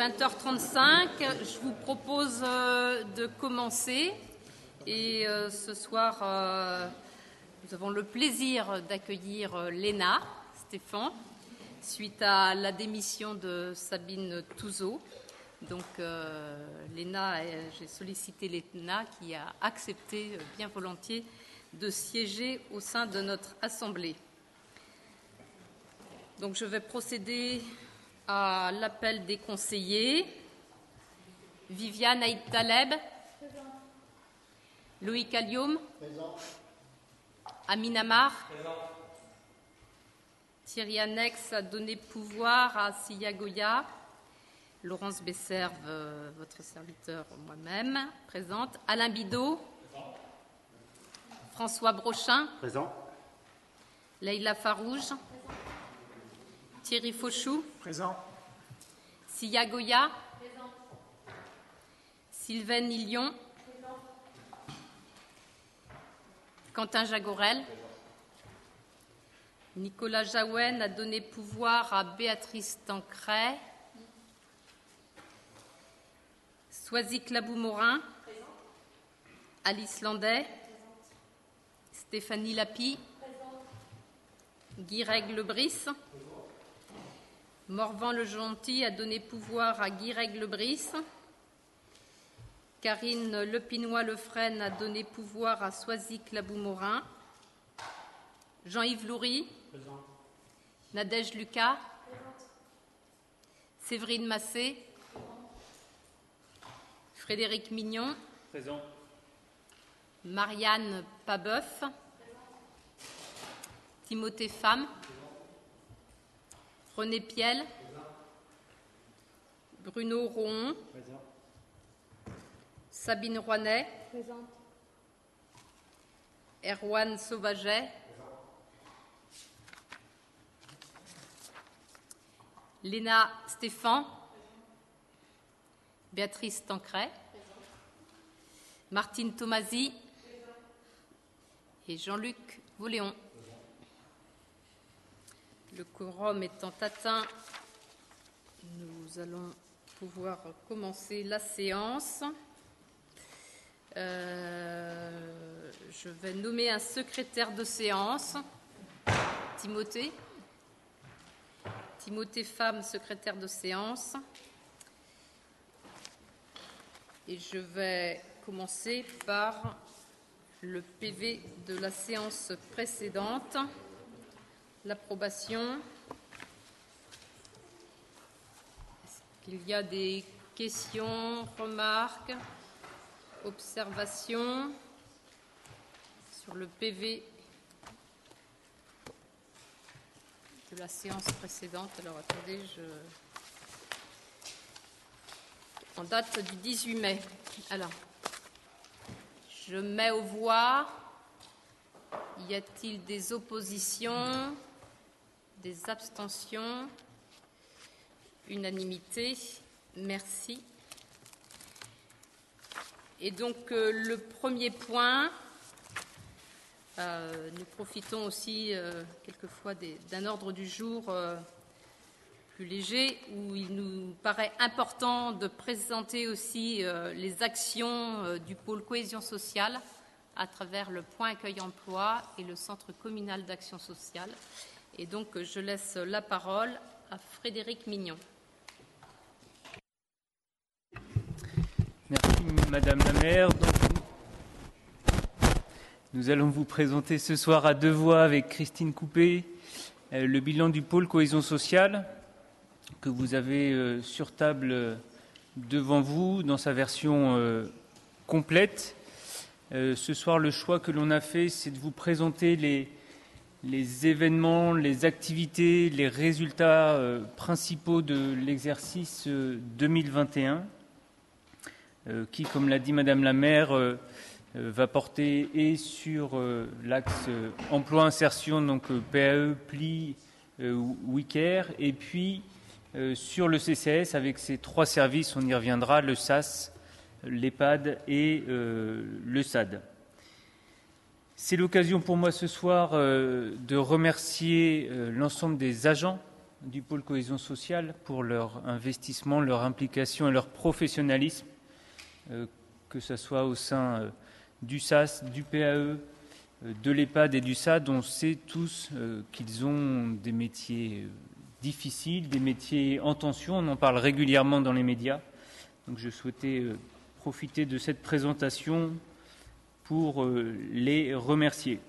20h35. Je vous propose euh, de commencer. Et euh, ce soir, euh, nous avons le plaisir d'accueillir Léna Stéphane suite à la démission de Sabine Touzeau. Donc, Léna, j'ai sollicité Léna qui a accepté bien volontiers de siéger au sein de notre Assemblée. Donc, je vais procéder à l'appel des conseillers. Viviane Aïd Taleb. Loïc Allium. Amin Amar. Thierry Annex a donné pouvoir à Sia Goya. Laurence Besserve, euh, votre serviteur, moi-même, présente. Alain Bidot. François Brochin. Présent. Leïla Farouge. Thierry Fauchou. Présent. Sia Goya. Présent. Sylvain Nilion. Présent. Quentin Jagorel. Nicolas Jaouen a donné pouvoir à Béatrice Tancret. Soisic Labou-Morin. Alice Landet. Stéphanie Lapi. Guy Lebris. Morvan le Gentil a donné pouvoir à Guy Lebris. Karine Lepinois-Lefresne a donné pouvoir à Soisic Labou-Morin. Jean-Yves Loury. Nadège Lucas. Séverine Massé. Frédéric Mignon. Présent. Marianne Pabeuf. Timothée Femme. René Piel. Bruno Rouen. Sabine Rouanet. Erwan Sauvaget. Léna Stéphan. Béatrice Tancret. Martine Tomasi. Et Jean-Luc Voléon. Le quorum étant atteint, nous allons pouvoir commencer la séance. Euh, je vais nommer un secrétaire de séance, Timothée. Timothée Femme, secrétaire de séance. Et je vais commencer par le PV de la séance précédente l'approbation. Est-ce qu'il y a des questions, remarques, observations sur le PV de la séance précédente? Alors attendez, je. En date du 18 mai. Alors, je mets au voix. Y a-t-il des oppositions? Des abstentions, unanimité. Merci. Et donc euh, le premier point, euh, nous profitons aussi euh, quelquefois d'un ordre du jour plus léger où il nous paraît important de présenter aussi les actions du pôle cohésion sociale à travers le point accueil emploi et le centre communal d'action sociale. Et donc, je laisse la parole à Frédéric Mignon. Merci, Madame la maire. nous allons vous présenter ce soir à deux voix avec Christine Coupé euh, le bilan du pôle cohésion sociale que vous avez euh, sur table euh, devant vous dans sa version complète. Ce soir, le choix que l'on a fait, c'est de vous présenter les, les événements, les activités, les résultats euh, principaux de l'exercice 2021, euh, euh, qui, comme l'a dit Madame la maire, va porter et sur l'axe emploi-insertion, donc PAE, PLI, WICARE, et puis sur le CCS avec ses trois services, on y reviendra, le SAS, l'EHPAD et le SAD. C'est l'occasion pour moi ce soir euh, de remercier euh, l'ensemble des agents du pôle cohésion sociale pour leur investissement, leur implication et leur professionnalisme, euh, que ce soit au sein du SAS, du PAE, de l'EHPAD et du SAD. On sait tous qu'ils ont des métiers difficiles, des métiers en tension. On en parle régulièrement dans les médias. Donc je souhaitais profiter de cette présentation pour les remercier.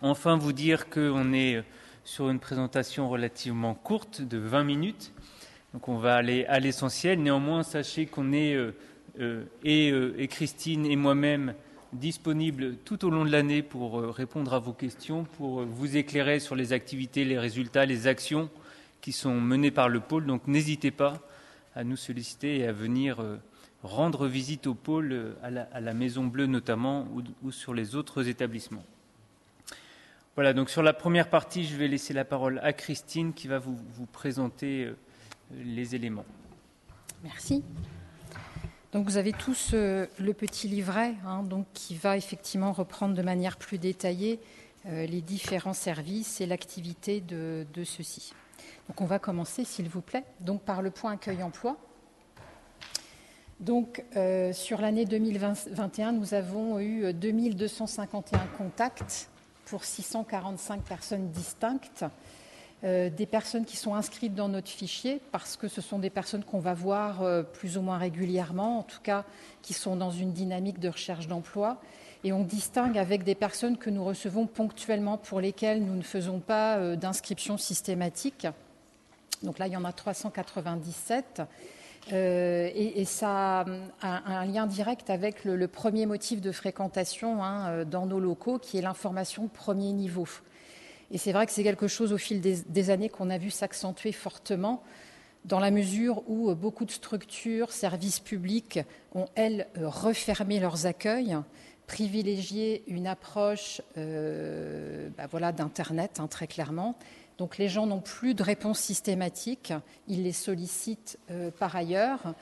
Enfin, vous dire qu'on est sur une présentation relativement courte de 20 minutes. Donc on va aller à l'essentiel. Néanmoins, sachez qu'on est, euh, euh, euh, et, Christine et moi-même, disponibles tout au long de l'année pour répondre à vos questions, pour vous éclairer sur les activités, les résultats, les actions qui sont menées par le pôle. Donc n'hésitez pas à nous solliciter et à venir rendre visite au pôle, à la, Maison Bleue notamment, ou sur les autres établissements. Voilà, donc sur la première partie, je vais laisser la parole à Christine qui va vous, présenter euh, les éléments. Merci. Donc vous avez tous euh, le petit livret hein, donc, qui va effectivement reprendre de manière plus détaillée euh, les différents services et l'activité de, ceux-ci. Donc on va commencer, s'il vous plaît, donc par le point accueil-emploi. Donc sur l'année 2021, nous avons eu 2251 contacts pour 645 personnes distinctes, euh, des personnes qui sont inscrites dans notre fichier parce que ce sont des personnes qu'on va voir euh, plus ou moins régulièrement, en tout cas qui sont dans une dynamique de recherche d'emploi. Et on distingue avec des personnes que nous recevons ponctuellement pour lesquelles nous ne faisons pas euh, d'inscription systématique. Donc là, il y en a 397. Euh, et, ça a un, lien direct avec le, premier motif de fréquentation hein, euh, dans nos locaux, qui est l'information premier niveau. Et c'est vrai que c'est quelque chose au fil des, années qu'on a vu s'accentuer fortement, dans la mesure où euh, beaucoup de structures, services publics ont, elles, refermé leurs accueils, privilégié une approche bah voilà, d'Internet, hein, très clairement, donc les gens n'ont plus de réponse systématique, ils les sollicitent euh, par ailleurs.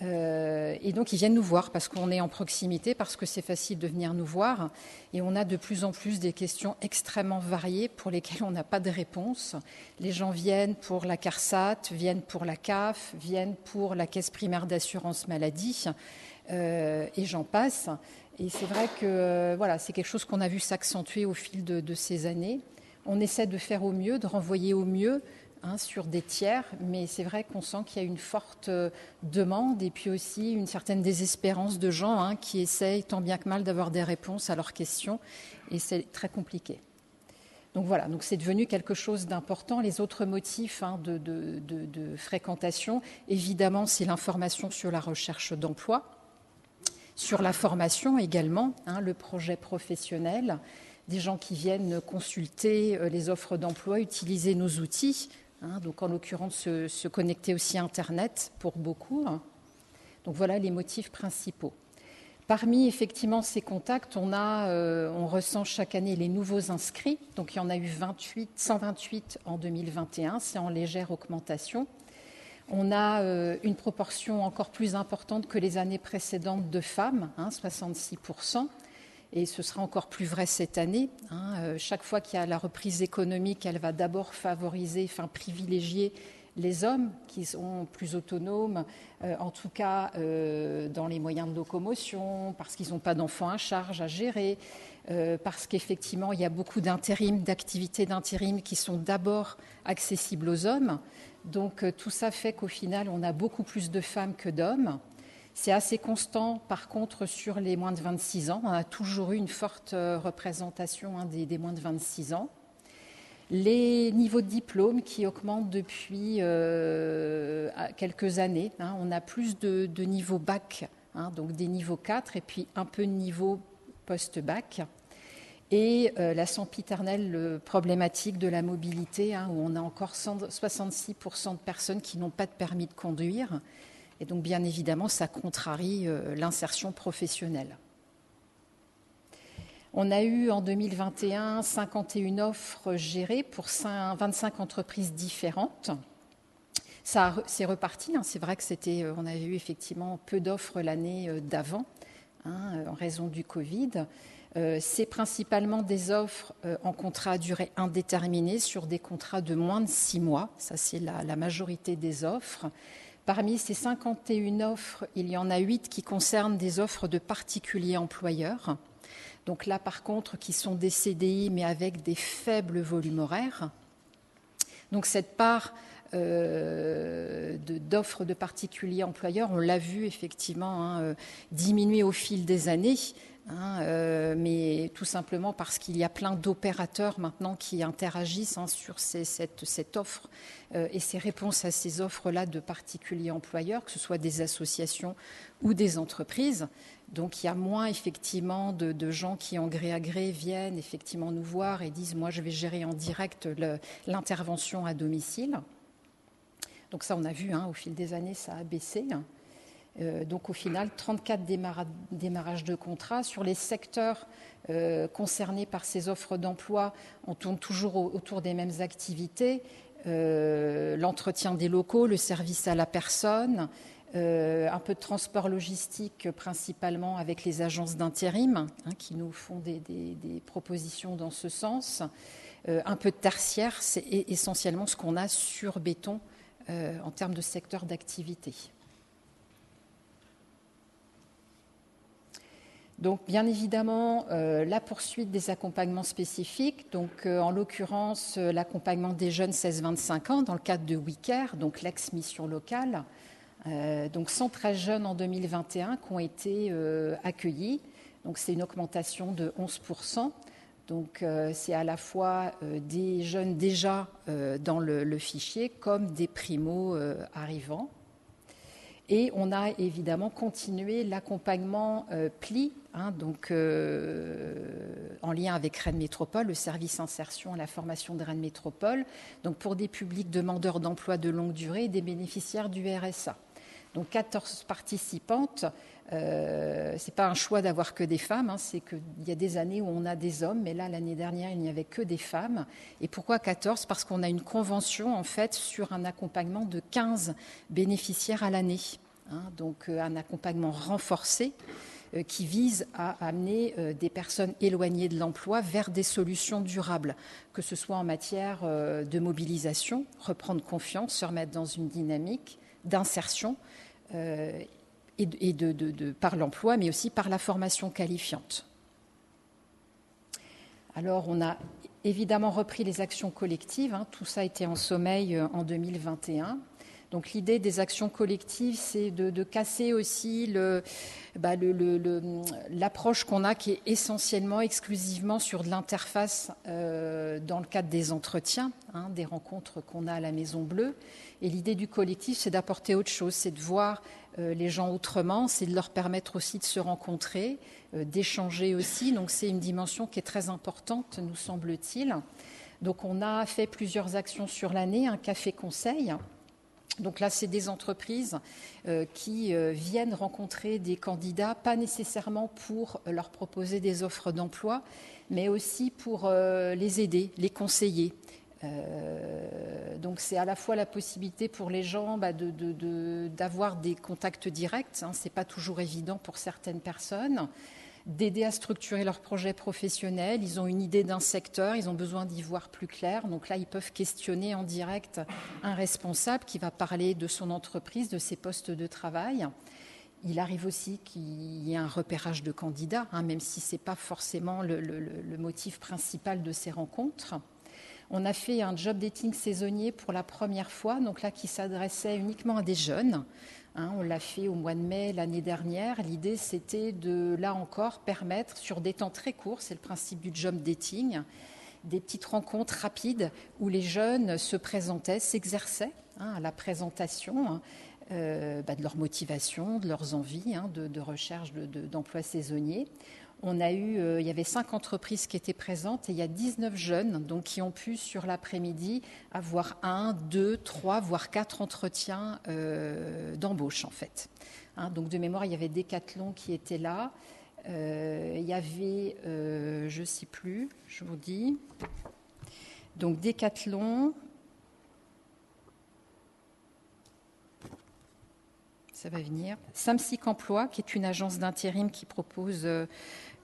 Euh, et donc ils viennent nous voir parce qu'on est en proximité, parce que c'est facile de venir nous voir. Et on a de plus en plus des questions extrêmement variées pour lesquelles on n'a pas de réponse. Les gens viennent pour la CARSAT, viennent pour la CAF, viennent pour la caisse primaire d'assurance maladie, euh, et j'en passe. Et c'est vrai que voilà, c'est quelque chose qu'on a vu s'accentuer au fil de ces années. On essaie de faire au mieux, de renvoyer au mieux hein, sur des tiers, mais c'est vrai qu'on sent qu'il y a une forte euh, demande et puis aussi une certaine désespérance de gens hein, qui essayent tant bien que mal d'avoir des réponses à leurs questions et c'est très compliqué. Donc voilà, donc c'est devenu quelque chose d'important. Les autres motifs hein, de, de, fréquentation, évidemment, c'est l'information sur la recherche d'emploi, sur la formation également, le projet professionnel, des gens qui viennent consulter euh, les offres d'emploi, utiliser nos outils, hein, donc en l'occurrence se, connecter aussi à Internet pour beaucoup. Hein. Donc voilà les motifs principaux. Parmi effectivement ces contacts, on, a, euh, on ressent chaque année les nouveaux inscrits. Donc il y en a eu 28, 128 en 2021, c'est en légère augmentation. On a euh, une proportion encore plus importante que les années précédentes de femmes, 66%. Et ce sera encore plus vrai cette année. Hein. Euh, chaque fois qu'il y a la reprise économique, elle va d'abord favoriser, enfin privilégier les hommes qui sont plus autonomes, euh, en tout cas euh, dans les moyens de locomotion, parce qu'ils n'ont pas d'enfants à charge à gérer, parce qu'effectivement il y a beaucoup d'intérim, d'activités d'intérim qui sont d'abord accessibles aux hommes. Donc tout ça fait qu'au final on a beaucoup plus de femmes que d'hommes. C'est assez constant, par contre, sur les moins de 26 ans. On a toujours eu une forte euh, représentation hein, des, moins de 26 ans. Les niveaux de diplôme qui augmentent depuis euh, quelques années. Hein. on a plus de, niveaux bac, hein, donc des niveaux 4, et puis un peu de niveau post-bac. Et euh, la sempiternelle problématique de la mobilité, où on a encore 66% de personnes qui n'ont pas de permis de conduire et donc, bien évidemment, ça contrarie euh, l'insertion professionnelle. On a eu en 2021 51 offres gérées pour 25 entreprises différentes. Ça s'est reparti. Hein. C'est vrai que c'était, euh, on avait eu effectivement peu d'offres l'année euh, d'avant, hein, en raison du Covid. c'est principalement des offres en contrat à durée indéterminée sur des contrats de moins de six mois. Ça, c'est la, la, majorité des offres. Parmi ces 51 offres, il y en a 8 qui concernent des offres de particuliers employeurs. Donc là, par contre, qui sont des CDI, mais avec des faibles volumes horaires. Donc cette part euh, d'offres de, particuliers employeurs, on l'a vu effectivement hein, euh, diminuer au fil des années. Hein, euh, mais tout simplement parce qu'il y a plein d'opérateurs maintenant qui interagissent hein, sur cette, offre euh, et ces réponses à ces offres-là de particuliers employeurs, que ce soit des associations ou des entreprises. Donc il y a moins effectivement de, de gens qui en gré à gré viennent effectivement nous voir et disent moi je vais gérer en direct l'intervention à domicile. Donc ça on a vu hein, au fil des années ça a baissé. Euh, donc au final, 34 démarrages de contrats. Sur les secteurs euh, concernés par ces offres d'emploi, on tourne toujours autour des mêmes activités. Euh, l'entretien des locaux, le service à la personne, un peu de transport logistique principalement avec les agences d'intérim hein, qui nous font des, des, propositions dans ce sens. un peu de tertiaire, c'est essentiellement ce qu'on a sur béton en termes de secteur d'activité. Donc, bien évidemment, euh, la poursuite des accompagnements spécifiques. Donc, euh, en l'occurrence, euh, l'accompagnement des jeunes 16-25 ans dans le cadre de WICARE, donc l'ex-mission locale. donc, 113 jeunes en 2021 qui ont été accueillis. Donc, c'est une augmentation de 11 donc c'est à la fois des jeunes déjà dans le, fichier comme des primo-arrivants. Et on a évidemment continué l'accompagnement euh, PLI, hein, donc euh, en lien avec Rennes Métropole, le service insertion et la formation de Rennes Métropole, donc pour des publics demandeurs d'emploi de longue durée et des bénéficiaires du RSA. Donc 14 participantes. Euh, c'est pas un choix d'avoir que des femmes, hein, c'est qu'il y a des années où on a des hommes, mais là l'année dernière il n'y avait que des femmes. Et pourquoi 14 Parce qu'on a une convention en fait sur un accompagnement de 15 bénéficiaires à l'année, hein, donc euh, un accompagnement renforcé euh, qui vise à amener euh, des personnes éloignées de l'emploi vers des solutions durables, que ce soit en matière de mobilisation, reprendre confiance, se remettre dans une dynamique d'insertion et, de, par l'emploi, mais aussi par la formation qualifiante. Alors, on a évidemment repris les actions collectives. Hein. tout ça été en sommeil euh, en 2021. Donc l'idée des actions collectives, c'est de, casser aussi bah, l'approche qu'on a qui est essentiellement, exclusivement sur de l'interface euh, dans le cadre des entretiens, hein, des rencontres qu'on a à la Maison Bleue. Et l'idée du collectif, c'est d'apporter autre chose, c'est de voir euh, les gens autrement, c'est de leur permettre aussi de se rencontrer, euh, d'échanger aussi. Donc c'est une dimension qui est très importante, nous semble-t-il. Donc on a fait plusieurs actions sur l'année, un café conseil. Donc là, c'est des entreprises euh, qui viennent rencontrer des candidats, pas nécessairement pour leur proposer des offres d'emploi, mais aussi pour les aider, les conseiller, euh, donc c'est à la fois la possibilité pour les gens bah, d'avoir de, des contacts directs, hein, ce n'est pas toujours évident pour certaines personnes, d'aider à structurer leur projet professionnel, ils ont une idée d'un secteur, ils ont besoin d'y voir plus clair, donc là ils peuvent questionner en direct un responsable qui va parler de son entreprise, de ses postes de travail. Il arrive aussi qu'il y ait un repérage de candidats, hein, même si ce n'est pas forcément le, le motif principal de ces rencontres. On a fait un job dating saisonnier pour la première fois, donc là qui s'adressait uniquement à des jeunes. Hein, on l'a fait au mois de mai l'année dernière. L'idée, c'était de, là encore, permettre sur des temps très courts, c'est le principe du job dating, des petites rencontres rapides où les jeunes se présentaient, s'exerçaient hein, à la présentation hein, euh, bah, de leur motivation, de leurs envies de, recherche d'emploi saisonnier. On a eu, euh, il y avait cinq entreprises qui étaient présentes et il y a 19 jeunes donc, qui ont pu, sur l'après-midi, avoir un, deux, trois, voire quatre entretiens euh, d'embauche, en fait. Hein, donc, de mémoire, il y avait Decathlon qui était là. Euh, il y avait, je ne sais plus, je vous dis. Donc, Decathlon. ça va venir. Samsic Emploi, qui est une agence d'intérim qui propose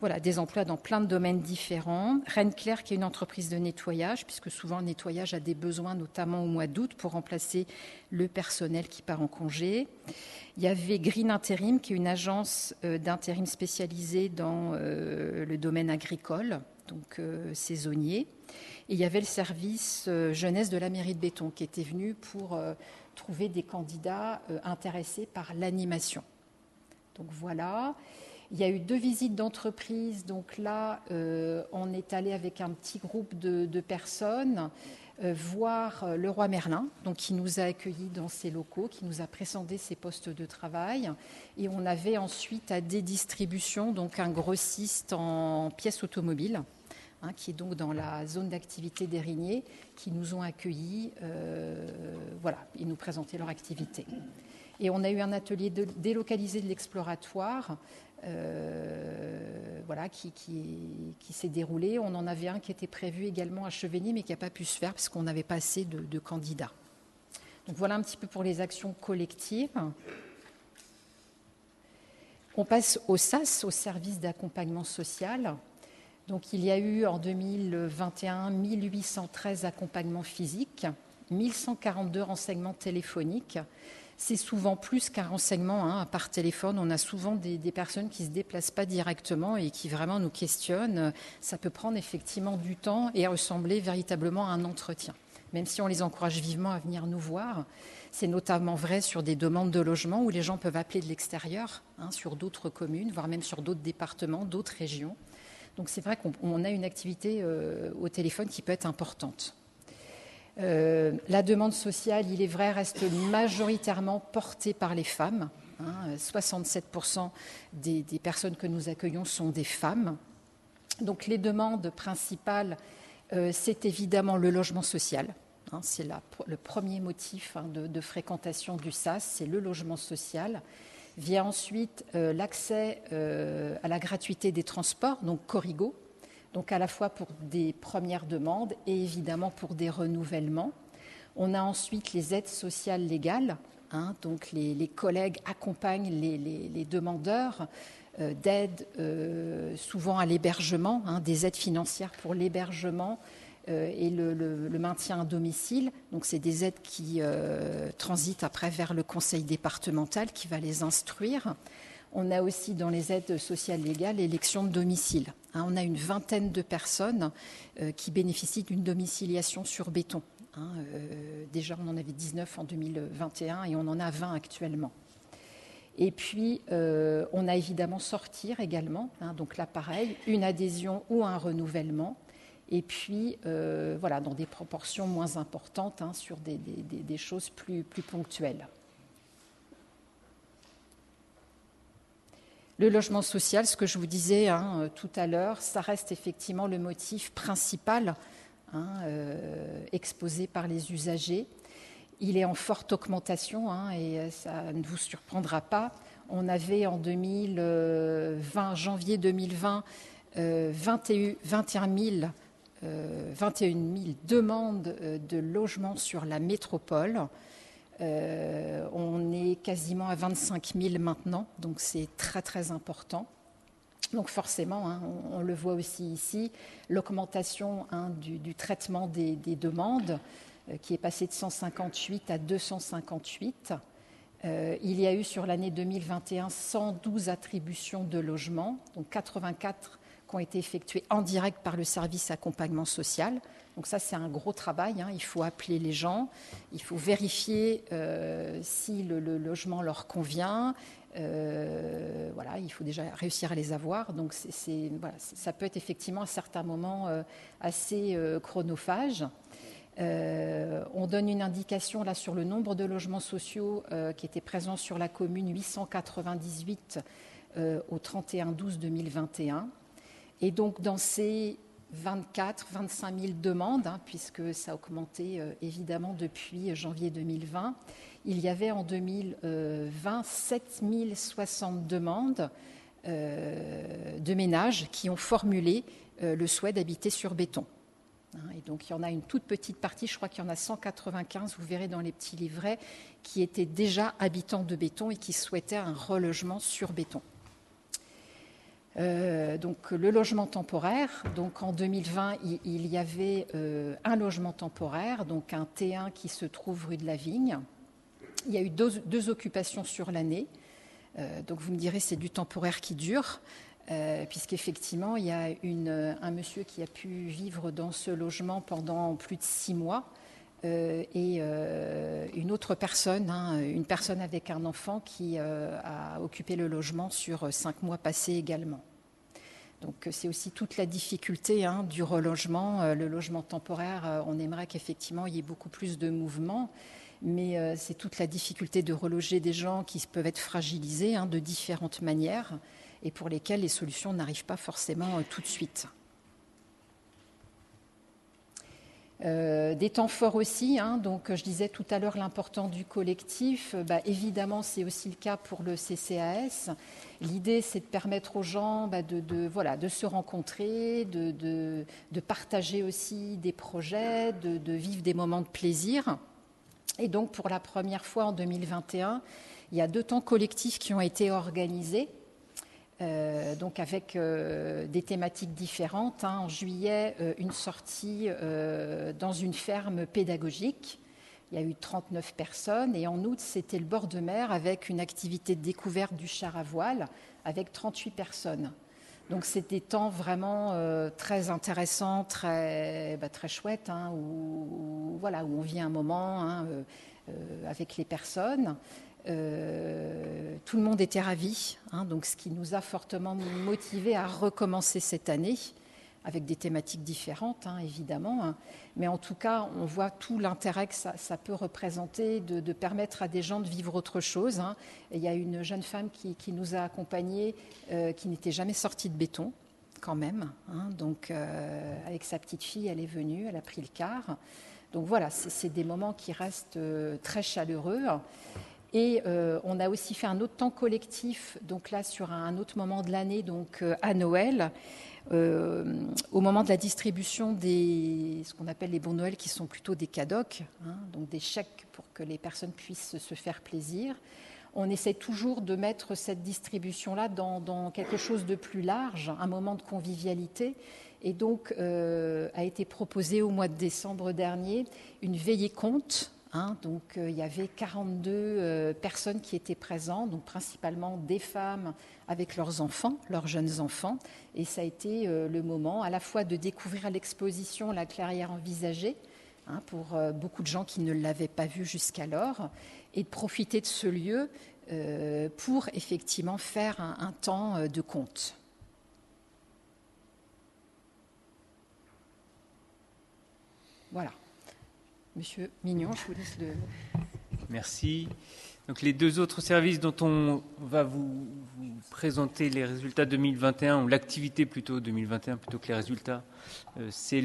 voilà, des emplois dans plein de domaines différents. Rennes Claire, qui est une entreprise de nettoyage, puisque souvent le nettoyage a des besoins, notamment au mois d'août, pour remplacer le personnel qui part en congé. Il y avait Green Interim, qui est une agence euh, d'intérim spécialisée dans euh, le domaine agricole, donc saisonnier. Et il y avait le service jeunesse de la mairie de Béton, qui était venu pour trouver des candidats euh, intéressés par l'animation. Donc voilà. Il y a eu deux visites d'entreprise. Donc là, euh, on est allé avec un petit groupe de, personnes euh, voir le roi Merlin, donc qui nous a accueillis dans ses locaux, qui nous a présenté ses postes de travail. Et on avait ensuite à des distributions, donc un grossiste en pièces automobiles Hein, qui est donc dans la zone d'activité d'Érigné, qui nous ont accueillis, euh, voilà, ils nous présentaient leur activité. Et on a eu un atelier délocalisé de l'exploratoire, euh, voilà, qui, s'est déroulé. On en avait un qui était prévu également à Chevigny, mais qui n'a pas pu se faire parce qu'on n'avait pas assez de, candidats. Donc voilà un petit peu pour les actions collectives. On passe au SAS, au service d'accompagnement social. Donc il y a eu en 2021 1813 accompagnements physiques, 1142 renseignements téléphoniques. C'est souvent plus qu'un renseignement hein, par téléphone. On a souvent des, personnes qui ne se déplacent pas directement et qui vraiment nous questionnent. Ça peut prendre effectivement du temps et ressembler véritablement à un entretien, même si on les encourage vivement à venir nous voir. C'est notamment vrai sur des demandes de logement où les gens peuvent appeler de l'extérieur, hein, sur d'autres communes, voire même sur d'autres départements, d'autres régions. Donc c'est vrai qu'on a une activité euh, au téléphone qui peut être importante. Euh, la demande sociale, il est vrai, reste majoritairement portée par les femmes. 67% hein. des, personnes que nous accueillons sont des femmes. Donc les demandes principales, euh, c'est évidemment le logement social. Hein. c'est le premier motif hein, de, fréquentation du SAS, c'est le logement social. Vient ensuite euh, l'accès à la gratuité des transports, donc Corrigo, donc à la fois pour des premières demandes et évidemment pour des renouvellements. On a ensuite les aides sociales légales, hein, donc les, collègues accompagnent les, demandeurs euh, d'aide souvent à l'hébergement, hein, des aides financières pour l'hébergement, euh, et le, maintien à domicile. Donc, c'est des aides qui euh, transitent après vers le conseil départemental qui va les instruire. On a aussi dans les aides sociales légales l'élection de domicile. Hein, on a une vingtaine de personnes euh, qui bénéficient d'une domiciliation sur béton. Hein, déjà, on en avait 19 en 2021 et on en a 20 actuellement. Et puis, on a évidemment sortir également. Hein, donc là, pareil, une adhésion ou un renouvellement et puis euh, voilà, dans des proportions moins importantes sur des, choses plus, ponctuelles. Le logement social, ce que je vous disais hein, euh, tout à l'heure, ça reste effectivement le motif principal hein, euh, exposé par les usagers. Il est en forte augmentation et ça ne vous surprendra pas. On avait en 2020, janvier 2020, 21 000 21 euh, 000 demandes euh, de logement sur la métropole. Euh, on est quasiment à 25 000 maintenant, donc c'est très très important. Donc forcément, hein, on, le voit aussi ici, l'augmentation hein, du, traitement des, demandes qui est passé de 158 à 258. il y a eu sur l'année 2021 112 attributions de logements, donc 84 ont été effectués en direct par le service accompagnement social. Donc ça, c'est un gros travail. Hein. Il faut appeler les gens, il faut vérifier euh, si le, logement leur convient. Euh, voilà, il faut déjà réussir à les avoir. Donc ça peut être effectivement à certains moments euh, assez chronophage. on donne une indication là sur le nombre de logements sociaux qui étaient présents sur la commune 898 au 31 12 2021. Et donc, dans ces 24, 25 000 demandes, hein, puisque ça a augmenté euh, évidemment depuis janvier 2020, il y avait en 2020 7 060 demandes euh, de ménages qui ont formulé euh, le souhait d'habiter sur béton. Hein, et donc il y en a une toute petite partie, je crois qu'il y en a 195, vous verrez dans les petits livrets, qui étaient déjà habitants de béton et qui souhaitaient un relogement sur béton. Euh, donc le logement temporaire, donc en 2020 il, y avait euh, un logement temporaire, donc un T1 qui se trouve rue de la Vigne. Il y a eu deux, occupations sur l'année, euh, donc vous me direz c'est du temporaire qui dure. Puisqu'effectivement, il y a un monsieur qui a pu vivre dans ce logement pendant plus de six mois. Euh, et euh, une autre personne, hein, une personne avec un enfant qui a occupé le logement sur cinq mois passés également. Donc c'est aussi toute la difficulté hein, du relogement. le logement temporaire, on aimerait qu'effectivement il y ait beaucoup plus de mouvement, mais c'est toute la difficulté de reloger des gens qui peuvent être fragilisés hein, de différentes manières et pour lesquels les solutions n'arrivent pas forcément euh, tout de suite. Euh, des temps forts aussi, hein. donc je disais tout à l'heure l'important du collectif, bah, évidemment c'est aussi le cas pour le CCAS. L'idée c'est de permettre aux gens bah, de, voilà, de se rencontrer, de, de, partager aussi des projets, de, vivre des moments de plaisir. Et donc pour la première fois en 2021, il y a deux temps collectifs qui ont été organisés. Euh, donc avec euh, des thématiques différentes. Hein. En juillet, euh, une sortie dans une ferme pédagogique. Il y a eu 39 personnes. Et en août, c'était le bord de mer avec une activité de découverte du char à voile avec 38 personnes. Donc c'est des temps vraiment très intéressants, très, bah, très chouettes, hein, où, voilà, où on vit un moment hein, avec les personnes. Euh, tout le monde était ravi, hein, donc ce qui nous a fortement motivés à recommencer cette année avec des thématiques différentes, hein, évidemment. Hein. Mais en tout cas, on voit tout l'intérêt que ça, peut représenter de, permettre à des gens de vivre autre chose. il y a une jeune femme qui, nous a accompagnés, euh, qui n'était jamais sortie de béton, quand même. donc, euh, avec sa petite fille, elle est venue, elle a pris le car. Donc voilà, c'est des moments qui restent très chaleureux. Et euh, on a aussi fait un autre temps collectif, donc là sur un autre moment de l'année, donc euh, à Noël, euh, au moment de la distribution des ce qu'on appelle les bons Noël, qui sont plutôt des cadocs, hein, donc des chèques pour que les personnes puissent se faire plaisir. On essaie toujours de mettre cette distribution-là dans, quelque chose de plus large, un moment de convivialité. Et donc a été proposé au mois de décembre dernier une veillée compte Hein, donc euh, il y avait 42 euh, personnes qui étaient présentes, donc principalement des femmes avec leurs enfants, leurs jeunes enfants. Et ça a été euh, le moment à la fois de découvrir l'exposition la clairière envisagée, hein, pour beaucoup de gens qui ne l'avaient pas vue jusqu'alors, et de profiter de ce lieu pour effectivement faire un temps de compte. Voilà. Monsieur Mignon, je vous laisse le. Merci. Donc les deux autres services dont on va vous, présenter les résultats 2021 ou l'activité plutôt 2021 plutôt que les résultats, euh, c'est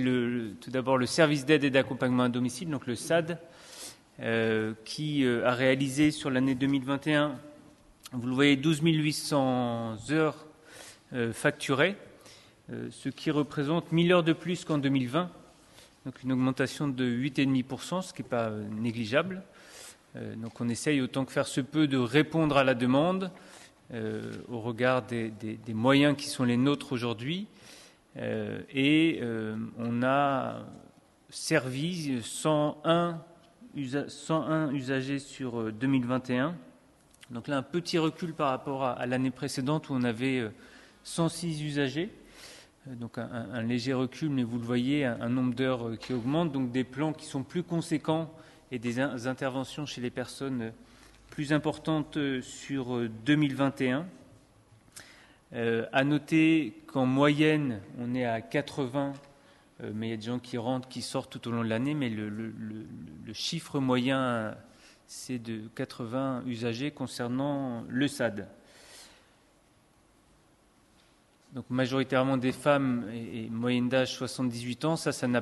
tout d'abord le service d'aide et d'accompagnement à domicile, donc le SAD, euh, qui euh, a réalisé sur l'année 2021, vous le voyez, 12 800 heures facturées, ce qui représente 1000 heures de plus qu'en 2020 donc une augmentation de 8,5%, ce qui n'est pas euh, négligeable. Euh, donc on essaye autant que faire se peut de répondre à la demande euh, au regard des, moyens qui sont les nôtres aujourd'hui. et on a servi 101, 101 usagers sur 2021. Donc là, un petit recul par rapport à l'année précédente où on avait 106 usagers. Euh, donc un, léger recul, mais vous le voyez, un, nombre d'heures euh, qui augmente, donc des plans qui sont plus conséquents et des interventions chez les personnes euh, plus importantes sur 2021. à noter qu'en moyenne, on est à 80, mais il y a des gens qui rentrent, qui sortent tout au long de l'année, mais le, le chiffre moyen, c'est de 80 usagers concernant le SAD donc majoritairement des femmes et, moyenne d'âge 78 ans, ça, ça n'a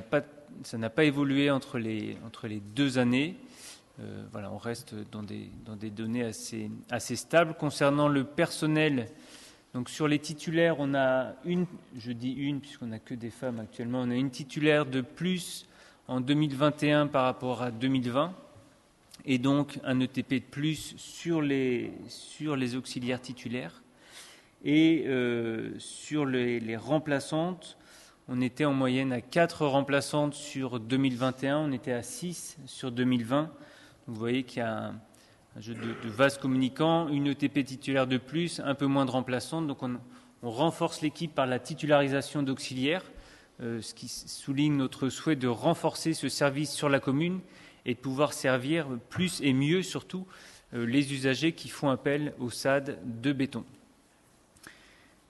pas, évolué entre les, deux années. Euh, voilà, on reste dans des, données assez, stables. Concernant le personnel, Donc sur les titulaires, on a une, je dis une puisqu'on n'a que des femmes actuellement, on a une titulaire de plus en 2021 par rapport à 2020 et donc un ETP de plus sur les auxiliaires titulaires. Et euh, sur les, remplaçantes, on était en moyenne à 4 remplaçantes sur 2021, on était à 6 sur 2020. Vous voyez qu'il y a un, jeu de, vases communicants, une ETP titulaire de plus, un peu moins de remplaçantes. Donc on, on renforce l'équipe par la titularisation d'auxiliaires, euh, ce qui souligne notre souhait de renforcer ce service sur la commune et de pouvoir servir plus et mieux surtout euh, les usagers qui font appel au SAD de béton.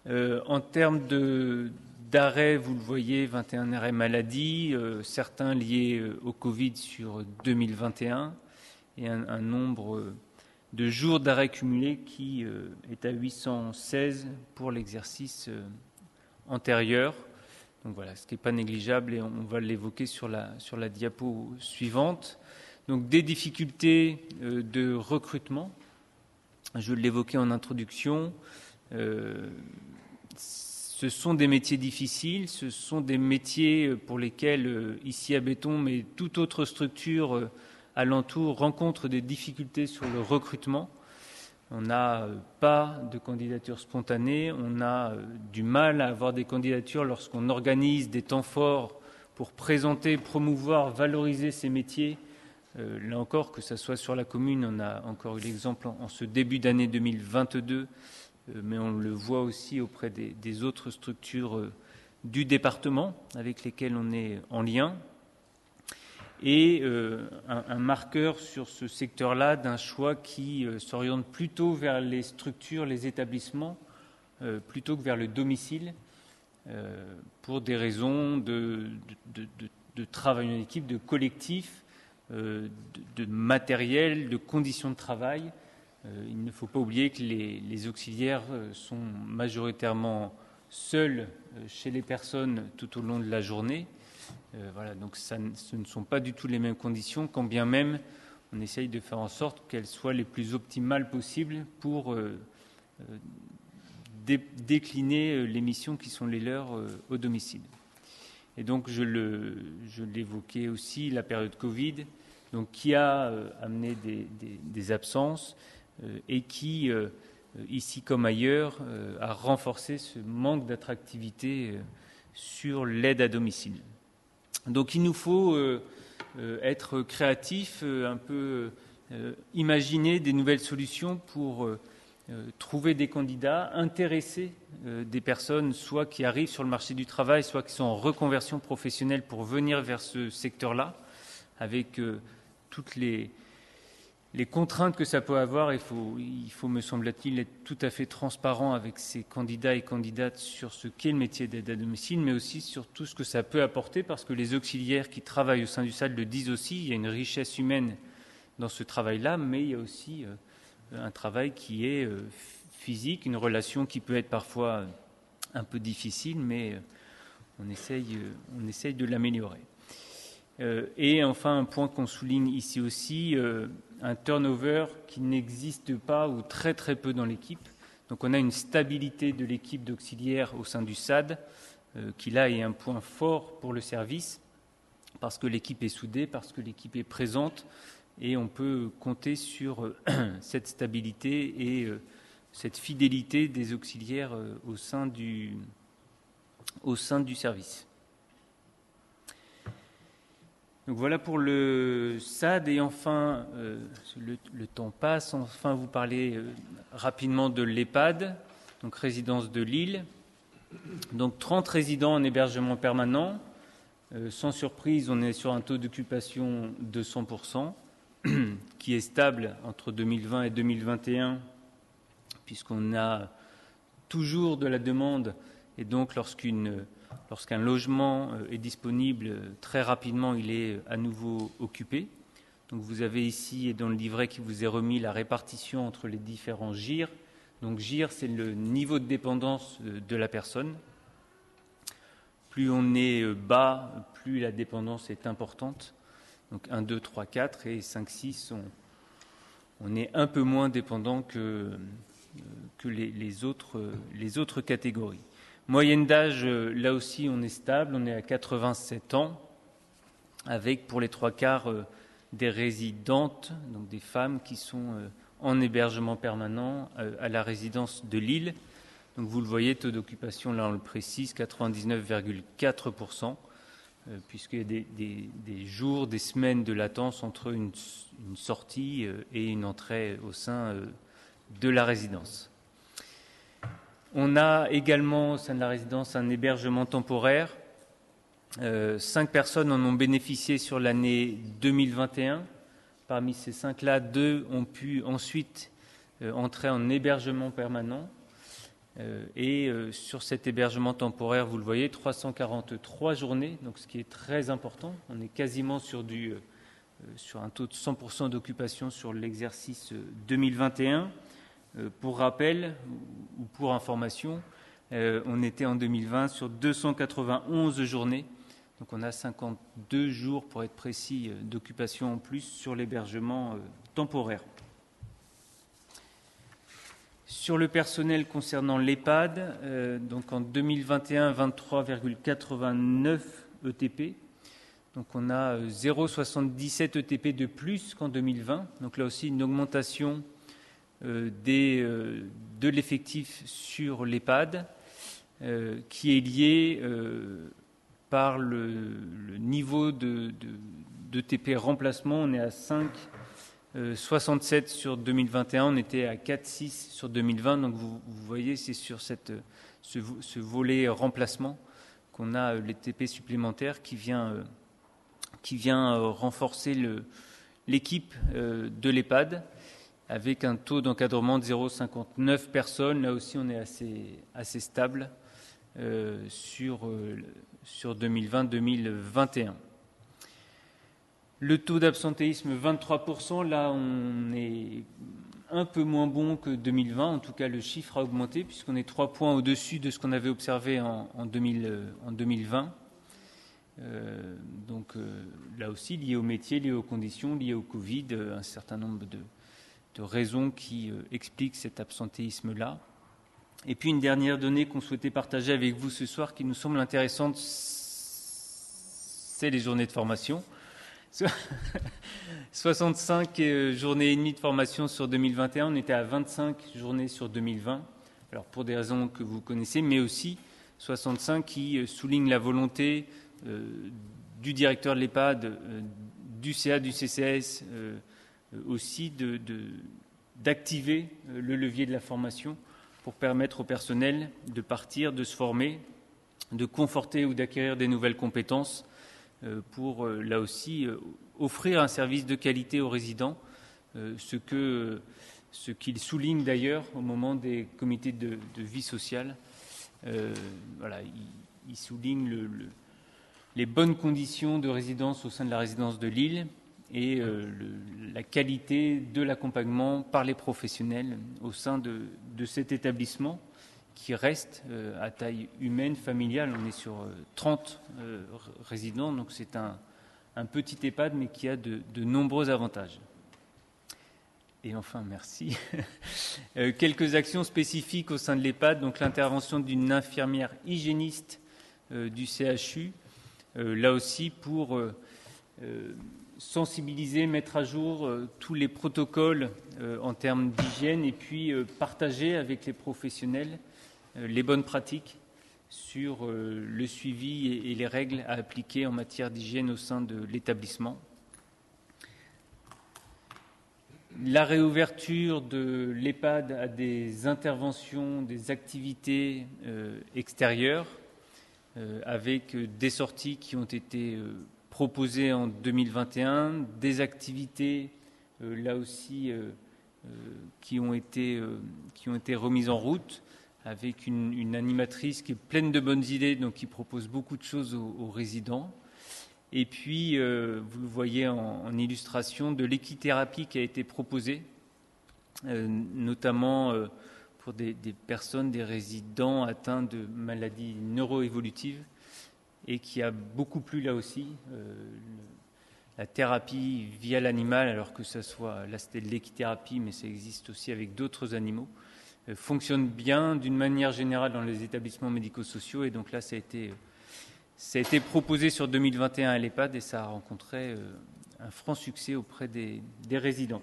Euh, en termes d'arrêt, vous le voyez, 21 arrêts maladie, euh, certains liés euh, au Covid sur 2021 et un, nombre de jours d'arrêt cumulés qui est à 816 pour l'exercice antérieur. Donc voilà, ce qui n'est pas négligeable et on va l'évoquer sur la, sur la diapo suivante. Donc des difficultés de recrutement, je l'évoquais en introduction. Ce sont des métiers difficiles, ce sont des métiers pour lesquels, euh, ici à Béton, mais toute autre structure euh, alentour, rencontre des difficultés sur le recrutement. On n'a euh, pas de candidature spontanée, on a euh, du mal à avoir des candidatures lorsqu'on organise des temps forts pour présenter, promouvoir, valoriser ces métiers. Euh, là encore, que ce soit sur la commune, on a encore eu l'exemple en, en ce début d'année 2022 mais on le voit aussi auprès des, autres structures euh, du département avec lesquelles on est en lien. Et euh, un, marqueur sur ce secteur-là d'un choix qui euh, s'oriente plutôt vers les structures, les établissements, euh, plutôt que vers le domicile, euh, pour des raisons de, travail en équipe, de collectif, euh, de, matériel, de conditions de travail. Euh, il ne faut pas oublier que les, auxiliaires euh, sont majoritairement seuls euh, chez les personnes tout au long de la journée. voilà, donc ce ne sont pas du tout les mêmes conditions, quand bien même on essaye de faire en sorte qu'elles soient les plus optimales possibles pour dé décliner les missions qui sont les leurs au domicile. Et donc je l'évoquais aussi, la période Covid, donc, qui a amené des absences. Euh, et qui, euh, ici comme ailleurs, euh, a renforcé ce manque d'attractivité sur l'aide à domicile. Donc il nous faut être créatifs, un peu imaginer des nouvelles solutions pour trouver des candidats, intéresser des personnes, soit qui arrivent sur le marché du travail, soit qui sont en reconversion professionnelle pour venir vers ce secteur-là, avec toutes les, les contraintes que ça peut avoir, il faut, il faut me semble-t-il, être tout à fait transparent avec ces candidats et candidates sur ce qu'est le métier d'aide à domicile, mais aussi sur tout ce que ça peut apporter, parce que les auxiliaires qui travaillent au sein du SAD le disent aussi, il y a une richesse humaine dans ce travail-là, mais il y a aussi euh, un travail qui est euh, physique, une relation qui peut être parfois un peu difficile, mais euh, on essaye, on essaye de l'améliorer. Euh, et enfin, un point qu'on souligne ici aussi, euh, un turnover qui n'existe pas ou très très peu dans l'équipe. Donc on a une stabilité de l'équipe d'auxiliaires au sein du SAD, euh, qui là est un point fort pour le service, parce que l'équipe est soudée, parce que l'équipe est présente, et on peut compter sur cette stabilité et cette fidélité des auxiliaires au sein du service. Voilà pour le SAD et enfin, euh, le, le, temps passe, enfin vous parlez euh, rapidement de l'EHPAD, donc résidence de Lille. Donc 30 résidents en hébergement permanent. Euh, sans surprise, on est sur un taux d'occupation de 100%, qui est stable entre 2020 et 2021, puisqu'on a toujours de la demande et donc lorsqu'une Lorsqu'un logement euh, est disponible, très rapidement, il est à nouveau occupé. Donc vous avez ici, et dans le livret qui vous est remis, la répartition entre les différents GIR. Donc GIR, c'est le niveau de dépendance euh, de la personne. Plus on est euh, bas, plus la dépendance est importante. Donc 1, 2, 3, 4 et 5, 6, on, est un peu moins dépendant que, les autres catégories. Moyenne d'âge, là aussi, on est stable, on est à 87 ans, avec pour les trois quarts des résidentes, donc des femmes qui sont en hébergement permanent à la résidence de Lille. Donc vous le voyez, taux d'occupation, là on le précise, 99,4%, euh, puisqu'il y a des, jours, des semaines de latence entre une, sortie euh, et une entrée au sein euh, de la résidence. On a également au sein de la résidence un hébergement temporaire. cinq personnes en ont bénéficié sur l'année 2021. Parmi ces cinq-là, deux ont pu ensuite entrer en hébergement permanent. Euh, et euh, sur cet hébergement temporaire, vous le voyez, 343 journées, donc ce qui est très important. On est quasiment sur, euh, sur un taux de 100% d'occupation sur l'exercice 2021. Pour rappel ou pour information, on était en 2020 sur 291 journées, donc on a 52 jours pour être précis d'occupation en plus sur l'hébergement temporaire. Sur le personnel concernant l'EHPAD, euh, donc en 2021, 23,89 ETP. Donc on a 0,77 euh, ETP de plus qu'en 2020. Donc là aussi une augmentation euh, de l'effectif sur l'EHPAD qui est lié par le, niveau de, de, remplacement. On est à 5 67 euh, sur 2021, on était à 4,6 sur 2020. Donc vous, voyez, c'est sur ce, volet remplacement qu'on a euh, les TP supplémentaires qui vient, euh, qui vient renforcer l'équipe de l'EHPAD avec un taux d'encadrement de 0,59 personnes. Là aussi, on est assez, stable sur, sur 2020-2021. Le taux d'absentéisme, 23%. Là, on est un peu moins bon que 2020. En tout cas, le chiffre a augmenté puisqu'on est trois points au-dessus de ce qu'on avait observé en, 2020. Euh, donc euh, là aussi, lié au métier, lié aux conditions, lié au Covid, euh, un certain nombre de, raisons qui expliquent cet absentéisme-là. Et puis une dernière donnée qu'on souhaitait partager avec vous ce soir qui nous semble intéressante, c'est les journées de formation. 65 euh, journées et demie de formation sur 2021, on était à 25 journées sur 2020. Alors pour des raisons que vous connaissez, mais aussi 65 qui euh, soulignent la volonté euh, du directeur de l'EHPAD, du CA, du CCS, aussi d'activer le levier de la formation pour permettre au personnel de partir, de se former, de conforter ou d'acquérir des nouvelles compétences euh, pour, euh, là aussi, euh, offrir un service de qualité aux résidents, ce qu'il souligne d'ailleurs au moment des comités de, vie sociale. voilà, il, souligne le, les bonnes conditions de résidence au sein de la résidence de Lille et la qualité de l'accompagnement par les professionnels au sein de, de cet établissement qui reste euh, à taille humaine, familiale. On est sur 30 euh, euh, résidents, donc c'est un, petit EHPAD, mais qui a de, nombreux avantages. Et enfin, merci. quelques actions spécifiques au sein de l'EHPAD, donc l'intervention d'une infirmière hygiéniste du CHU, là aussi pour sensibiliser, mettre à jour tous les protocoles en termes d'hygiène et puis partager avec les professionnels euh, les bonnes pratiques sur euh, le suivi et les règles à appliquer en matière d'hygiène au sein de l'établissement. La réouverture de l'EHPAD à des interventions, des activités euh, extérieures, avec des sorties qui ont été proposées en 2021, des activités là aussi qui ont, été, qui ont été remises en route avec une, animatrice qui est pleine de bonnes idées, donc qui propose beaucoup de choses aux, résidents. Et puis, euh, vous le voyez en, illustration, de l'équithérapie qui a été proposée, euh, notamment euh, pour des, personnes, des résidents atteints de maladies neuroévolutives, et qui a beaucoup plu là aussi. la thérapie via l'animal, alors que ça soit, là c'était l'équithérapie, mais ça existe aussi avec d'autres animaux. fonctionne bien d'une manière générale dans les établissements médico-sociaux. Et donc là, ça a été, ça a été proposé sur 2021 à l'EHPAD et ça a rencontré un franc succès auprès des résidents.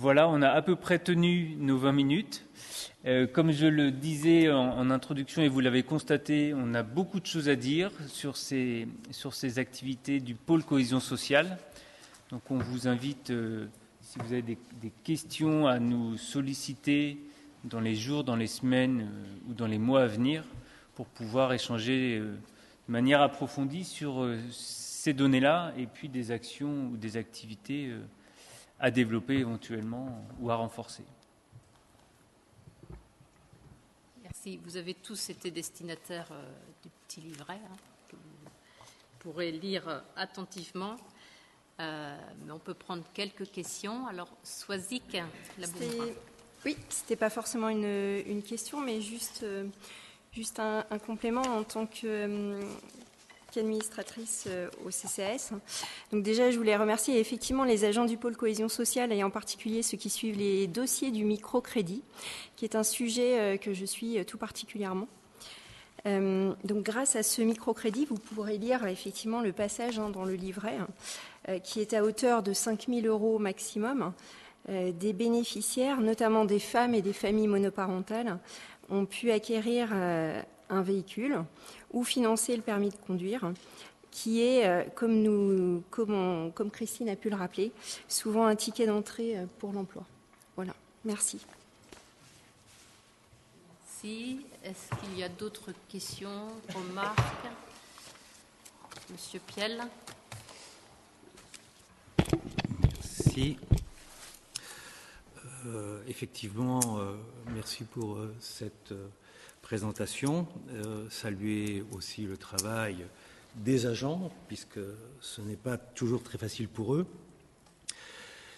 Voilà, on a à peu près tenu nos 20 minutes. Euh, comme je le disais en, introduction et vous l'avez constaté, on a beaucoup de choses à dire sur ces, activités du pôle cohésion sociale. Donc on vous invite, euh, si vous avez des, questions, à nous solliciter dans les jours, dans les semaines euh, ou dans les mois à venir pour pouvoir échanger de manière approfondie sur ces données-là et puis des actions ou des activités à développer éventuellement ou à renforcer. Merci. Vous avez tous été destinataires euh, du petit livret hein, que vous pourrez lire euh, attentivement. Euh, mais on peut prendre quelques questions. Alors, Soisic, la Oui, ce n'était pas forcément une, question, mais juste, juste un, un, complément en tant que administratrice euh, au CCAS. Donc déjà, je voulais remercier effectivement les agents du pôle cohésion sociale et en particulier ceux qui suivent les dossiers du microcrédit, qui est un sujet euh, que je suis euh, tout particulièrement. donc, grâce à ce microcrédit, vous pourrez lire effectivement le passage hein, dans le livret, qui est à hauteur de 5 000 euros maximum. des bénéficiaires, notamment des femmes et des familles monoparentales, ont pu acquérir un véhicule ou financer le permis de conduire, qui est, euh, comme, nous, comme, comme Christine a pu le rappeler, souvent un ticket d'entrée euh, pour l'emploi. Voilà, merci. Merci. Est-ce qu'il y a d'autres questions, remarques? Monsieur Piel. Merci. Euh, effectivement, merci pour cette présentation, euh, saluer aussi le travail des agents, puisque ce n'est pas toujours très facile pour eux.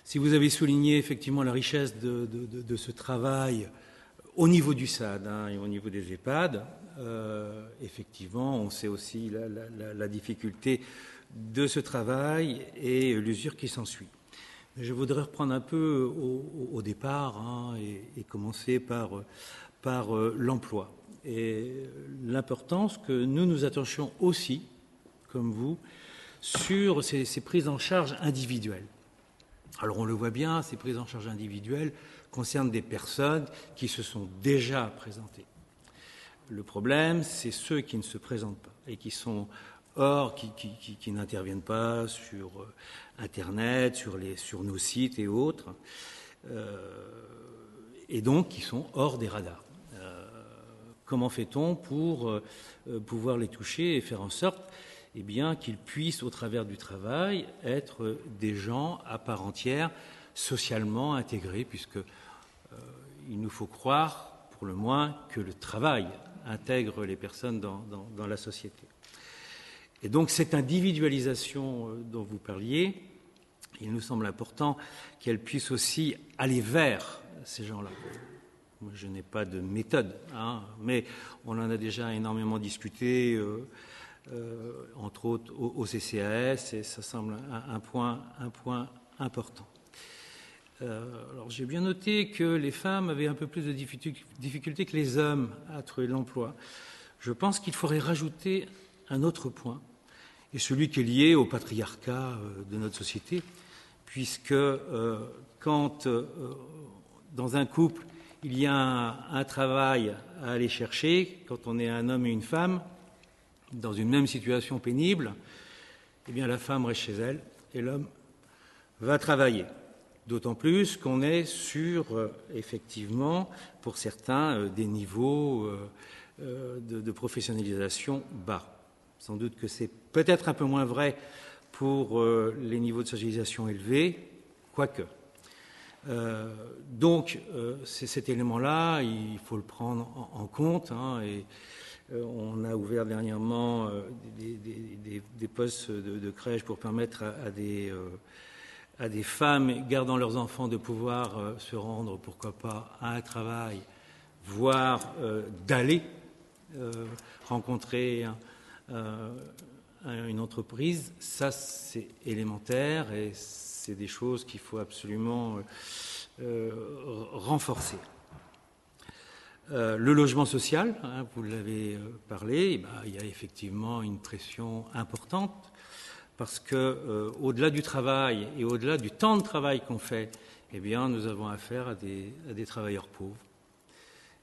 Si vous avez souligné effectivement la richesse de, ce travail au niveau du SAD hein, et au niveau des EHPAD, euh, effectivement, on sait aussi la, difficulté de ce travail et l'usure qui s'ensuit. Je voudrais reprendre un peu au, départ hein, et, commencer par, euh, l'emploi et l'importance que nous nous attentions aussi, comme vous, sur ces, prises en charge individuelles. Alors on le voit bien, ces prises en charge individuelles concernent des personnes qui se sont déjà présentées. Le problème, c'est ceux qui ne se présentent pas et qui sont hors, qui, n'interviennent pas sur euh, Internet, sur, nos sites et autres, euh, et donc qui sont hors des radars. Comment fait-on pour euh, pouvoir les toucher et faire en sorte eh qu'ils puissent, au travers du travail, être des gens à part entière, socialement intégrés, puisque euh, nous faut croire, pour le moins, que le travail intègre les personnes dans, la société. Et donc cette individualisation euh, dont vous parliez, il nous semble important qu'elle puisse aussi aller vers ces gens-là je n'ai pas de méthode, hein, mais on en a déjà énormément discuté, euh, euh, entre autres au, CCAS, et ça semble un, point, important. Euh, alors j'ai bien noté que les femmes avaient un peu plus de difficultés que les hommes à trouver l'emploi. Je pense qu'il faudrait rajouter un autre point, et celui qui est lié au patriarcat de notre société, puisque quand dans un couple, il y a un, travail à aller chercher quand on est un homme et une femme dans une même situation pénible. Eh bien, la femme reste chez elle et l'homme va travailler. D'autant plus qu'on est sur, euh, effectivement, pour certains, euh, des niveaux euh, de, professionnalisation bas. Sans doute que c'est peut-être un peu moins vrai pour les niveaux de socialisation élevés, quoique. Euh, donc, euh, c'est cet élément-là, il faut le prendre en, compte. Hein, et euh, on a ouvert dernièrement des, postes de, crèche pour permettre à, des, à, des, femmes gardant leurs enfants de pouvoir se rendre, pourquoi pas, à un travail, voire d'aller rencontrer une entreprise. Ça, c'est élémentaire et c'est des choses qu'il faut absolument renforcer. le logement social, hein, vous l'avez parlé, eh ben, il y a effectivement une pression importante parce que au-delà du travail et au-delà du temps de travail qu'on fait, eh nous avons affaire à des travailleurs pauvres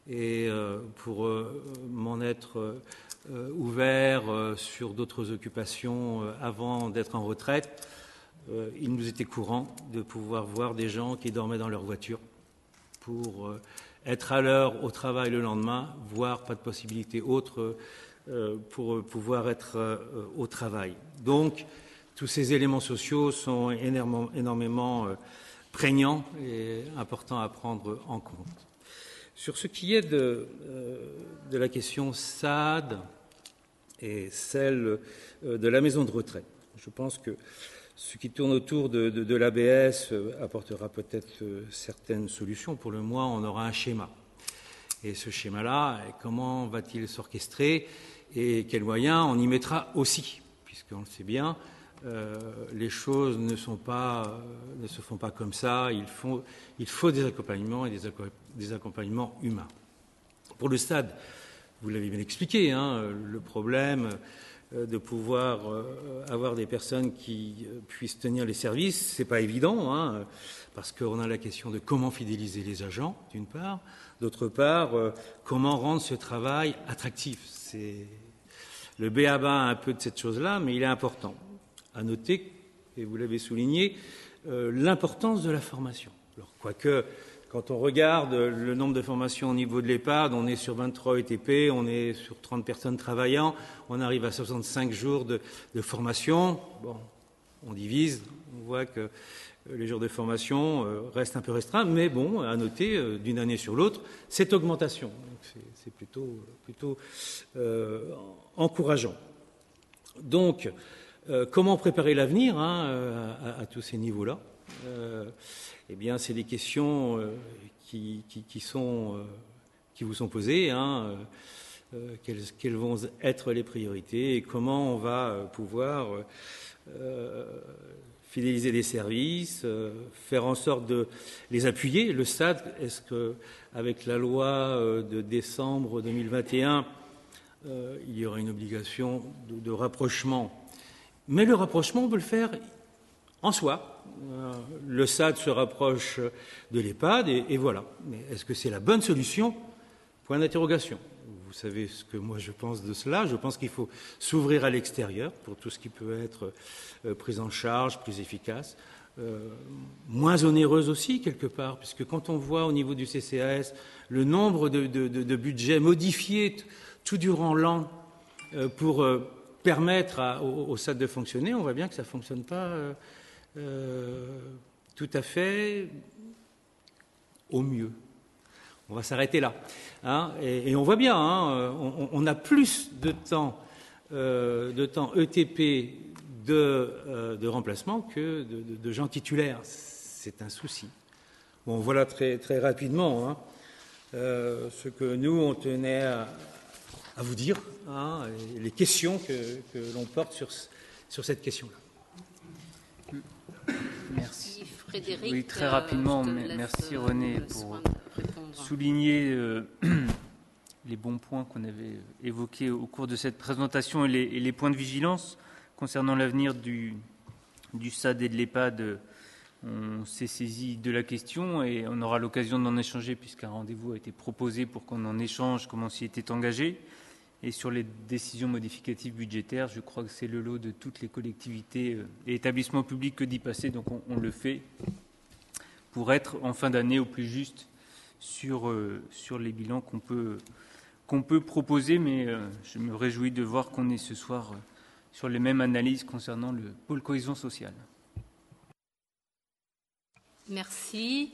et euh, pour euh, m'en être euh, ouvert sur d'autres occupations avant d'être en retraite, il nous était courant de pouvoir voir des gens qui dormaient dans leur voiture pour être à l'heure au travail le lendemain, voire pas de possibilité autre pour pouvoir être au travail. Donc, tous ces éléments sociaux sont énormément prégnants et importants à prendre en compte. Sur ce qui est de, euh, la question SAD et celle euh, de la maison de retraite, je pense que ce qui tourne autour de, l'ABS euh, apportera peut-être certaines solutions. Pour le moins, on aura un schéma. Et ce schéma-là, comment va-t-il s'orchestrer et quels moyens on y mettra aussi Puisqu'on le sait bien, euh, les choses ne, euh, se font pas comme ça. Il faut, des accompagnements et des, accompagnements humains. Pour le stade, vous l'avez bien expliqué, hein, le problème euh, de pouvoir avoir des personnes qui puissent tenir les services, c'est pas évident, hein, parce qu'on a la question de comment fidéliser les agents, d'une part, d'autre part, comment rendre ce travail attractif. C'est le béaba un peu de cette chose-là, mais il est important à noter, et vous l'avez souligné, euh, l'importance de la formation. Alors, quoique, quand on regarde le nombre de formations au niveau de l'EHPAD, on est sur 23 ETP, on est sur 30 personnes travaillant, on arrive à 65 jours de, formation. Bon, on divise, on voit que les jours de formation euh, restent un peu restreints, mais bon, à noter euh, d'une année sur l'autre cette augmentation. C'est plutôt, plutôt encourageant. Donc, euh, comment préparer l'avenir hein, euh, à, tous ces niveaux-là? Euh, Eh bien, c'est des questions qui, sont, qui, vous sont posées. Hein, quelles, vont être les priorités et comment on va pouvoir fidéliser les services, faire en sorte de les appuyer. Le SAD, est-ce que avec la loi de décembre 2021, il y aura une obligation de rapprochement? Mais le rapprochement, on peut le faire en soi. Euh, le SAD se rapproche de l'EHPAD et, voilà. Mais est-ce que c'est la bonne solution? Point d'interrogation. Vous savez ce que moi je pense de cela. Je pense qu'il faut s'ouvrir à l'extérieur pour tout ce qui peut être euh, pris en charge, plus efficace. Euh, moins onéreuse aussi, quelque part, puisque quand on voit au niveau du CCAS le nombre de, budgets modifiés tout durant l'an pour permettre au, SAD de fonctionner, on voit bien que ça ne fonctionne pas euh, euh, tout à fait au mieux. On va s'arrêter là. Hein, et, on voit bien, hein, on, a plus de temps, euh, de temps ETP de, remplacement que de, gens titulaires. C'est un souci. Bon, voilà très, rapidement hein, ce que nous, on tenait à, vous dire les questions que, l'on porte sur, sur cette question-là. Merci. Frédéric. Oui, très rapidement, merci René pour souligner euh, les bons points qu'on avait évoqués au cours de cette présentation et les, points de vigilance concernant l'avenir du, du SAD et de l'EHPAD. On s'est saisi de la question et on aura l'occasion d'en échanger puisqu'un rendez-vous a été proposé pour qu'on en échange comment s'y était engagé. Et sur les décisions modificatives budgétaires, je crois que c'est le lot de toutes les collectivités euh, et établissements publics que d'y passer, donc on, le fait pour être en fin d'année au plus juste sur, euh, sur les bilans qu'on peut, peut proposer. Mais euh, je me réjouis de voir qu'on est ce soir sur les mêmes analyses concernant le pôle cohésion sociale. Merci.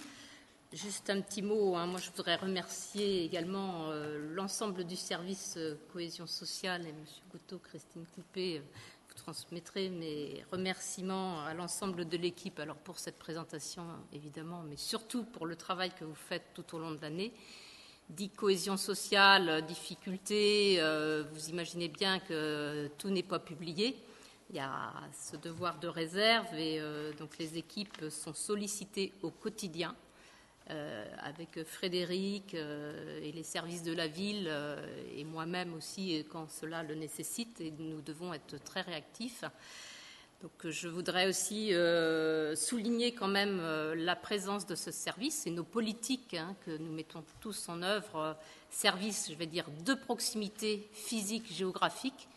Juste un petit mot. Hein. Moi, je voudrais remercier également euh, l'ensemble du service euh, cohésion sociale et M. Goutot, Christine Coupé. Euh, vous transmettrez mes remerciements à l'ensemble de l'équipe. Alors pour cette présentation, évidemment, mais surtout pour le travail que vous faites tout au long de l'année. Dit cohésion sociale, difficulté, vous imaginez bien que tout n'est pas publié. il y a ce devoir de réserve et donc les équipes sont sollicitées au quotidien avec Frédéric et les services de la ville et moi-même aussi quand cela le nécessite et nous devons être très réactifs. Donc, je voudrais aussi euh, souligner quand même euh, la présence de ce service et nos politiques hein, que nous mettons tous en œuvre. Euh, service, je vais dire, de proximité physique, géographique.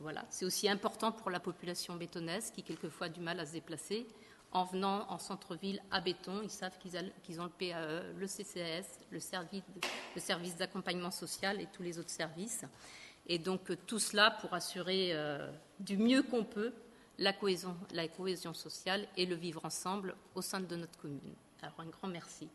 voilà, c'est aussi important pour la population bétonnaise qui quelquefois a du mal à se déplacer. En venant en centre-ville à béton, ils savent qu'ils ont le PAE, le CCS, le service, d'accompagnement social et tous les autres services. Et donc tout cela pour assurer du mieux qu'on peut la cohésion, la cohésion sociale et le vivre ensemble au sein de notre commune. Alors un grand merci.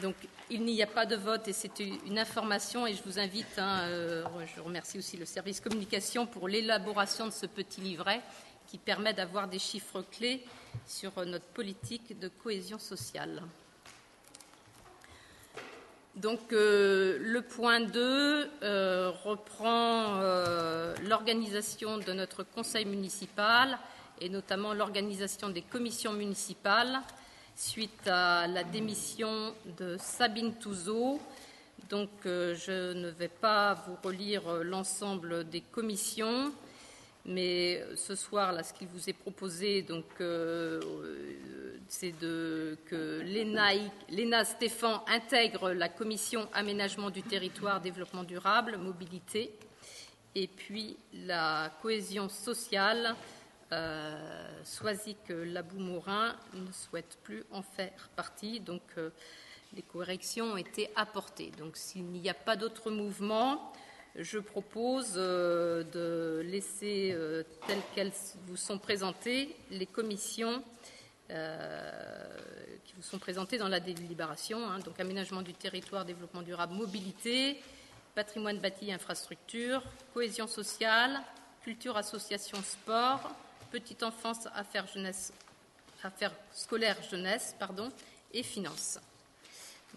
Donc, il n'y a pas de vote et c'est une information et je vous invite, hein, euh, je remercie aussi le service communication pour l'élaboration de ce petit livret qui permet d'avoir des chiffres clés sur notre politique de cohésion sociale. Donc euh, le point 2 euh, reprend euh, l'organisation de notre conseil municipal et notamment l'organisation des commissions municipales suite à la démission de Sabine Touzeau. Donc je ne vais pas vous relire l'ensemble des commissions, mais ce soir, là, ce qui vous est proposé, donc c'est que l'ENA Stéphane intègre la commission aménagement du territoire, développement durable, mobilité, et puis la cohésion sociale. Euh, que Labou-Morin ne souhaite plus en faire partie, donc euh, les corrections ont été apportées. Donc s'il n'y a pas d'autres mouvements, je propose euh, de laisser euh, telles qu'elles vous sont présentées les commissions euh, qui vous sont présentés dans la délibération. Hein. donc aménagement du territoire, développement durable, mobilité, patrimoine bâti, infrastructure, cohésion sociale, culture, association, sport, petite enfance, affaires, jeunesse, affaires scolaires, jeunesse, pardon, et finances.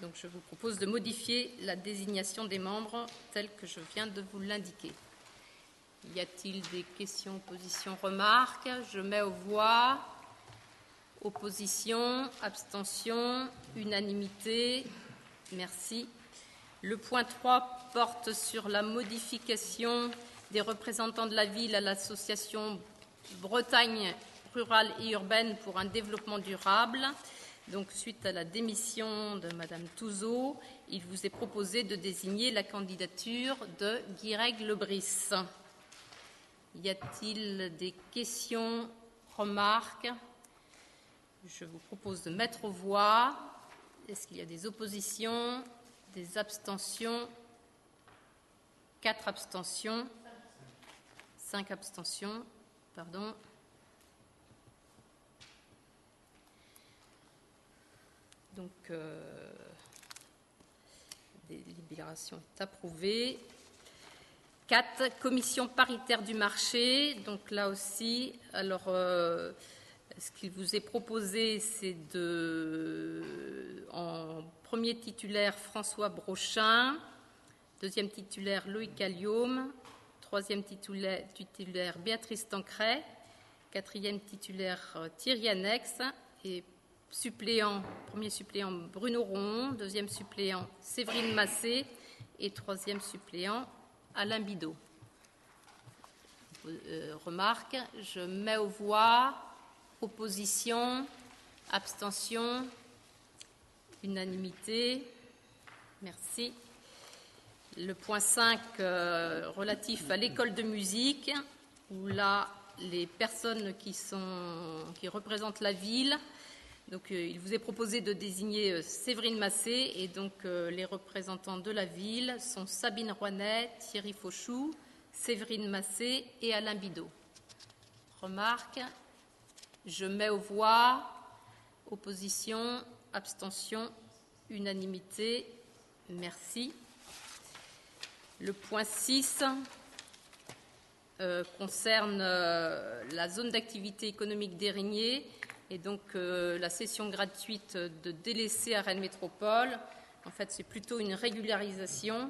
Donc je vous propose de modifier la désignation des membres telle que je viens de vous l'indiquer. Y a-t-il des questions, oppositions, remarques? Je mets aux voix. Opposition, abstention, unanimité. Merci. Le point 3 porte sur la modification des représentants de la ville à l'association Bretagne rurale et urbaine pour un développement durable. Donc, suite à la démission de Madame Touzeau, il vous est proposé de désigner la candidature de Guireg Lebris. Y a-t-il des questions, remarques? Je vous propose de mettre aux voix. Est-ce qu'il y a des oppositions, des abstentions? Quatre abstentions. Cinq abstentions. Pardon. Donc, euh, délibération est approuvée. Quatre, commission paritaire du marché. Donc là aussi, alors. Euh, ce qu'il vous est proposé, c'est de, en premier titulaire, François Brochin, deuxième titulaire, Loïc Alliaume, troisième titulaire, Béatrice Tancret, quatrième titulaire, Thierry Annex, et suppléant, premier suppléant, Bruno Ron, deuxième suppléant, Séverine Massé, et troisième suppléant, Alain Bidot. Euh, remarque, je mets aux voix Opposition Abstention Unanimité Merci. Le point 5 euh, relatif à l'école de musique, où là, les personnes qui, représentent la ville, donc euh, il vous est proposé de désigner euh, Séverine Massé, et donc les représentants de la ville sont Sabine Rouanet, Thierry Fauchou, Séverine Massé et Alain Bidot. Remarque je mets aux voix. Opposition, abstention, unanimité. Merci. Le point 6 euh, concerne euh, la zone d'activité économique d'Érigné et donc euh, la cession gratuite de délaissés à Rennes Métropole. En fait, c'est plutôt une régularisation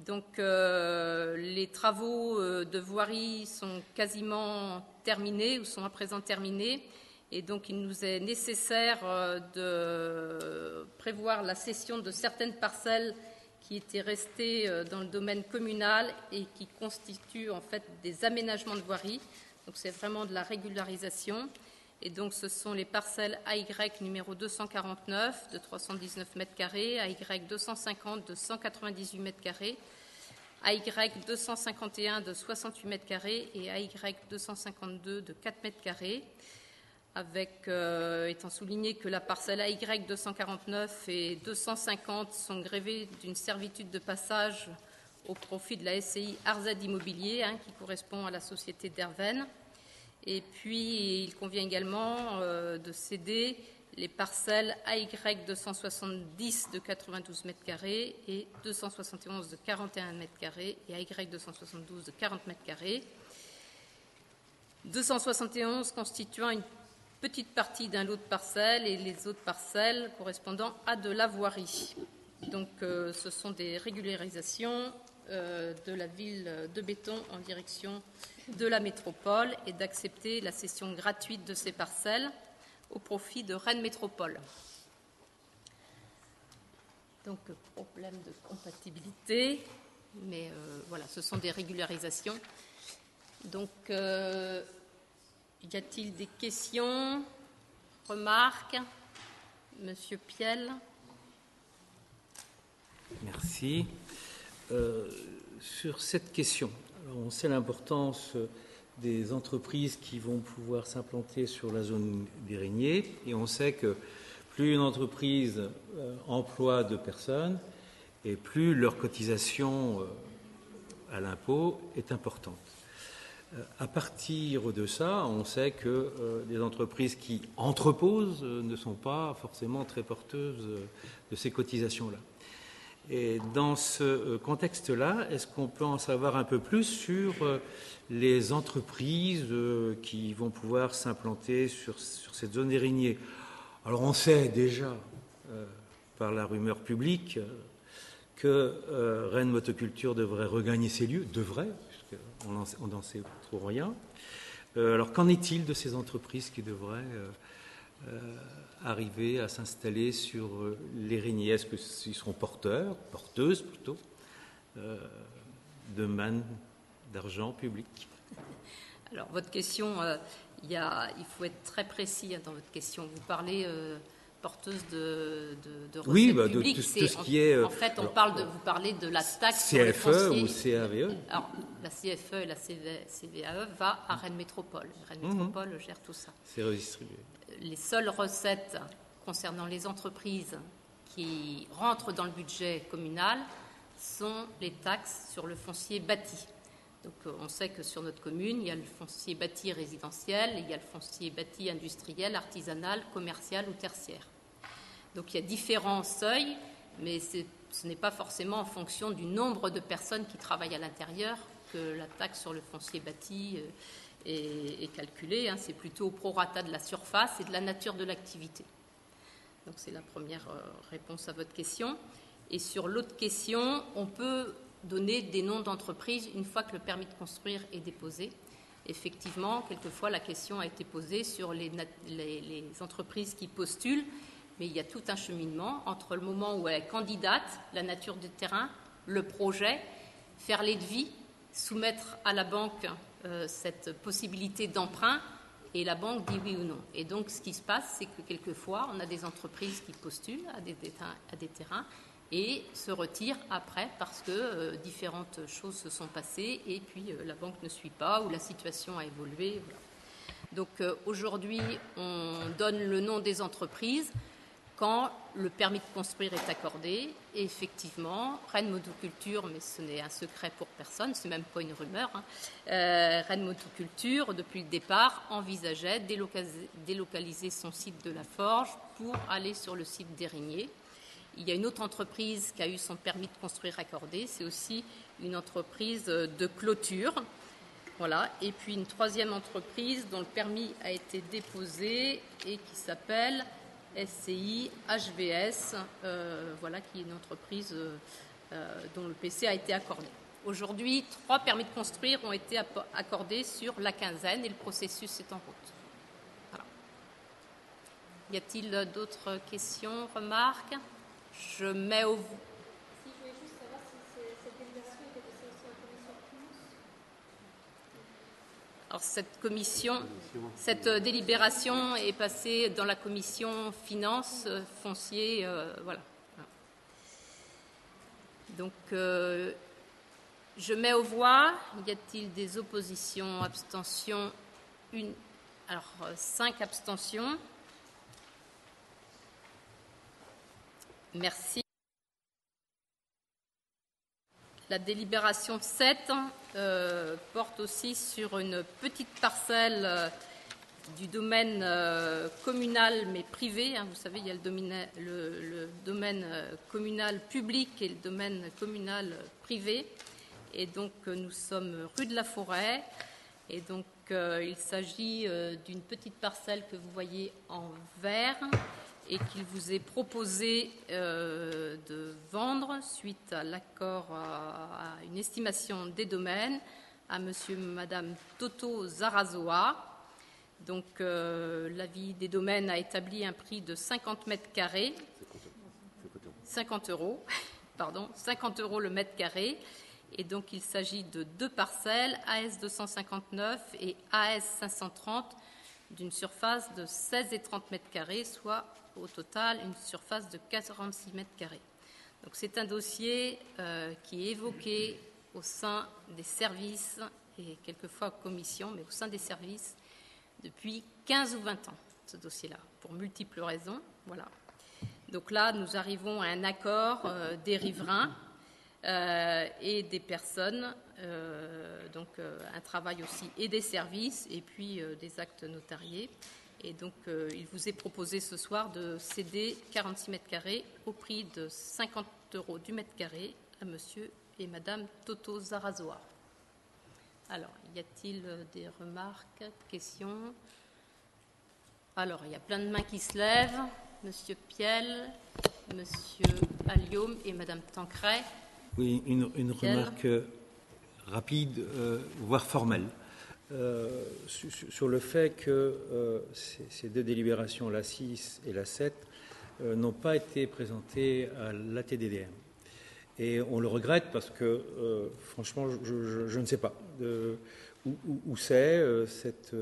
Donc les travaux de voirie sont quasiment terminés ou sont à présent terminés. Et donc il nous est nécessaire de prévoir la cession de certaines parcelles qui étaient restées dans le domaine communal et qui constituent en fait des aménagements de voirie. Donc c'est vraiment de la régularisation. Et donc, ce sont les parcelles AY numéro 249 de 319 mètres carrés, AY 250 de 198 mètres carrés, AY 251 de 68 mètres carrés et AY 252 de 4 mètres carrés, avec, euh, étant souligné que la parcelle AY 249 et 250 sont grévées d'une servitude de passage au profit de la SCI Arzad Immobilier, hein, qui correspond à la société d'Herven. Et puis, il convient également euh, de céder les parcelles AY 270 de 92 mètres carrés et 271 de 41 mètres carrés et AY 272 de 40 mètres carrés. 271 constituant une petite partie d'un lot de parcelles et les autres parcelles correspondant à de la voirie. Donc, euh, ce sont des régularisations euh, de la ville de béton en direction de la métropole et d'accepter la cession gratuite de ces parcelles au profit de Rennes Métropole. Donc, problème de compatibilité, mais euh, voilà, ce sont des régularisations. Donc, y a-t-il des questions, remarques Monsieur Piel? Merci. Euh, sur cette question, on sait l'importance des entreprises qui vont pouvoir s'implanter sur la zone d'Érigné et on sait que plus une entreprise euh, emploie de personnes et plus leur cotisation euh, à l'impôt est importante. À partir de ça, on sait que les entreprises qui entreposent ne sont pas forcément très porteuses de ces cotisations-là. Et dans ce euh, contexte-là, est-ce qu'on peut en savoir un peu plus sur euh, les entreprises euh, qui vont pouvoir s'implanter sur, cette zone d'Érigné Alors on sait déjà, par la rumeur publique, que Rennes Motoculture devrait regagner ses lieux, devrait, puisqu'on n'en sait trop rien. alors qu'en est-il de ces entreprises qui devraient arriver à s'installer sur euh, les Est-ce qu'ils seront porteurs, porteuses plutôt, euh, de manne d'argent public? Alors, votre question, euh, il, faut être très précis hein, dans votre question. Vous parlez porteuse de, de, de oui, bah, publiques. De tout, ce qui est. En fait, on parle de, vous parlez de la taxe CFE ou CAVE Alors, la CFE et la CVAE va à Rennes Métropole. Rennes mhm. Métropole gère tout ça. C'est redistribué les seules recettes concernant les entreprises qui rentrent dans le budget communal sont les taxes sur le foncier bâti. Donc, euh, on sait que sur notre commune, il y a le foncier bâti résidentiel, il y a le foncier bâti industriel, artisanal, commercial ou tertiaire. Donc, il y a différents seuils, mais ce n'est pas forcément en fonction du nombre de personnes qui travaillent à l'intérieur que la taxe sur le foncier bâti euh, est, calculé. Hein. c'est plutôt au prorata de la surface et de la nature de l'activité. Donc c'est la première euh, réponse à votre question. Et sur l'autre question, on peut donner des noms d'entreprises une fois que le permis de construire est déposé. Effectivement, quelquefois la question a été posée sur les, entreprises qui postulent, mais il y a tout un cheminement entre le moment où elle est candidate, la nature du terrain, le projet, faire les devis, soumettre à la banque euh, cette possibilité d'emprunt et la banque dit oui ou non. Et donc, ce qui se passe, c'est que quelquefois, on a des entreprises qui postulent à des terrains et se retirent après parce que euh, différentes choses se sont passées et puis euh, la banque ne suit pas ou la situation a évolué. Donc, aujourd'hui, on donne le nom des entreprises quand le permis de construire est accordé. Et effectivement, Rennes Motoculture, mais ce n'est un secret pour personne, c'est même pas une rumeur, hein, euh, Rennes Motoculture, depuis le départ, envisageait délocaliser, délocaliser son site de la Forge pour aller sur le site d'Érigné. Il y a une autre entreprise qui a eu son permis de construire accordé, c'est aussi une entreprise de clôture. Voilà. Et puis une troisième entreprise dont le permis a été déposé et qui s'appelle SCI, HVS, euh, voilà, qui est une entreprise euh, dont le PC a été accordé. Aujourd'hui, trois permis de construire ont été accordés sur la quinzaine et le processus est en route. Y a-t-il d'autres questions, remarques? Je mets au. Alors cette commission, cette délibération est passée dans la commission finances, foncier, euh, voilà. Donc euh, je mets aux voix. Y a-t-il des oppositions, abstentions Une. Alors, euh, cinq abstentions. Merci. La délibération 7 euh, porte aussi sur une petite parcelle euh, du domaine communal mais privé. Hein. vous savez, il y a le domaine communal public et le domaine communal privé. Et donc, euh, nous sommes rue de la Forêt. Et donc, euh, il s'agit euh, d'une petite parcelle que vous voyez en vert et qu'il vous est proposé de vendre suite à l'accord, à, une estimation des domaines à monsieur madame Toto Zarazoa. Donc, l'avis des domaines a établi un prix de 50 mètres carrés. 50 euros, pardon, 50 euros le mètre carré. Et donc, il s'agit de deux parcelles, AS 259 et AS 530, d'une surface de 16 et 30 mètres carrés, soit au total une surface de 46 mètres carrés. Donc, c'est un dossier euh, qui est évoqué au sein des services et quelquefois en commission, mais au sein des services depuis 15 ou 20 ans, ce dossier-là, pour multiples raisons. Voilà. Donc là, nous arrivons à un accord euh, des riverains euh, et des personnes, donc un travail aussi et des services et puis des actes notariés. Et donc il vous est proposé ce soir de céder 46 mètres carrés au prix de 50 euros du mètre carré à monsieur et madame Toto Zarazoa. Alors, y a-t-il des remarques, questions? Alors, il y a plein de mains qui se lèvent. Monsieur Piel, Monsieur Allium et Madame Tancret. Oui, une, remarque euh, rapide, euh, voire formelle, euh, sur, le fait que ces, deux délibérations, la 6 et la 7, n'ont pas été présentées à la TDDM. Et on le regrette parce que, franchement, je, ne sais pas où, c'est cette,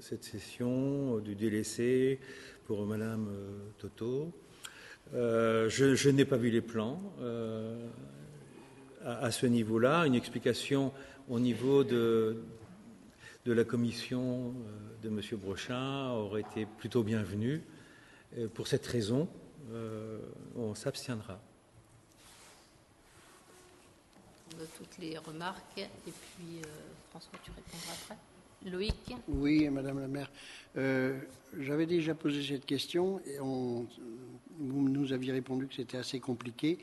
cette, session du délaissé pour Madame Toto. je, n'ai pas vu les plans à, ce niveau-là. Une explication au niveau de, de la commission euh, de M. Brochin aurait été plutôt bienvenue. Pour cette raison, euh, on s'abstiendra. De toutes les remarques, et puis euh, François, tu répondras après. Loïc Oui, Madame la maire. J'avais déjà posé cette question et on, vous nous aviez répondu que c'était assez compliqué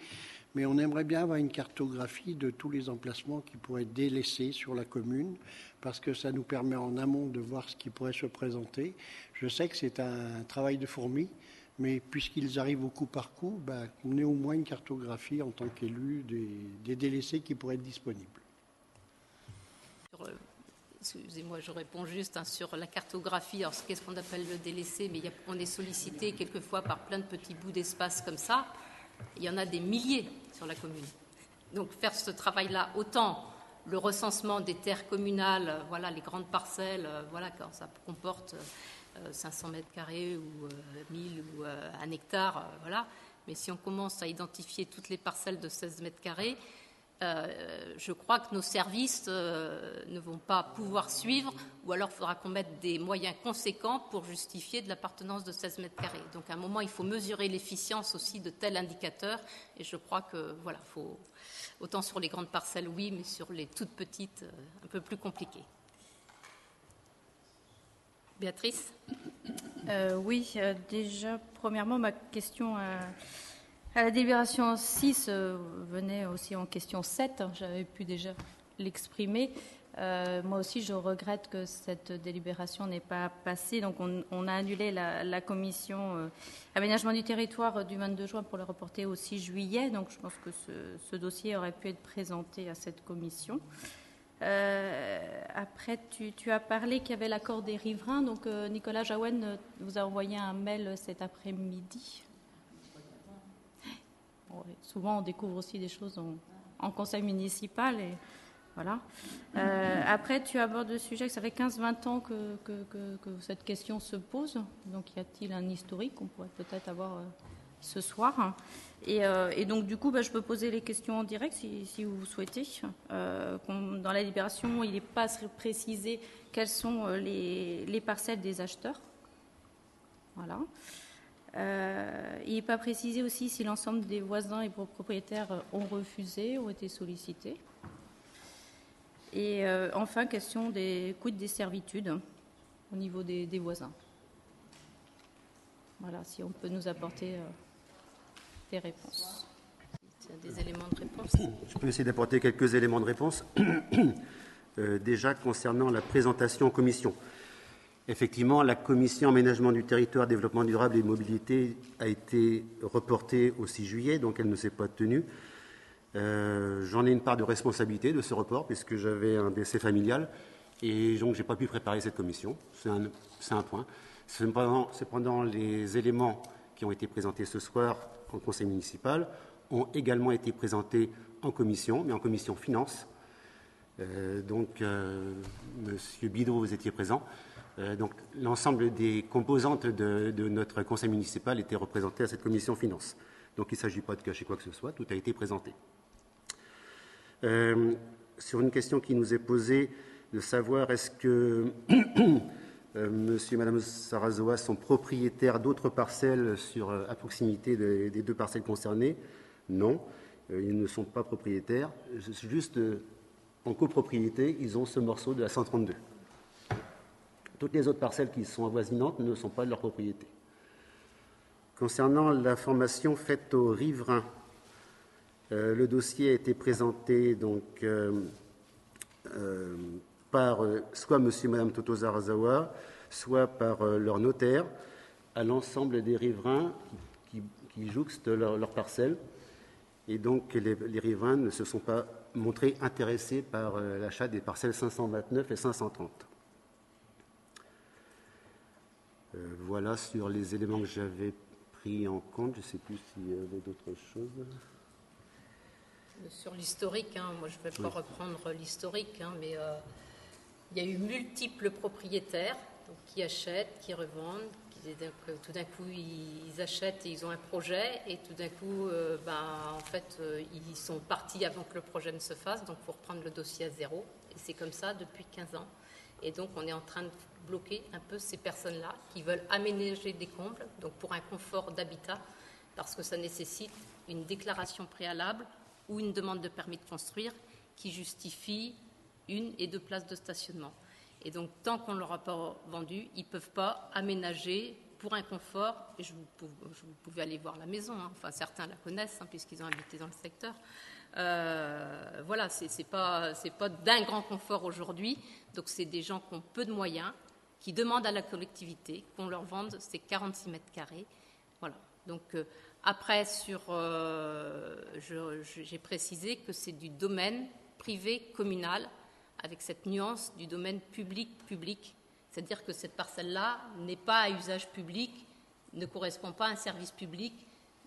mais on aimerait bien avoir une cartographie de tous les emplacements qui pourraient être délaissés sur la commune, parce que ça nous permet en amont de voir ce qui pourrait se présenter. Je sais que c'est un travail de fourmi, mais puisqu'ils arrivent au coup par coup, ben, on ait au moins une cartographie en tant qu'élu des, délaissés qui pourraient être disponibles. Euh, excusez-moi, je réponds juste hein, sur la cartographie. Alors, qu'est-ce qu'on appelle le délaissé? Mais on est sollicité quelquefois par plein de petits bouts d'espace comme ça. Il y en a des milliers sur la commune. Donc faire ce travail-là, autant le recensement des terres communales, euh, voilà, les grandes parcelles, euh, voilà, quand ça comporte 500 euh, mètres carrés ou 1000 ou un hectare, voilà. Mais si on commence à identifier toutes les parcelles de 16 mètres carrés, euh, je crois que nos services euh, ne vont pas pouvoir suivre, ou alors il faudra qu'on mette des moyens conséquents pour justifier de l'appartenance de 16 mètres carrés. Donc à un moment, il faut mesurer l'efficience aussi de tels indicateurs, et je crois que voilà, faut autant sur les grandes parcelles, oui, mais sur les toutes petites, euh, un peu plus compliqué. Béatrice? Oui, déjà, premièrement, ma question la délibération 6 euh, venait aussi en question 7, hein, j'avais pu déjà l'exprimer. Euh, moi aussi, je regrette que cette délibération n'ait pas passé. Donc, on, a annulé la, commission euh, aménagement du territoire du 22 juin pour le reporter au 6 juillet. Donc, je pense que ce, dossier aurait pu être présenté à cette commission. Après, tu, as parlé qu'il y avait l'accord des riverains. Donc, Nicolas Jaouen vous a envoyé un mail cet après-midi. Souvent, on découvre aussi des choses en, conseil municipal. Et, voilà. Euh, après, tu abordes le sujet ça fait 15-20 ans que, cette question se pose. Donc, y a-t-il un historique qu'on pourrait peut-être avoir euh, ce soir? Euh, et, donc, du coup, bah, je peux poser les questions en direct si, vous souhaitez. dans la libération, il n'est pas précisé quelles sont les, parcelles des acheteurs. Voilà. Il n'est pas précisé aussi si l'ensemble des voisins et propriétaires ont refusé, ont été sollicités. Et euh, enfin, question des coûts des servitudes au niveau des, voisins. Voilà, si on peut nous apporter euh, des réponses. Des éléments de réponse Je peux essayer d'apporter quelques éléments de réponse. Euh, déjà, concernant la présentation en commission. Effectivement, la commission aménagement du territoire, développement durable et mobilité a été reportée au 6 juillet, donc elle ne s'est pas tenue. Euh, j'en ai une part de responsabilité de ce report puisque j'avais un décès familial et donc je n'ai pas pu préparer cette commission. C'est un, point. Cependant, les éléments qui ont été présentés ce soir en conseil municipal ont également été présentés en commission, mais en commission finance. Euh, donc, euh, Monsieur Bidot, vous étiez présent. Donc, l'ensemble des composantes de, de, notre conseil municipal étaient représentées à cette commission finance. Donc, il ne s'agit pas de cacher quoi que ce soit, tout a été présenté. Euh, sur une question qui nous est posée, de savoir est-ce que euh, monsieur et madame Sarazoa sont propriétaires d'autres parcelles sur, euh, à proximité des, deux parcelles concernées? Non, ils ne sont pas propriétaires. Juste en copropriété, ils ont ce morceau de la 132. Toutes les autres parcelles qui sont avoisinantes ne sont pas de leur propriété. Concernant l'information faite aux riverains, euh, le dossier a été présenté donc, euh, euh, par soit M. et Mme Toto Zarazawa, soit par leur notaire à l'ensemble des riverains qui, jouxtent leurs leur parcelles. Et donc les, riverains ne se sont pas montrés intéressés par l'achat des parcelles 529 et 530. Voilà sur les éléments que j'avais pris en compte. Je ne sais plus s'il y avait d'autres choses. Sur l'historique, hein, moi je ne vais pas reprendre l'historique, hein, mais euh, il y a eu multiples propriétaires qui achètent, qui revendent, qui, tout d'un coup ils achètent et ils ont un projet, et tout d'un coup, euh, ben, en fait, euh, ils sont partis avant que le projet ne se fasse, donc pour reprendre le dossier à zéro. Et c'est comme ça depuis 15 ans. Et donc on est en train de bloquer un peu ces personnes-là qui veulent aménager des combles, donc pour un confort d'habitat, parce que ça nécessite une déclaration préalable ou une demande de permis de construire qui justifie une et deux places de stationnement. Et donc, tant qu'on ne leur a pas vendu, ils ne peuvent pas aménager pour un confort. Je vous, pouvez aller voir la maison, hein. enfin certains la connaissent, hein, puisqu'ils ont habité dans le secteur. Euh, voilà, ce n'est pas, pas d'un grand confort aujourd'hui. Donc, c'est des gens qui ont peu de moyens, qui demandent à la collectivité qu'on leur vende ces 46 mètres carrés. Voilà. Donc, euh, après, sur, euh, j'ai précisé que c'est du domaine privé communal, avec cette nuance du domaine public-public. C'est-à-dire que cette parcelle-là n'est pas à usage public, ne correspond pas à un service public,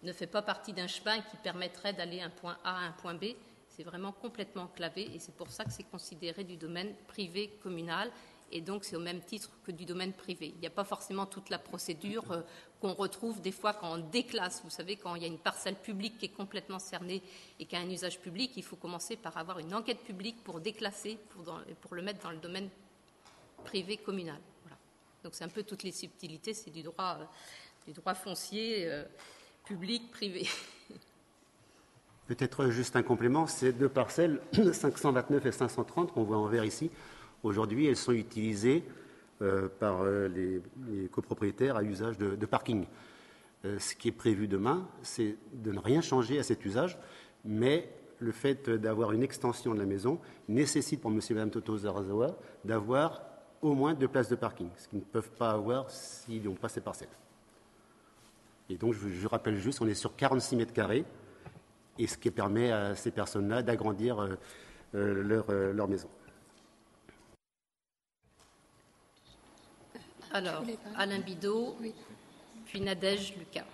ne fait pas partie d'un chemin qui permettrait d'aller d'un point A à un point B. C'est vraiment complètement clavé et c'est pour ça que c'est considéré du domaine privé communal et donc c'est au même titre que du domaine privé. Il n'y a pas forcément toute la procédure euh, qu'on retrouve des fois quand on déclasse. Vous savez, quand il y a une parcelle publique qui est complètement cernée et qui a un usage public, il faut commencer par avoir une enquête publique pour déclasser, pour, le mettre dans le domaine privé communal. Donc c'est un peu toutes les subtilités, c'est du droit, euh, du droit foncier euh, public, privé. Peut-être juste un complément, ces deux parcelles, 529 et 530 qu'on voit en vert ici, Aujourd'hui, elles sont utilisées euh, par euh, les, copropriétaires à usage de, parking. Euh, ce qui est prévu demain, c'est de ne rien changer à cet usage, mais le fait d'avoir une extension de la maison nécessite pour M. et Mme Toto Zarazawa d'avoir au moins deux places de parking, ce qu'ils ne peuvent pas avoir s'ils n'ont pas ces parcelles. Et donc, je, rappelle juste, on est sur 46 mètres carrés, et ce qui permet à ces personnes-là d'agrandir leur maison. Alors, Alain Bidot, puis Nadège Lucas.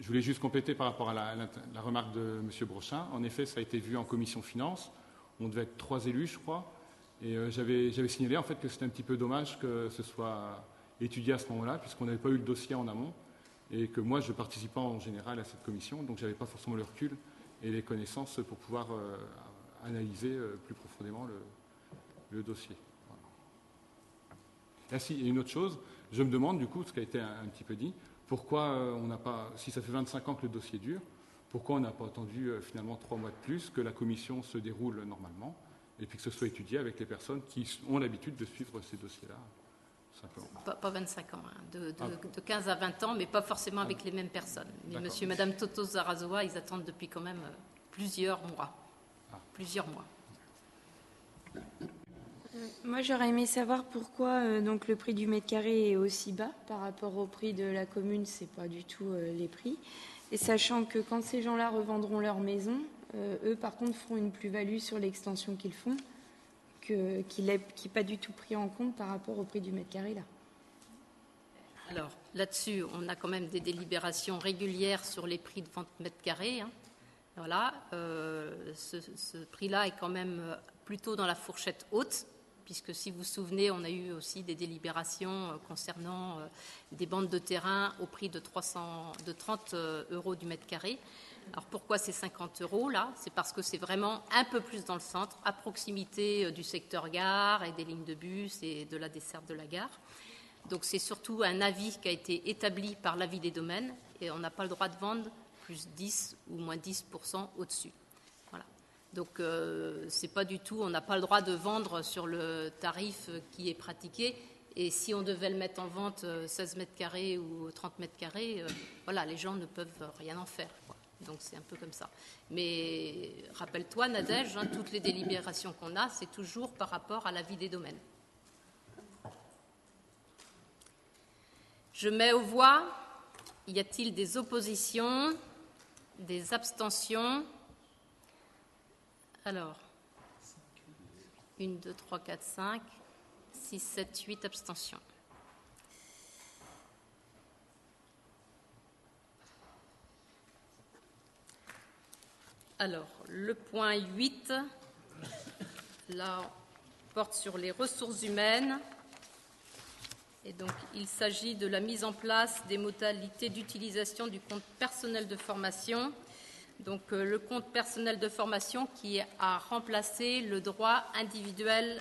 Je voulais juste compléter par rapport à la, remarque de M. Brochin. En effet, ça a été vu en commission finance. On devait être trois élus, je crois. Et euh, j'avais signalé en fait que c'était un petit peu dommage que ce soit étudié à ce moment-là, puisqu'on n'avait pas eu le dossier en amont. Et que moi, je ne participe pas en général à cette commission, donc je n'avais pas forcément le recul et les connaissances pour pouvoir euh, analyser euh, plus profondément le, dossier. Voilà. Et, une autre chose, je me demande du coup, ce qui a été un petit peu dit, pourquoi euh, on n'a pas, si ça fait 25 ans que le dossier dure, pourquoi on n'a pas attendu euh, finalement trois mois de plus que la commission se déroule normalement et puis que ce soit étudié avec les personnes qui ont l'habitude de suivre ces dossiers-là pas, 25 ans, hein, de, 15 à 20 ans, mais pas forcément avec les mêmes personnes. Mais monsieur et madame Toto Zarazoa, ils attendent depuis quand même euh, plusieurs mois. Ah. Plusieurs mois. Euh, moi, j'aurais aimé savoir pourquoi euh, donc le prix du mètre carré est aussi bas par rapport au prix de la commune. C'est pas du tout euh, les prix. Et sachant que quand ces gens-là revendront leur maison, eux, par contre, feront une plus-value sur l'extension qu'ils font, que, qui n'est pas du tout pris en compte par rapport au prix du mètre carré là. Alors là-dessus, on a quand même des délibérations régulières sur les prix de vente mètre carré. Hein. Voilà, ce, ce prix-là est quand même plutôt dans la fourchette haute puisque si vous vous souvenez, on a eu aussi des délibérations euh, concernant euh, des bandes de terrain au prix de, 300, de 30 euh, euros du mètre carré. Alors pourquoi ces 50 euros là? C'est parce que c'est vraiment un peu plus dans le centre, à proximité du secteur gare et des lignes de bus et de la desserte de la gare. Donc c'est surtout un avis qui a été établi par l'avis des domaines et on n'a pas le droit de vendre plus 10 ou moins 10% au-dessus. Donc, euh, c'est pas du tout, on n'a pas le droit de vendre sur le tarif qui est pratiqué. Et si on devait le mettre en vente 16 euh, mètres carrés ou 30 mètres carrés, euh, voilà, les gens ne peuvent rien en faire. Donc, c'est un peu comme ça. Mais rappelle-toi, Nadège, hein, toutes les délibérations qu'on a, c'est toujours par rapport à la vie des domaines. Je mets aux voix. Y a-t-il des oppositions, des abstentions? Alors, 1, 2, 3, 4, 5, 6, 7, 8 abstentions. Alors, le point 8, là, porte sur les ressources humaines. Et donc, il s'agit de la mise en place des modalités d'utilisation du compte personnel de formation donc euh, le compte personnel de formation qui a remplacé le droit individuel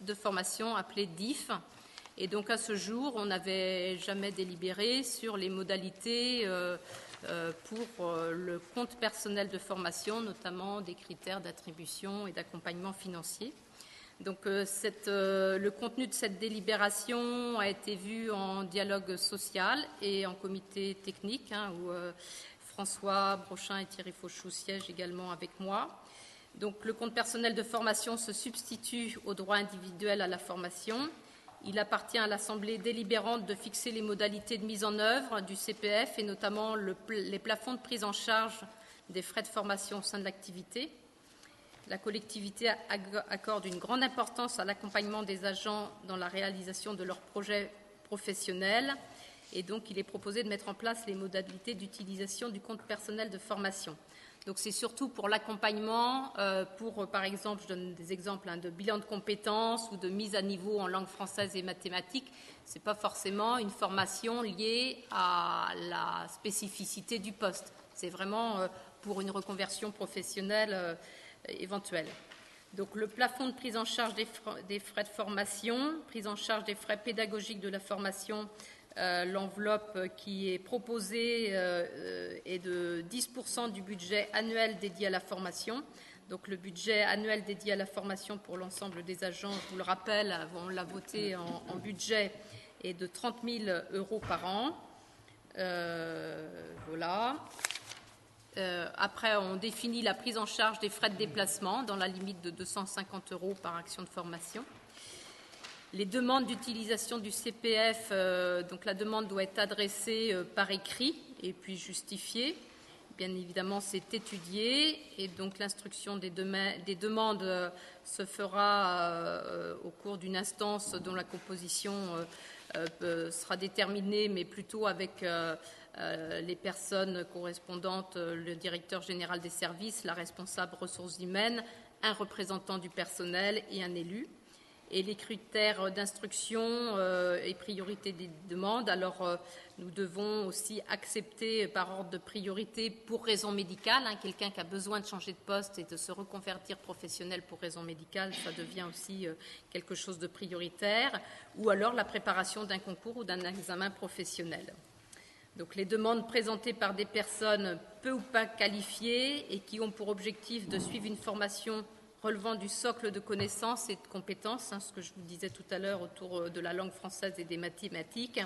de formation appelé DIF. Et donc à ce jour, on n'avait jamais délibéré sur les modalités euh, euh, pour le compte personnel de formation, notamment des critères d'attribution et d'accompagnement financier. Donc le contenu de cette délibération a été vu en dialogue social et en comité technique, hein, où François Brochin et Thierry Fauchou siègent également avec moi. Donc, le compte personnel de formation se substitue au droit individuel à la formation. Il appartient à l'Assemblée délibérante de fixer les modalités de mise en œuvre du CPF et notamment les plafonds de prise en charge des frais de formation au sein de l'activité. La collectivité accorde une grande importance à l'accompagnement des agents dans la réalisation de leurs projets professionnels et donc, il est proposé de mettre en place les modalités d'utilisation du compte personnel de formation. Donc, c'est surtout pour l'accompagnement, euh, pour, par exemple, je donne des exemples hein, de bilan de compétences ou de mise à niveau en langue française et mathématiques. Ce n'est pas forcément une formation liée à la spécificité du poste. C'est vraiment euh, pour une reconversion professionnelle euh, éventuelle. Donc le plafond de prise en charge des frais, de formation, prise en charge des frais pédagogiques de la formation euh, l'enveloppe qui est proposée euh, est de 10% du budget annuel dédié à la formation. Donc le budget annuel dédié à la formation pour l'ensemble des agents, je vous le rappelle, on l'a voté en, budget, est de 30 000 euros par an. Euh, voilà. Euh, après, on définit la prise en charge des frais de déplacement dans la limite de 250 euros par action de formation. Les demandes d'utilisation du CPF, euh, donc la demande doit être adressée euh, par écrit et puis justifiée. Bien évidemment, c'est étudié et donc l'instruction des, des, demandes se fera au cours d'une instance dont la composition sera déterminée, mais plutôt avec euh, les personnes correspondantes, euh, le directeur général des services, la responsable ressources humaines, un représentant du personnel et un élu. Et les critères d'instruction euh, et priorité des demandes, alors nous devons aussi accepter par ordre de priorité pour raison médicale. Hein, quelqu'un qui a besoin de changer de poste et de se reconvertir professionnel pour raison médicale, ça devient aussi quelque chose de prioritaire. Ou alors la préparation d'un concours ou d'un examen professionnel. Donc les demandes présentées par des personnes peu ou pas qualifiées et qui ont pour objectif de suivre une formation relevant du socle de connaissances et de compétences, hein, ce que je vous disais tout à l'heure autour euh, de la langue française et des mathématiques,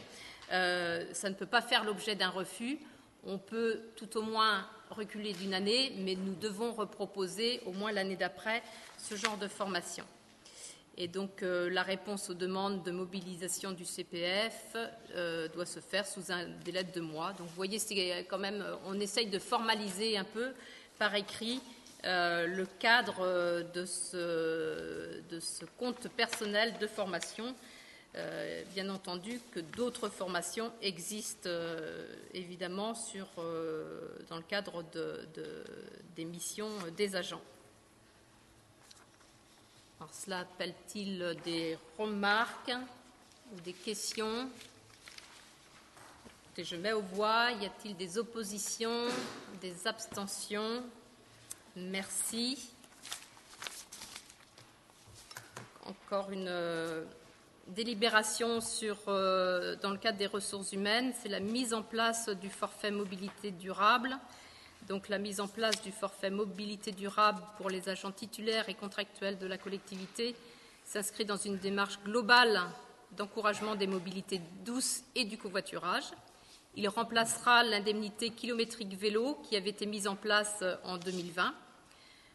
euh, ça ne peut pas faire l'objet d'un refus. On peut tout au moins reculer d'une année, mais nous devons reproposer au moins l'année d'après ce genre de formation. Et donc euh, la réponse aux demandes de mobilisation du CPF doit se faire sous un délai de deux mois. Donc vous voyez, quand même, on essaye de formaliser un peu par écrit euh, le cadre de ce, de ce, compte personnel de formation. bien entendu que d'autres formations existent évidemment dans le cadre de, des missions des agents. Alors, cela appelle-t-il des remarques ou des questions? Je mets aux voix. Y a-t-il des oppositions, des abstentions? Merci. Encore une euh, délibération euh, dans le cadre des ressources humaines, c'est la mise en place du forfait mobilité durable donc la mise en place du forfait mobilité durable pour les agents titulaires et contractuels de la collectivité s'inscrit dans une démarche globale d'encouragement des mobilités douces et du covoiturage. Il remplacera l'indemnité kilométrique vélo qui avait été mise en place en 2020.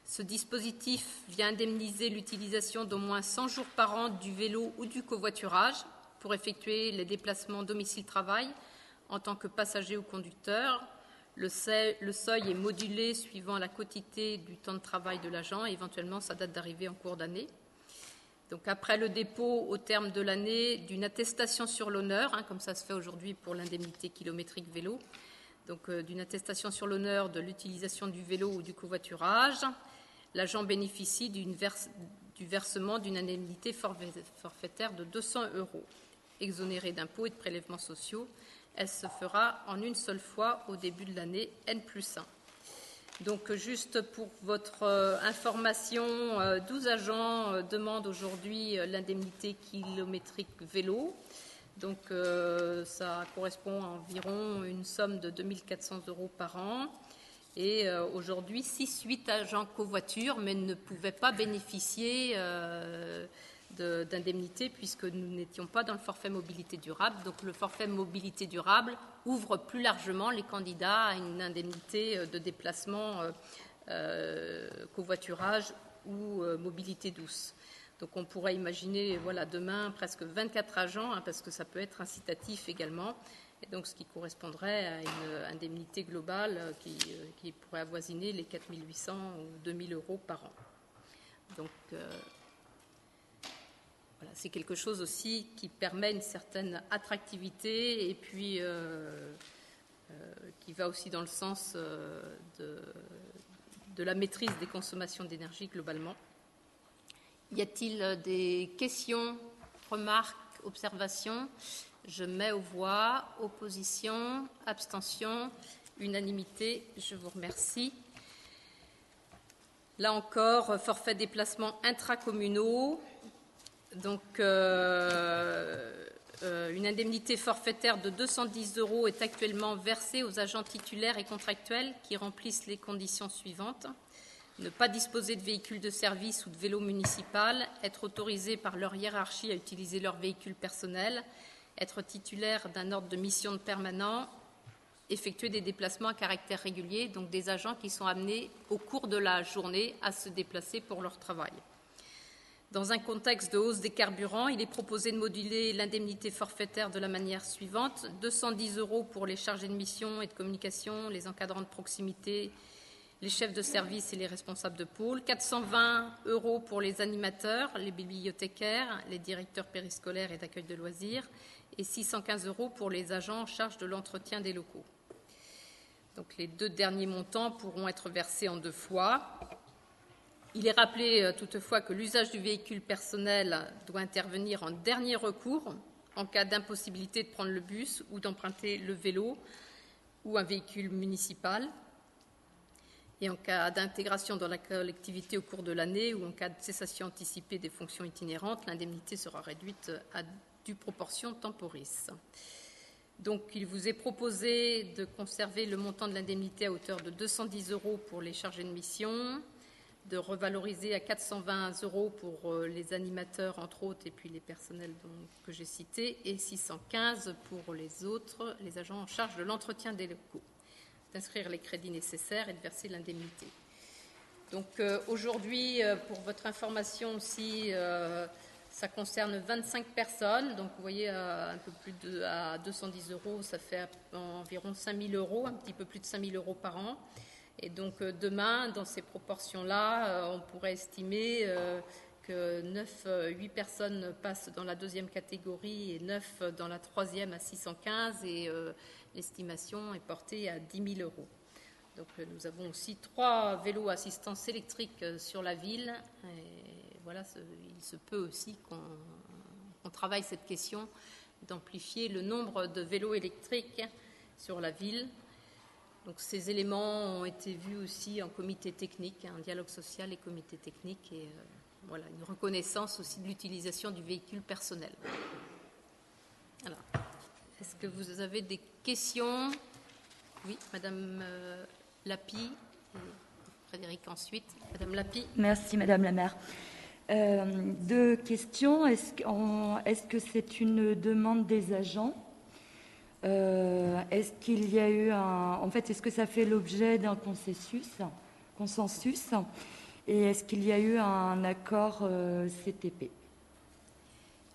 Ce dispositif vient indemniser l'utilisation d'au moins 100 jours par an du vélo ou du covoiturage pour effectuer les déplacements domicile-travail en tant que passager ou conducteur, le seuil, est modulé suivant la quotité du temps de travail de l'agent et éventuellement sa date d'arrivée en cours d'année. Donc après le dépôt au terme de l'année d'une attestation sur l'honneur, hein, comme ça se fait aujourd'hui pour l'indemnité kilométrique vélo, donc euh, d'une attestation sur l'honneur de l'utilisation du vélo ou du covoiturage, l'agent bénéficie du versement d'une indemnité forfaitaire de 200 euros, exonérée d'impôts et de prélèvements sociaux elle se fera en une seule fois au début de l'année N plus 1. Donc, juste pour votre euh, information, 12 euh, agents euh, demandent aujourd'hui l'indemnité kilométrique vélo. Donc, ça correspond à environ une somme de 2400 euros par an. Et aujourd'hui, 6-8 agents covoiture, mais ne pouvaient pas bénéficier d'indemnité puisque nous n'étions pas dans le forfait mobilité durable. Donc le forfait mobilité durable ouvre plus largement les candidats à une indemnité euh, de déplacement euh, euh, covoiturage ou mobilité douce. Donc on pourrait imaginer voilà, demain presque 24 agents, hein, parce que ça peut être incitatif également, donc ce qui correspondrait à une indemnité globale qui, qui pourrait avoisiner les 4800 ou 2000 euros par an. Donc c'est quelque chose aussi qui permet une certaine attractivité et puis euh, euh, qui va aussi dans le sens euh, de, la maîtrise des consommations d'énergie globalement. Y a-t-il des questions, remarques, observations? Je mets aux voix opposition, abstention, unanimité. Je vous remercie. Là encore, forfait déplacement intracommunaux. Donc, euh, euh, une indemnité forfaitaire de 210 euros est actuellement versée aux agents titulaires et contractuels qui remplissent les conditions suivantes ne pas disposer de véhicule de service ou de vélo municipal, être autorisé par leur hiérarchie à utiliser leur véhicule personnel, être titulaire d'un ordre de mission de permanent effectuer des déplacements à caractère régulier, donc des agents qui sont amenés au cours de la journée à se déplacer pour leur travail. Dans un contexte de hausse des carburants, il est proposé de moduler l'indemnité forfaitaire de la manière suivante. 210 euros pour les chargés de mission et de communication, les encadrants de proximité, les chefs de service et les responsables de pôle, 420 euros pour les animateurs, les bibliothécaires, les directeurs périscolaires et d'accueil de loisirs, et 615 euros pour les agents en charge de l'entretien des locaux. Donc les deux derniers montants pourront être versés en deux fois. Il est rappelé euh, toutefois que l'usage du véhicule personnel doit intervenir en dernier recours en cas d'impossibilité de prendre le bus ou d'emprunter le vélo ou un véhicule municipal et en cas d'intégration dans la collectivité au cours de l'année ou en cas de cessation anticipée des fonctions itinérantes, l'indemnité sera réduite à due proportion temporis. Donc, il vous est proposé de conserver le montant de l'indemnité à hauteur de 210 euros pour les chargés de mission, de revaloriser à 420 euros pour euh, les animateurs, entre autres, et puis les personnels que j'ai cités, et 615 pour les autres, les agents en charge de l'entretien des locaux, d'inscrire les crédits nécessaires et de verser l'indemnité. Donc euh, aujourd'hui, euh, pour votre information aussi, ça concerne 25 personnes. Donc vous voyez, un peu plus à 210 euros, ça fait environ 5 000 euros, un petit peu plus de 5 000 euros par an. Et donc euh, demain, dans ces proportions-là, euh, on pourrait estimer euh, que 9, 8 personnes passent dans la deuxième catégorie et 9 dans la troisième à 615 et l'estimation est portée à 10 000 euros. Donc nous avons aussi trois vélos assistance électrique sur la ville. Voilà, il se peut aussi qu'on travaille cette question d'amplifier le nombre de vélos électriques sur la ville. Donc ces éléments ont été vus aussi en comité technique, un dialogue social et comité technique, et euh, voilà, une reconnaissance aussi de l'utilisation du véhicule personnel. Est-ce que vous avez des questions? Oui, Madame euh, Lapi, Frédéric ensuite. Madame Lapi. Merci, Madame la maire. Euh, deux questions. Est-ce, est-ce que c'est une demande des agents? Euh, est-ce qu'il y a eu un. En fait, est-ce que ça fait l'objet d'un consensus, consensus? Et est-ce qu'il y a eu un accord euh, CTP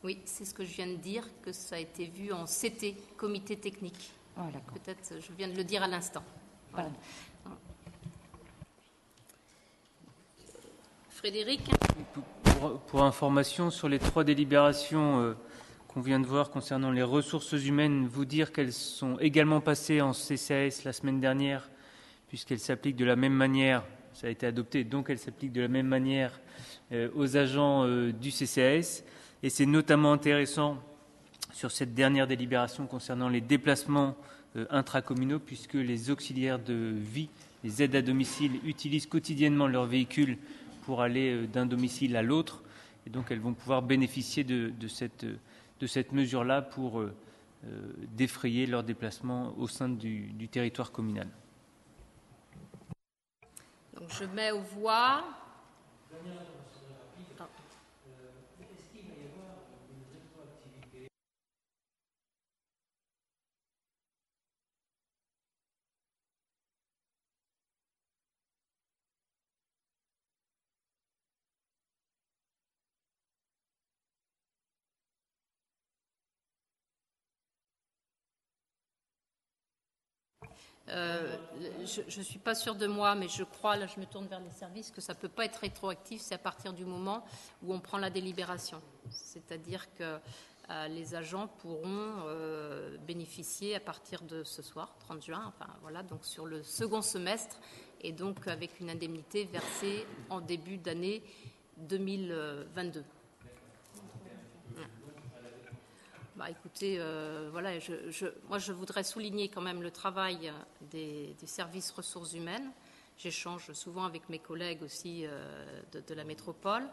Oui, c'est ce que je viens de dire, que ça a été vu en CT, comité technique. Ah, Peut-être, je viens de le dire à l'instant. Frédéric? Pour, information, sur les trois délibérations. Euh, qu'on vient de voir concernant les ressources humaines, vous dire qu'elles sont également passées en CCAS la semaine dernière, puisqu'elles s'appliquent de la même manière, ça a été adopté, donc elles s'appliquent de la même manière euh, aux agents euh, du CCAS. Et c'est notamment intéressant sur cette dernière délibération concernant les déplacements intracommunaux, puisque les auxiliaires de vie, les aides à domicile, utilisent quotidiennement leur véhicule pour aller d'un domicile à l'autre. Et donc elles vont pouvoir bénéficier de, de cette mesure-là pour euh, euh, défrayer leur déplacement au sein du, territoire communal. Donc je mets aux voix. Euh, je ne suis pas sûre de moi, mais je crois, là je me tourne vers les services, que ça ne peut pas être rétroactif, c'est à partir du moment où on prend la délibération. C'est-à-dire que euh, les agents pourront euh, bénéficier à partir de ce soir, 30 juin, enfin voilà, donc sur le second semestre, et donc avec une indemnité versée en début d'année 2022. Bah, écoutez, euh, voilà, moi je voudrais souligner quand même le travail des, services ressources humaines. J'échange souvent avec mes collègues aussi euh, de, la métropole.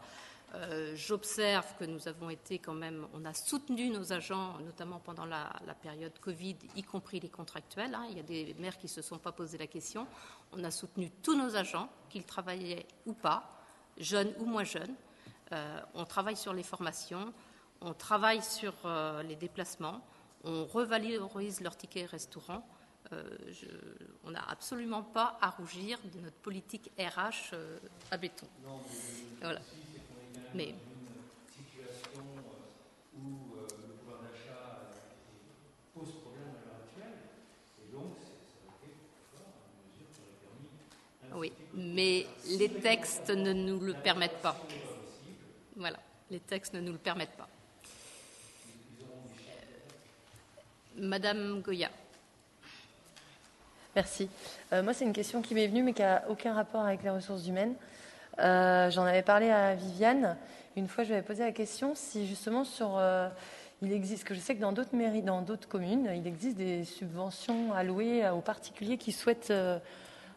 Euh, j'observe que nous avons été quand même, on a soutenu nos agents, notamment pendant la, période Covid, y compris les contractuels. Hein. Il y a des maires qui ne se sont pas posé la question. On a soutenu tous nos agents, qu'ils travaillaient ou pas, jeunes ou moins jeunes. on travaille sur les formations on travaille sur euh, les déplacements, on revalorise leur ticket restaurant. on n'a absolument pas à rougir de notre politique RH à béton. Voilà. Mais Oui, mais les textes ne nous le permettent pas. Voilà, les textes ne nous le permettent pas. Madame Goya. Merci. Euh, moi, c'est une question qui m'est venue, mais qui n'a aucun rapport avec les ressources humaines. Euh, j'en avais parlé à Viviane. Une fois, je lui avais posé la question si justement sur. Euh, il existe, que je sais que dans d'autres mairies, dans d'autres communes, il existe des subventions allouées aux particuliers qui souhaitent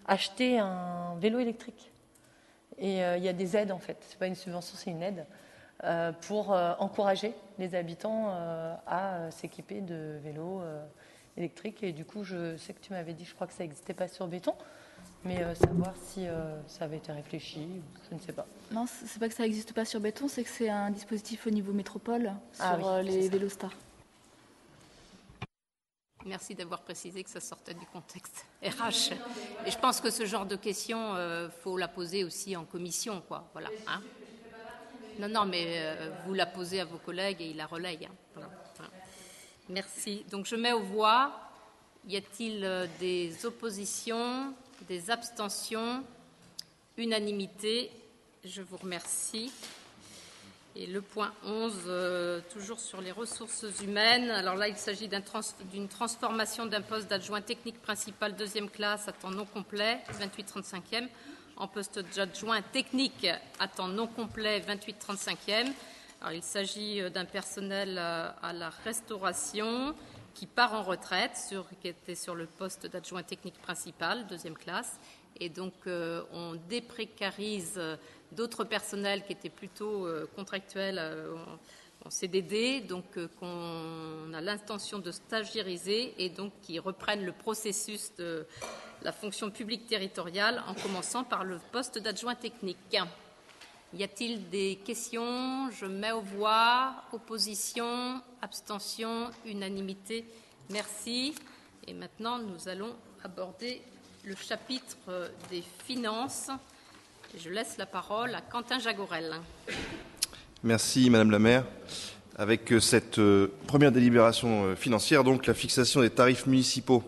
acheter un vélo électrique. Et il y a des aides en fait. C'est pas une subvention, c'est une aide pour euh, encourager les habitants à s'équiper de vélos électriques. Et du coup, je sais que tu m'avais dit, je crois que ça n'existait pas sur béton. Mais savoir si ça avait été réfléchi, je ne sais pas. Non, c'est pas que ça n'existe pas sur béton, c'est que c'est un dispositif au niveau métropole ah sur les vélos stars. Merci d'avoir précisé que ça sortait du contexte RH. Et je pense que ce genre de questions, il euh, faut la poser aussi en commission, quoi. Voilà. Hein. Non, non, mais euh, vous la posez à vos collègues et ils la relayent. Hein. Merci. Donc je mets aux voix. Y a-t-il euh, des oppositions, des abstentions Unanimité? Je vous remercie. Et le point 11, euh, toujours sur les ressources humaines. Alors là, il s'agit d'une transformation d'un poste d'adjoint technique principal deuxième classe à temps non complet, 28-35e, en poste d'adjoint technique à temps non complet, 28-35e. Alors, il s'agit euh, d'un personnel euh, à la restauration qui part en retraite, qui était sur le poste d'adjoint technique principal, deuxième classe. Et donc, on déprécarise d'autres personnels qui étaient plutôt euh, contractuels euh, en CDD, donc euh, qu'on a l'intention de stagiariser et donc qui reprennent le processus de la fonction publique territoriale en commençant par le poste d'adjoint technique. Y a-t-il des questions? Je mets aux voix. Opposition, abstention, unanimité. Merci. Et maintenant, nous allons aborder le chapitre des finances. Je laisse la parole à Quentin Jagorel. Merci, Madame la maire. Avec euh, cette euh, première délibération euh, financière, donc la fixation des tarifs municipaux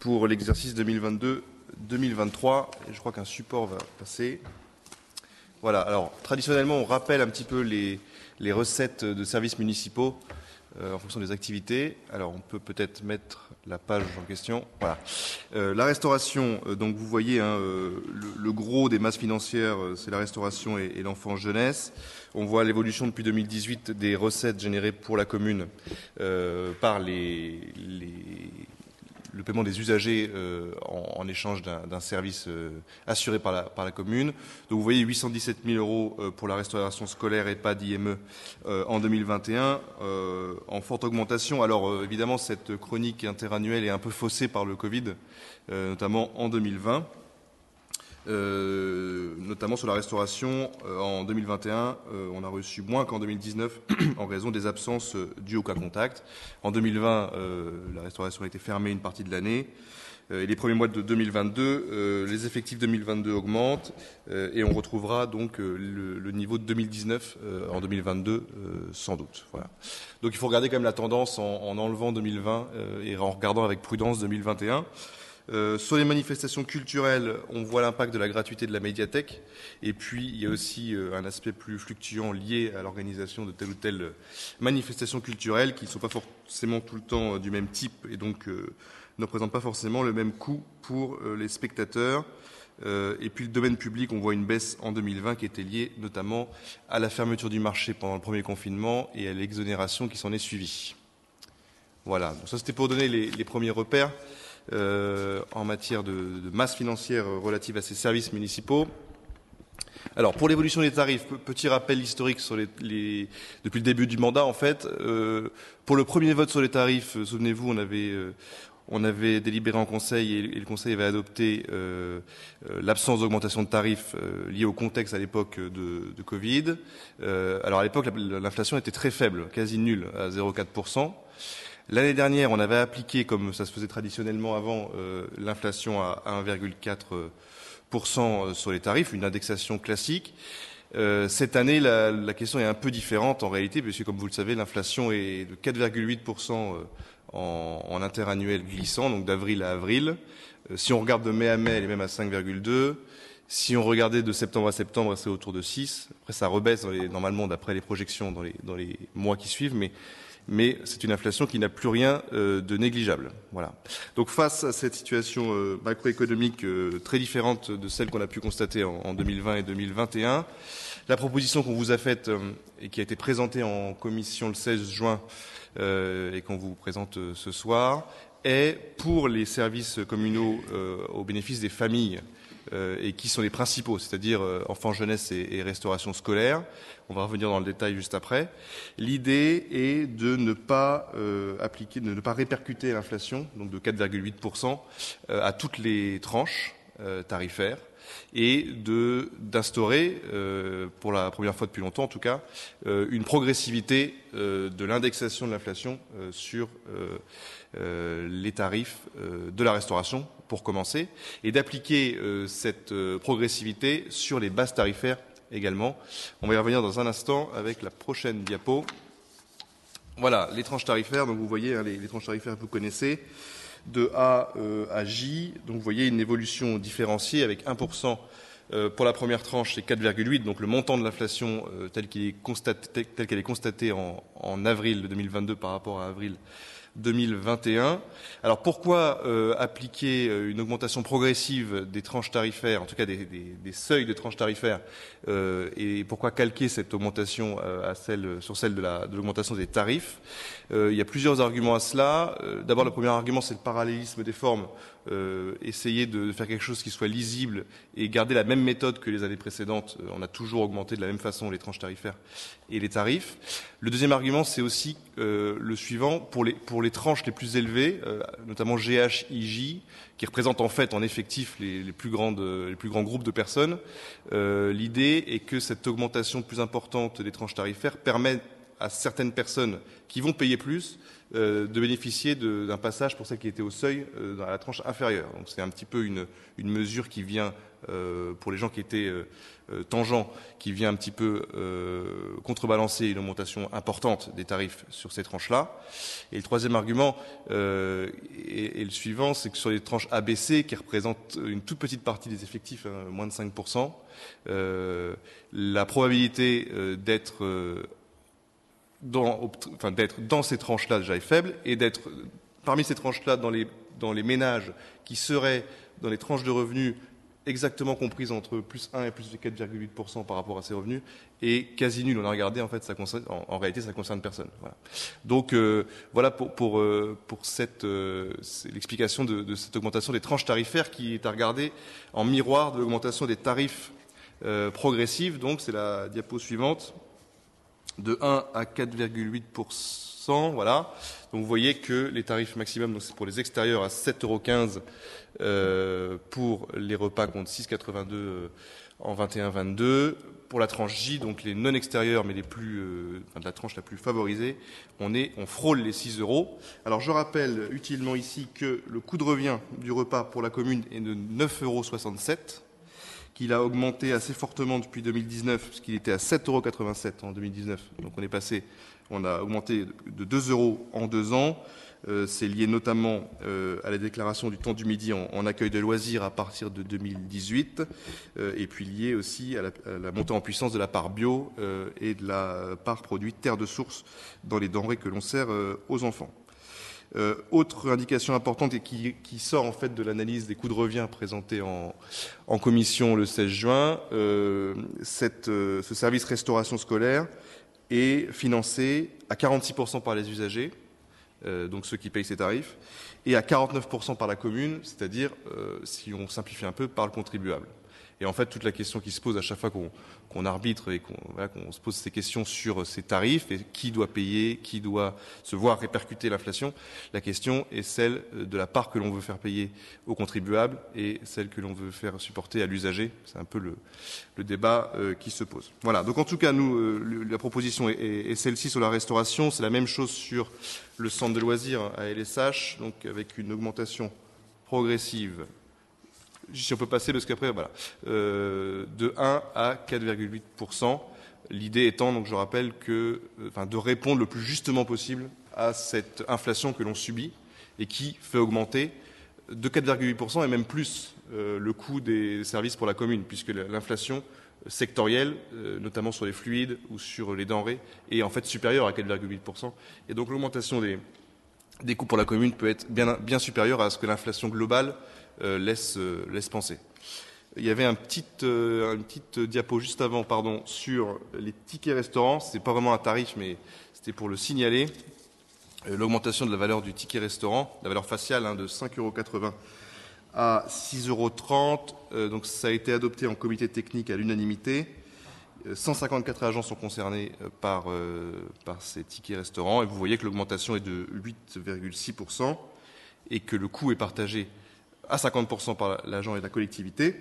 pour l'exercice 2022-2023, je crois qu'un support va passer. Voilà, alors traditionnellement, on rappelle un petit peu les, recettes de services municipaux euh, en fonction des activités. Alors on peut peut-être mettre la page en question. Voilà. Euh, la restauration, euh, donc vous voyez hein, le, gros des masses financières, c'est la restauration et, l'enfance jeunesse. On voit l'évolution depuis 2018 des recettes générées pour la commune par les le paiement des usagers euh, en, échange d'un service euh, assuré par la, par la, commune. Donc vous voyez 817 000 euros euh, pour la restauration scolaire et pas d'IME en 2021, en forte augmentation. Alors évidemment, cette chronique interannuelle est un peu faussée par le Covid, notamment en 2020. Euh, notamment sur la restauration. Euh, en 2021, euh, on a reçu moins qu'en 2019 en raison des absences dues au cas contact. En 2020, la restauration a été fermée une partie de l'année. et les premiers mois de 2022, les effectifs 2022 augmentent et on retrouvera donc le, niveau de 2019 en 2022 sans doute. Voilà. Donc il faut regarder quand même la tendance en, en enlevant 2020 et en regardant avec prudence 2021. Euh, sur les manifestations culturelles, on voit l'impact de la gratuité de la médiathèque. Et puis, il y a aussi euh, un aspect plus fluctuant lié à l'organisation de telle ou telle manifestation culturelle qui ne sont pas forcément tout le temps euh, du même type et donc ne représentent pas forcément le même coût pour les spectateurs. et puis le domaine public, on voit une baisse en 2020 qui était liée notamment à la fermeture du marché pendant le premier confinement et à l'exonération qui s'en est suivie. Voilà, donc ça c'était pour donner les premiers repères. Euh, en matière de, masse financière relative à ces services municipaux. Alors, pour l'évolution des tarifs, petit rappel historique sur les, depuis le début du mandat, en fait. Euh, pour le premier vote sur les tarifs, euh, souvenez-vous, on avait, on avait délibéré en Conseil et, le Conseil avait adopté l'absence d'augmentation de tarifs liée au contexte à l'époque de, de, Covid. alors, à l'époque, l'inflation était très faible, quasi nulle, à 0,4%. L'année dernière, on avait appliqué, comme ça se faisait traditionnellement avant, l'inflation à 1,4% sur les tarifs, une indexation classique. cette année, la, question est un peu différente en réalité, puisque comme vous le savez, l'inflation est de 4,8% en, interannuel glissant, donc d'avril à avril. Euh, si on regarde de mai à mai, elle est même à 5,2. Si on regardait de septembre à septembre, c'est autour de 6. Après, ça rebaisse normalement d'après les projections dans les, dans les, mois qui suivent, mais, mais c'est une inflation qui n'a plus rien euh, de négligeable. Voilà. Donc face à cette situation euh, macroéconomique très différente de celle qu'on a pu constater en, en, 2020 et 2021, la proposition qu'on vous a faite et qui a été présentée en commission le 16 juin euh, et qu'on vous présente euh, ce soir est pour les services communaux euh, au bénéfice des familles et qui sont les principaux, c'est-à-dire enfants, jeunesse et, et, restauration scolaire. On va revenir dans le détail juste après. L'idée est de ne pas euh, appliquer, de ne pas répercuter l'inflation, donc de 4,8%, euh, à toutes les tranches euh, tarifaires et d'instaurer, euh, pour la première fois depuis longtemps en tout cas, euh, une progressivité euh, de l'indexation de l'inflation euh, sur euh, les tarifs de la restauration, pour commencer, et d'appliquer cette progressivité sur les bases tarifaires également. On va y revenir dans un instant avec la prochaine diapo. Voilà, les tranches tarifaires, donc vous voyez hein, les, les tranches tarifaires que vous connaissez de A euh, à J. Donc vous voyez une évolution différenciée avec 1% euh, pour la première tranche, c'est 4,8, donc le montant de l'inflation euh, tel qu'elle est constatée en, en, avril 2022 par rapport à avril 2021. Alors pourquoi euh, appliquer euh, une augmentation progressive des tranches tarifaires, en tout cas des, des, des seuils de tranches tarifaires, euh, et pourquoi calquer cette augmentation à celle, sur celle de l'augmentation de des tarifs? Il y a plusieurs arguments à cela. D'abord, le premier argument, c'est le parallélisme des formes. Essayer de faire quelque chose qui soit lisible et garder la même méthode que les années précédentes. on a toujours augmenté de la même façon les tranches tarifaires et les tarifs. Le deuxième argument, c'est aussi le suivant pour les, pour les tranches les plus élevées, euh, notamment GH, IJ, qui représentent en fait en effectif les, les, plus, grandes, les plus grands groupes de personnes, euh, l'idée est que cette augmentation plus importante des tranches tarifaires permet à certaines personnes qui vont payer plus euh, de bénéficier d'un passage pour celles qui étaient au seuil euh, dans la tranche inférieure. Donc c'est un petit peu une, une mesure qui vient euh, pour les gens qui étaient euh, euh, tangents, qui vient un petit peu contrebalancer une augmentation importante des tarifs sur ces tranches-là. Et le troisième argument est, le suivant, c'est que sur les tranches ABC, qui représentent une toute petite partie des effectifs, hein, moins de 5%, la probabilité d'être d'être dans ces tranches-là déjà est faible et d'être parmi ces tranches-là dans les, dans les ménages qui seraient dans les tranches de revenus exactement comprises entre plus 1 et plus 4,8% par rapport à ces revenus et quasi nul. On a regardé, en fait, ça concerne, en, en réalité, ça concerne personne. Voilà. Donc, euh, voilà pour, pour, euh, pour cette, euh, l'explication de, de, cette augmentation des tranches tarifaires qui est à regarder en miroir de l'augmentation des tarifs euh, progressifs. Donc, c'est la diapo suivante de 1 à 4,8%. Voilà. Donc vous voyez que les tarifs maximum, donc c'est pour les extérieurs à 7,15 euros euh, pour les repas contre 6,82 euh, en 21-22. Pour la tranche J, donc les non extérieurs, mais les plus, euh, enfin, la tranche la plus favorisée, on est, on frôle les 6 euros. Alors je rappelle utilement ici que le coût de revient du repas pour la commune est de 9,67 euros qu'il a augmenté assez fortement depuis 2019, puisqu'il était à 7,87 euros en 2019. Donc on est passé, on a augmenté de 2 euros en deux ans. Euh, C'est lié notamment euh, à la déclaration du temps du midi en, accueil de loisirs à partir de 2018, euh, et puis lié aussi à la, à la, montée en puissance de la part bio et de la part produite terre de source dans les denrées que l'on sert aux enfants. Euh, autre indication importante et qui, sort en fait de l'analyse des coûts de revient présentés en, commission le 16 juin, euh, euh, ce service restauration scolaire est financé à 46% par les usagers, donc ceux qui payent ces tarifs, et à 49% par la commune, c'est-à-dire, si on simplifie un peu, par le contribuable. Et en fait, toute la question qui se pose à chaque fois qu'on arbitre et qu'on se pose ces questions sur ces tarifs et qui doit payer, qui doit se voir répercuter l'inflation, la question est celle de la part que l'on veut faire payer aux contribuables et celle que l'on veut faire supporter à l'usager. C'est un peu le, débat euh, qui se pose. Voilà. Donc en tout cas, nous, euh, la proposition est, est celle-ci sur la restauration. C'est la même chose sur le centre de loisirs à LSH, donc avec une augmentation progressive si on peut passer, parce qu'après, voilà, euh, de 1 à 4,8%. L'idée étant, donc je rappelle, que, euh, de répondre le plus justement possible à cette inflation que l'on subit et qui fait augmenter de 4,8% et même plus euh, le coût des services pour la commune, puisque l'inflation sectorielle, notamment sur les fluides ou sur les denrées, est en fait supérieure à 4,8%. Et donc l'augmentation des, coûts pour la commune peut être bien, supérieure à ce que l'inflation globale laisse, euh, laisse penser. Il y avait un petit, euh, une petite diapo juste avant pardon, sur les tickets restaurants. Ce n'est pas vraiment un tarif, mais c'était pour le signaler. L'augmentation de la valeur du ticket restaurant, la valeur faciale hein, de 5,80 euros à 6,30 euros. donc ça a été adopté en comité technique à l'unanimité. 154 agents sont concernés par, par ces tickets restaurants et vous voyez que l'augmentation est de 8,6% et que le coût est partagé à 50% par l'agent et la collectivité.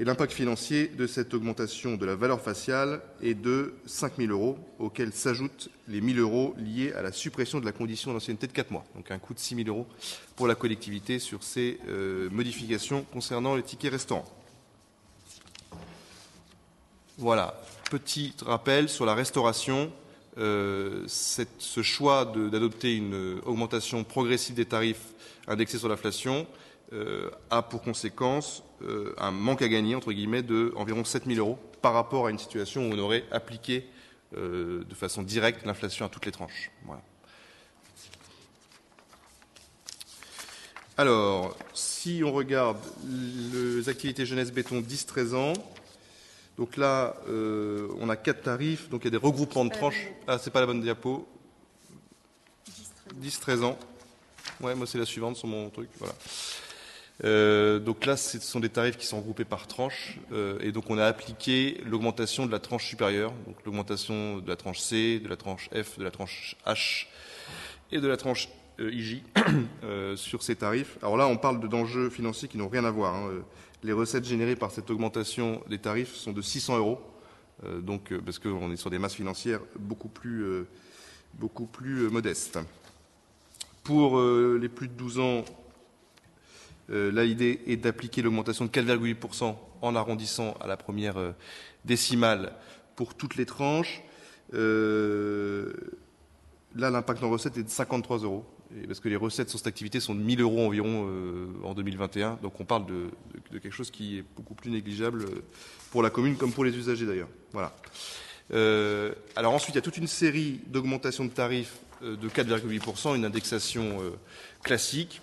Et l'impact financier de cette augmentation de la valeur faciale est de 5 000 euros, auxquels s'ajoutent les 1 000 euros liés à la suppression de la condition d'ancienneté de 4 mois. Donc un coût de 6 000 euros pour la collectivité sur ces euh, modifications concernant les tickets restaurants. Voilà, petit rappel sur la restauration. Euh, ce choix d'adopter une augmentation progressive des tarifs indexés sur l'inflation euh, a pour conséquence euh, un manque à gagner, entre guillemets, de environ 7 000 euros par rapport à une situation où on aurait appliqué euh, de façon directe l'inflation à toutes les tranches. Alors, si on regarde les activités jeunesse béton 10-13 ans, donc là, on a quatre tarifs, donc il y a des regroupements de tranches. Ah, c'est pas la bonne diapo. 10-13 ans. Ouais, moi c'est la suivante sur mon truc. Voilà. Euh, donc là, ce sont des tarifs qui sont regroupés par tranche, euh, et donc on a appliqué l'augmentation de la tranche supérieure, donc l'augmentation de la tranche C, de la tranche F, de la tranche H et de la tranche euh, IJ sur ces tarifs. Alors là, on parle d'enjeux financiers qui n'ont rien à voir. Hein. Les recettes générées par cette augmentation des tarifs sont de 600 euros, donc parce qu'on est sur des masses financières beaucoup plus, beaucoup plus modestes. Pour les plus de 12 ans, là, l'idée est d'appliquer l'augmentation de 4,8% en arrondissant à la première euh, décimale pour toutes les tranches. Euh, là, l'impact en recettes est de 53 euros, parce que les recettes sur cette activité sont de 1000 euros environ en 2021. Donc on parle de, quelque chose qui est beaucoup plus négligeable pour la commune comme pour les usagers d'ailleurs. Ensuite, il y a toute une série d'augmentations de tarifs de 4,8%, une indexation classique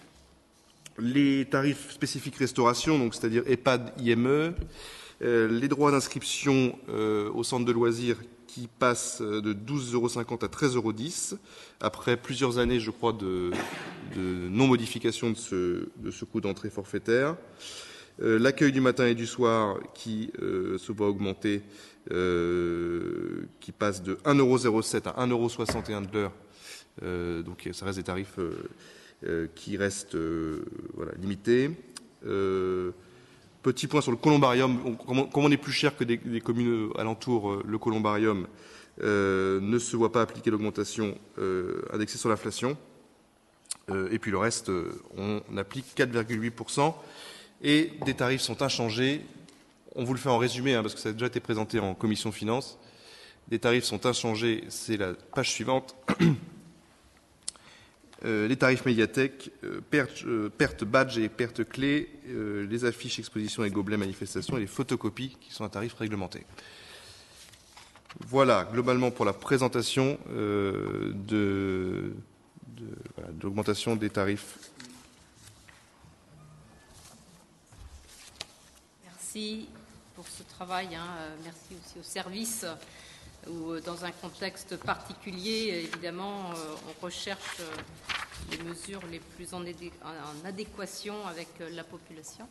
les tarifs spécifiques restauration, donc c'est-à-dire EHPAD, IME, euh, les droits d'inscription euh, au centre de loisirs qui passent euh, de 12,50 euros à 13,10 euros, après plusieurs années, je crois, de, non-modification de ce, coût d'entrée forfaitaire. L'accueil du matin et du soir qui se voit augmenter, qui passe de 1,07€ à 1,61€ de l'heure. donc ça reste des tarifs qui reste euh, limité. Euh, petit point sur le columbarium. Comme on est plus cher que des, communes alentours, le columbarium ne se voit pas appliquer l'augmentation indexée sur l'inflation. et puis le reste, on applique 4,8%. Et des tarifs sont inchangés. On vous le fait en résumé, hein, parce que ça a déjà été présenté en commission finance. Des tarifs sont inchangés, c'est la page suivante. Euh, les tarifs médiathèques, euh, euh, perte, badge et perte clé, les affiches, expositions et gobelets manifestations et les photocopies qui sont à tarif réglementé. Voilà, globalement pour la présentation de, l'augmentation des tarifs. Merci pour ce travail. Hein. Merci aussi au service où, dans un contexte particulier, évidemment, on recherche les mesures les plus en, adéquation avec la population.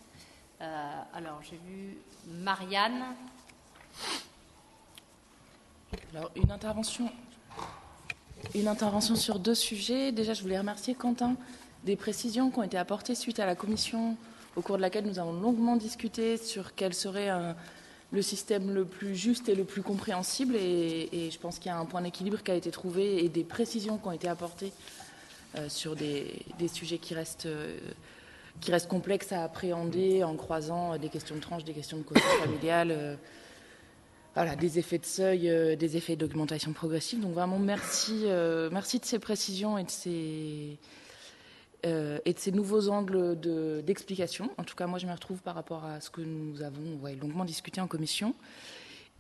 alors, j'ai vu Marianne. Alors, une intervention, une intervention sur deux sujets. Déjà, je voulais remercier Quentin des précisions qui ont été apportées suite à la commission au cours de laquelle nous avons longuement discuté sur quel serait le système le plus juste et le plus compréhensible. Et, je pense qu'il y a un point d'équilibre qui a été trouvé et des précisions qui ont été apportées euh, sur des, sujets qui restent, euh, qui à appréhender en croisant des questions de tranche, des questions de quotient familial. Euh, voilà, des effets de seuil, des effets d'augmentation progressive. Donc vraiment, merci, merci de ces précisions et de ces, euh, et de ces nouveaux angles d'explication. en tout cas, moi, je me retrouve par rapport à ce que nous avons longuement discuté en commission.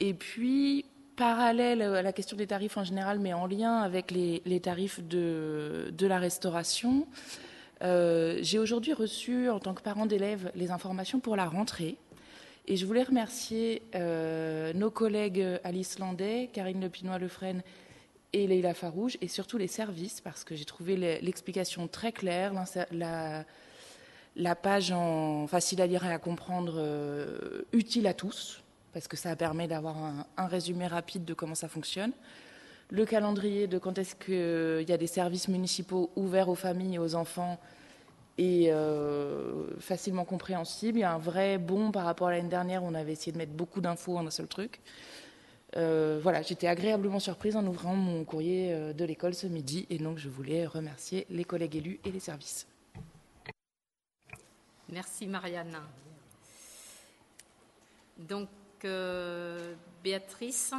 Et puis, parallèle à la question des tarifs en général, mais en lien avec les, tarifs de, la restauration, euh, j'ai aujourd'hui reçu, en tant que parent d'élèves, les informations pour la rentrée. Et je voulais remercier euh, nos collègues Alice Landais, Karine Lepinois-Lefresne et Leila Farouge, et surtout les services, parce que j'ai trouvé l'explication très claire, la, page facile à lire et à comprendre, euh, utile à tous, parce que ça permet d'avoir un, résumé rapide de comment ça fonctionne. Le calendrier de quand est-ce qu'il y a des services municipaux ouverts aux familles et aux enfants est euh, facilement compréhensible. Il y a un vrai bon par rapport à l'année dernière, où on avait essayé de mettre beaucoup d'infos en un seul truc. Euh, voilà, j'étais agréablement surprise en ouvrant mon courrier euh, de l'école ce midi et donc je voulais remercier les collègues élus et les services. Merci Marianne. Donc, Béatrice.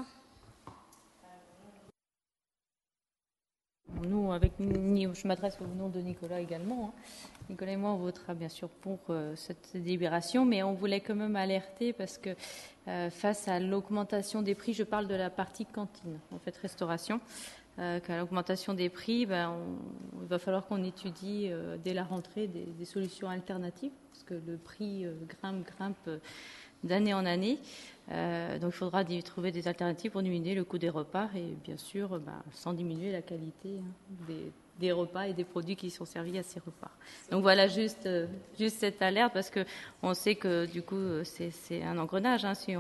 Nous, avec, je m'adresse au nom de Nicolas également. Hein. Nicolas et moi, on votera bien sûr pour euh, cette délibération, mais on voulait quand même alerter parce que euh, face à l'augmentation des prix, je parle de la partie cantine, en fait restauration, euh, qu'à l'augmentation des prix, ben, il va falloir qu'on étudie dès la rentrée des, des, solutions alternatives, parce que le prix grimpe, grimpe d'année en année. Donc il faudra trouver des alternatives pour diminuer le coût des repas et bien sûr ben, sans diminuer la qualité hein, des repas et des produits qui sont servis à ces repas. Donc voilà juste, euh, cette alerte parce que on sait que du coup c'est un engrenage. Hein. si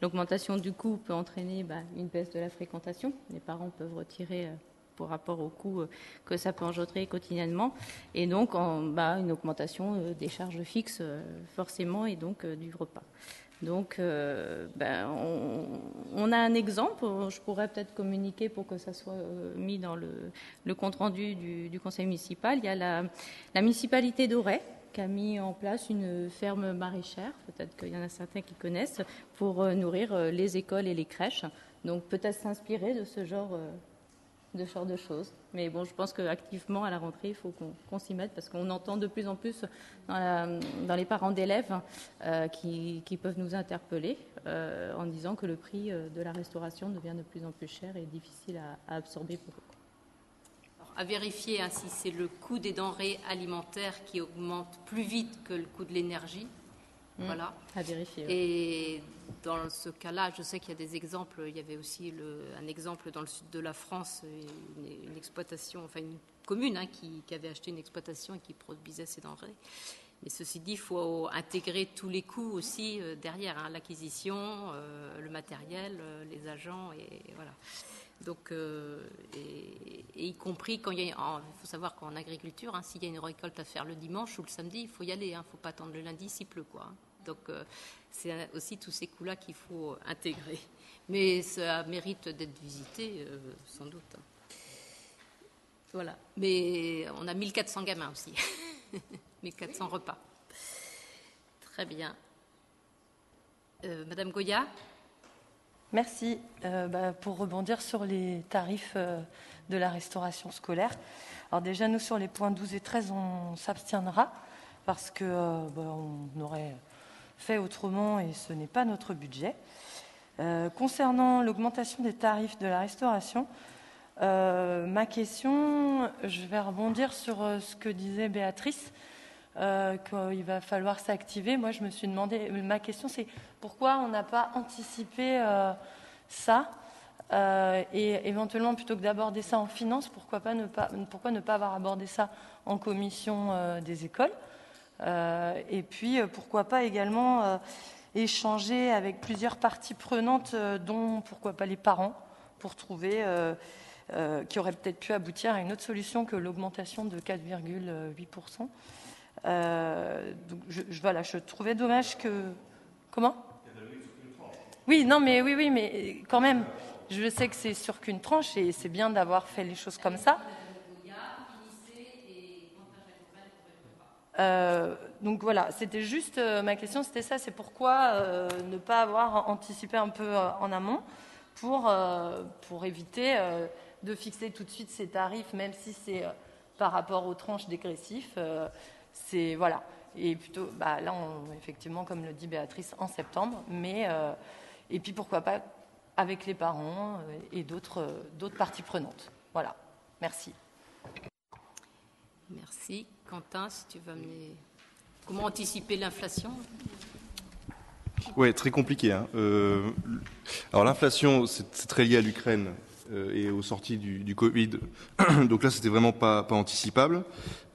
l'augmentation du coût peut entraîner bah, une baisse de la fréquentation, les parents peuvent retirer euh, par rapport au coût euh, que ça peut engendrer quotidiennement, et donc en, bah, une augmentation des charges fixes forcément et donc du repas. Donc, euh, ben, on, a un exemple, je pourrais peut-être communiquer pour que ça soit euh, mis dans le, compte-rendu du, conseil municipal. Il y a la, municipalité d'Auray qui a mis en place une ferme maraîchère, peut-être qu'il y en a certains qui connaissent, pour euh, nourrir les écoles et les crèches. Donc, peut-être s'inspirer de ce genre de genre de choses. Mais bon, je pense qu'activement, à la rentrée, il faut qu'on s'y mette parce qu'on entend de plus en plus dans, les parents d'élèves euh, qui, peuvent nous interpeller euh, en disant que le prix euh, de la restauration devient de plus en plus cher et difficile à, absorber pour eux. À vérifier hein, si c'est le coût des denrées alimentaires qui augmente plus vite que le coût de l'énergie. Mmh. voilà. À vérifier. Et dans ce cas-là, je sais qu'il y a des exemples. Il y avait aussi un exemple dans le sud de la France, une, exploitation, enfin une commune hein, qui, avait acheté une exploitation et qui produisait ses denrées. Mais ceci dit, il faut intégrer tous les coûts aussi euh, derrière, hein, l'acquisition, euh, le matériel, euh, les agents, et voilà. Donc, et, y compris quand il y a, il faut savoir qu'en agriculture, hein, s'il y a une récolte à faire le dimanche ou le samedi, il faut y aller. Il ne faut pas attendre le lundi s'il pleut, quoi. Donc euh, c'est aussi tous ces coûts-là qu'il faut intégrer. Mais ça mérite d'être visité, sans doute. Voilà. Mais on a 1400 gamins aussi. 1400 repas. Très bien. Euh, Madame Goya Merci. Bah, pour rebondir sur les tarifs de la restauration scolaire. Alors déjà, nous, sur les points 12 et 13, on s'abstiendra parce qu'on bah, on aurait fait autrement et ce n'est pas notre budget. Euh, concernant l'augmentation des tarifs de la restauration, euh, ma question, je vais rebondir sur euh, ce que disait Béatrice, qu'il va falloir s'activer. Moi, je me suis demandé, ma question c'est pourquoi on n'a pas anticipé ça? Et éventuellement, plutôt que d'aborder ça en finance, pourquoi, pas ne pas, pourquoi ne pas avoir abordé ça en commission des écoles? Et puis, pourquoi pas également échanger avec plusieurs parties prenantes, dont pourquoi pas les parents, pour trouver qui aurait peut-être pu aboutir à une autre solution que l'augmentation de 4,8%. donc je, voilà, je trouvais dommage que. Comment? Oui, non, mais oui, oui, mais quand même, je sais que c'est sur qu'une tranche et c'est bien d'avoir fait les choses comme ça. Euh, donc voilà, c'était juste euh, ma question, c'était ça, c'est pourquoi euh, ne pas avoir anticipé un peu en amont pour, pour éviter de fixer tout de suite ces tarifs, même si c'est par rapport aux tranches dégressifs. c'est voilà. Et plutôt, bah, là, effectivement, comme le dit Béatrice, en septembre, mais et puis pourquoi pas avec les parents et d'autres d'autres parties prenantes. Voilà. Merci. Merci. Quentin, si tu veux amener. Comment anticiper l'inflation? Oui, très compliqué. Hein. Euh, alors l'inflation, c'est très lié à l'Ukraine euh, et aux sorties du, Covid. Donc là, c'était vraiment pas, pas anticipable.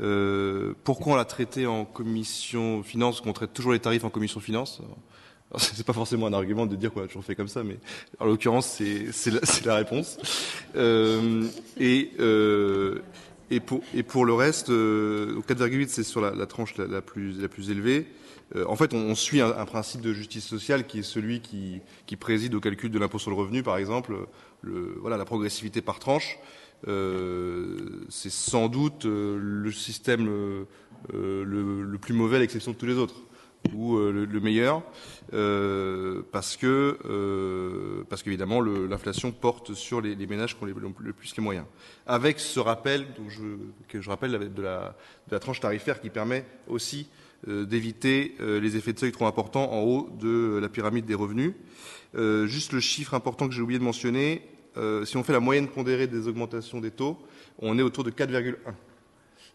Euh, pourquoi on l'a traité en commission finance, qu'on traite toujours les tarifs en commission finance? C'est pas forcément un argument de dire quoi, toujours fait comme ça, mais en l'occurrence, c'est la, la, réponse. Euh, et, euh, et pour, et pour le reste, euh, 4,8 c'est sur la, la tranche la, plus, la plus élevée. Euh, en fait, on, suit un, principe de justice sociale qui est celui qui, préside au calcul de l'impôt sur le revenu, par exemple, le, voilà, la progressivité par tranche. Euh, c'est sans doute euh, le système le, plus mauvais à l'exception de tous les autres ou le, le, meilleur, parce que euh, parce qu'évidemment l'inflation porte sur les, ménages qui ont le plus les moyens. Avec ce rappel que je rappelle de la, tranche tarifaire qui permet aussi d'éviter euh, les effets de seuil trop importants en haut de la pyramide des revenus. Euh, juste le chiffre important que j'ai oublié de mentionner, si on fait la moyenne pondérée des augmentations des taux, on est autour de 4,1.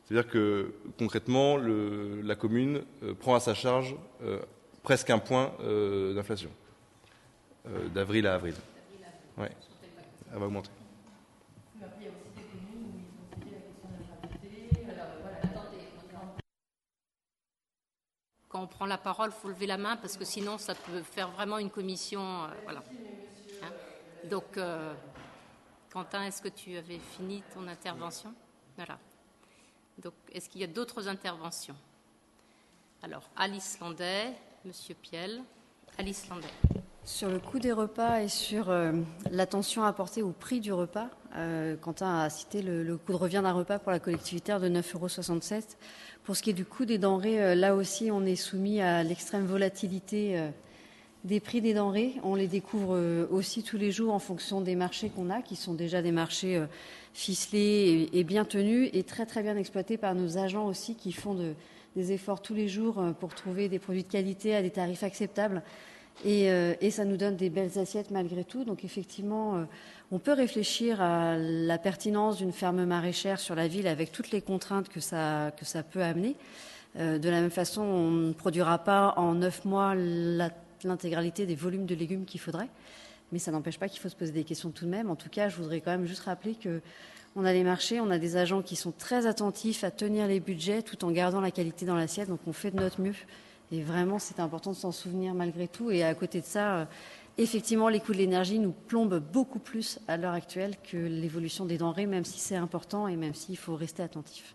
C'est-à-dire que concrètement, la commune euh, prend à sa charge euh, presque un point euh, d'inflation, euh, d'avril à avril. Elle va augmenter. Quand on prend la parole, il faut lever la main parce que sinon ça peut faire vraiment une commission. Euh, voilà. Hein? Donc, euh, Quentin, est-ce que tu avais fini ton intervention? Voilà. Donc, est-ce qu'il y a d'autres interventions? Alors, Alice Landais, Monsieur Piel, Alice Landais. Sur le coût des repas et sur euh, l'attention apportée au prix du repas, euh, Quentin a cité le, coût de revient d'un repas pour la collectivité de 9,67 euros. Pour ce qui est du coût des denrées, euh, là aussi, on est soumis à l'extrême volatilité des prix des denrées. On les découvre aussi tous les jours en fonction des marchés qu'on a, qui sont déjà des marchés ficelés et, bien tenus et très très bien exploités par nos agents aussi qui font de, des efforts tous les jours pour trouver des produits de qualité à des tarifs acceptables. Et, euh, et ça nous donne des belles assiettes malgré tout. Donc effectivement, euh, on peut réfléchir à la pertinence d'une ferme maraîchère sur la ville avec toutes les contraintes que ça, que ça peut amener. Euh, de la même façon, on ne produira pas en neuf mois l'intégralité des volumes de légumes qu'il faudrait mais ça n'empêche pas qu'il faut se poser des questions tout de même. En tout cas, je voudrais quand même juste rappeler que on a les marchés, on a des agents qui sont très attentifs à tenir les budgets tout en gardant la qualité dans l'assiette, donc on fait de notre mieux. Et vraiment, c'est important de s'en souvenir malgré tout. Et à côté de ça, euh, effectivement, les coûts de l'énergie nous plombent beaucoup plus à l'heure actuelle que l'évolution des denrées, même si c'est important et même s'il faut rester attentif.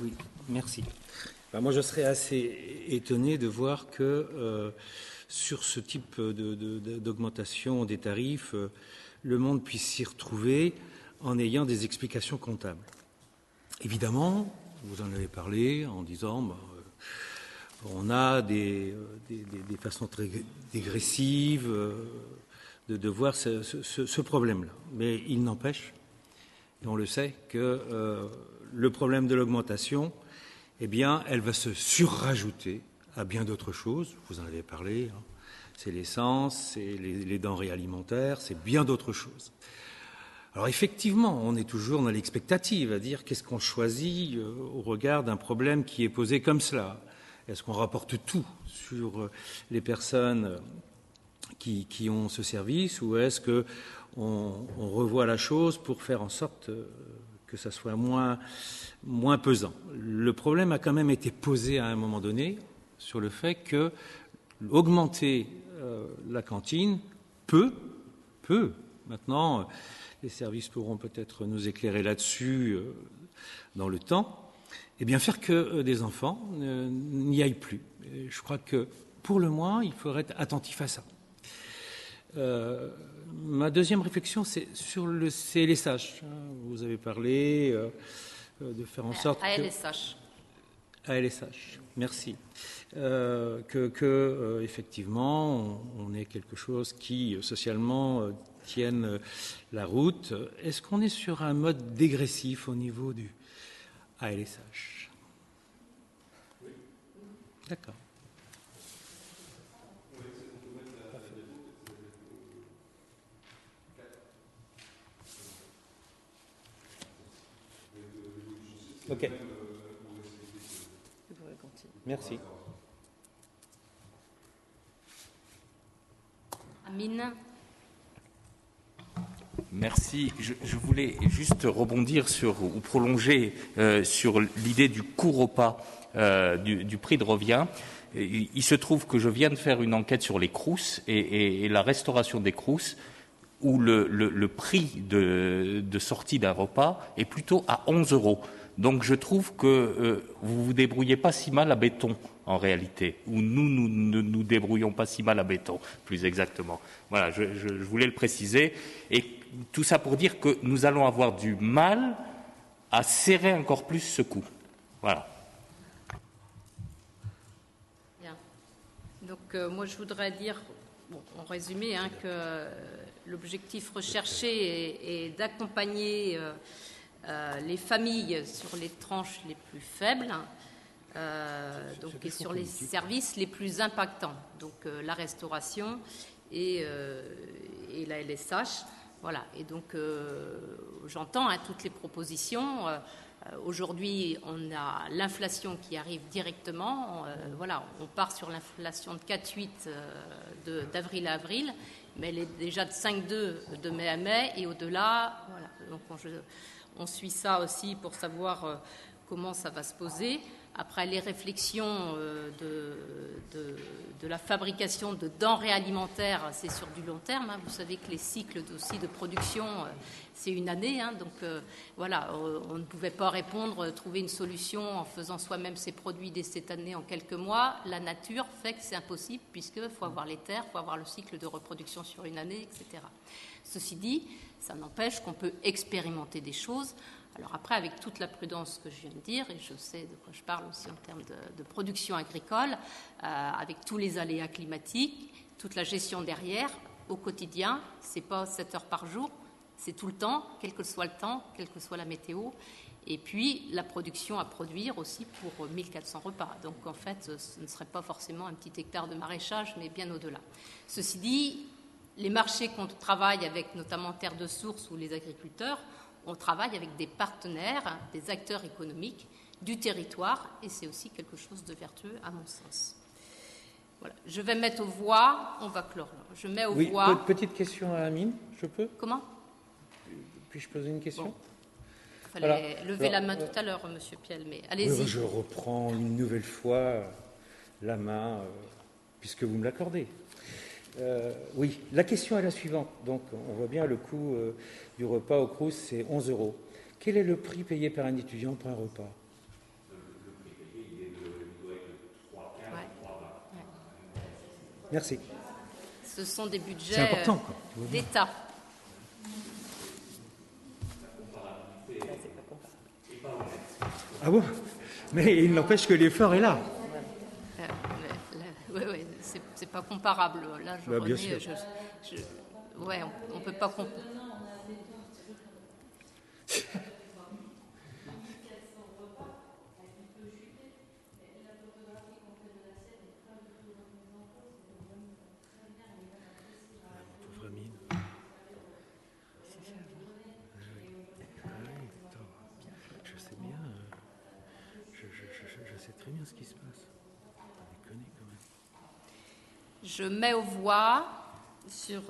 Oui, merci. Ben moi, je serais assez étonné de voir que euh, sur ce type d'augmentation de, de, des tarifs, euh, le monde puisse s'y retrouver en ayant des explications comptables. Évidemment, vous en avez parlé en disant ben, euh, on a des, des, façons très dégressives de, de voir ce, problème-là. Mais il n'empêche, et on le sait, que euh, le problème de l'augmentation, eh bien, elle va se surrajouter à bien d'autres choses. Vous en avez parlé. Hein. C'est l'essence, c'est les, denrées alimentaires, c'est bien d'autres choses. Alors effectivement, on est toujours dans l'expectative à dire qu'est-ce qu'on choisit euh, au regard d'un problème qui est posé comme cela. Est-ce qu'on rapporte tout sur euh, les personnes qui, ont ce service ou est-ce que on, revoit la chose pour faire en sorte que ça soit moins, moins pesant? Le problème a quand même été posé à un moment donné sur le fait que augmenter la cantine peut, peut, maintenant, les services pourront peut-être nous éclairer là-dessus dans le temps, et bien faire que euh, des enfants n'y aillent plus. je crois que pour le moins, il faudrait être attentif à ça. Euh, ma deuxième réflexion, c'est sur le CLSH. Vous avez parlé euh, de faire en sorte ALSH. Que, ALSH, merci. que, effectivement, on, ait quelque chose qui socialement tienne la route. Est-ce qu'on est sur un mode dégressif au niveau du, ALSH. D'accord. Ok. Merci. Amine. Merci. Je, voulais juste rebondir sur ou prolonger euh, sur l'idée du court repas euh, du, prix de revient. Il, se trouve que je viens de faire une enquête sur les crousses et, la restauration des crousses où le, prix de, sortie d'un repas est plutôt à 11 euros. Donc je trouve que euh, vous vous débrouillez pas si mal à béton en réalité, ou nous, nous ne nous, débrouillons pas si mal à béton, plus exactement. Voilà, je, voulais le préciser. Et tout ça pour dire que nous allons avoir du mal à serrer encore plus ce coup. Voilà. Bien. Donc euh, moi je voudrais dire, en résumé, hein, que l'objectif recherché est, d'accompagner euh, euh, les familles sur les tranches les plus faibles. donc, et sur les services les plus impactants, donc la restauration et, et la LSH. Voilà, et donc euh, j'entends hein, toutes les propositions. Euh, aujourd'hui, on a l'inflation qui arrive directement. Euh, voilà, on part sur l'inflation de 4,8 d'avril à avril, mais elle est déjà de 5,2 de mai à mai et au-delà. Voilà, donc on, suit ça aussi pour savoir comment ça va se poser. Après les réflexions de, de, la fabrication de denrées alimentaires, c'est sur du long terme. Hein. Vous savez que les cycles aussi de production, euh, c'est une année. Hein. donc euh, voilà, euh, on ne pouvait pas répondre, trouver une solution en faisant soi-même ses produits dès cette année en quelques mois. La nature fait que c'est impossible puisqu'il faut avoir les terres, il faut avoir le cycle de reproduction sur une année, etc. Ceci dit, ça n'empêche qu'on peut expérimenter des choses alors après, avec toute la prudence que je viens de dire, et je sais de quoi je parle aussi en termes de, production agricole, euh, avec tous les aléas climatiques, toute la gestion derrière, au quotidien, c'est pas 7 heures par jour, c'est tout le temps, quel que soit le temps, quelle que soit la météo. Et puis la production à produire aussi pour 1400 repas. Donc en fait, ce ne serait pas forcément un petit hectare de maraîchage, mais bien au-delà. Ceci dit, les marchés qu'on travaille avec notamment Terre de Source ou les agriculteurs, on travaille avec des partenaires, des acteurs économiques du territoire, et c'est aussi quelque chose de vertueux à mon sens. Voilà. Je vais mettre aux voix, on va clore. Je mets aux oui, voix. Petite question à Amine, je peux? Comment? Puis-je poser une question? Il fallait lever la main tout à l'heure, Monsieur Piel, mais allez-y. je reprends une nouvelle fois la main, euh, puisque vous me l'accordez. Euh, oui, la question est la suivante. Donc, on voit bien le coût euh, du repas au Crous, c'est 11 euros. Quel est le prix payé par un étudiant pour un repas? Merci. Ce sont des budgets d'État. Ah bon? Mais il n'empêche que l'effort est là. Oui, euh, oui, c'est pas comparable. Là, je, bah, bien sûr. ouais, on, ne peut pas comparer. Je sais bien, je, je, sais très bien ce qui se passe. Je mets aux voix sur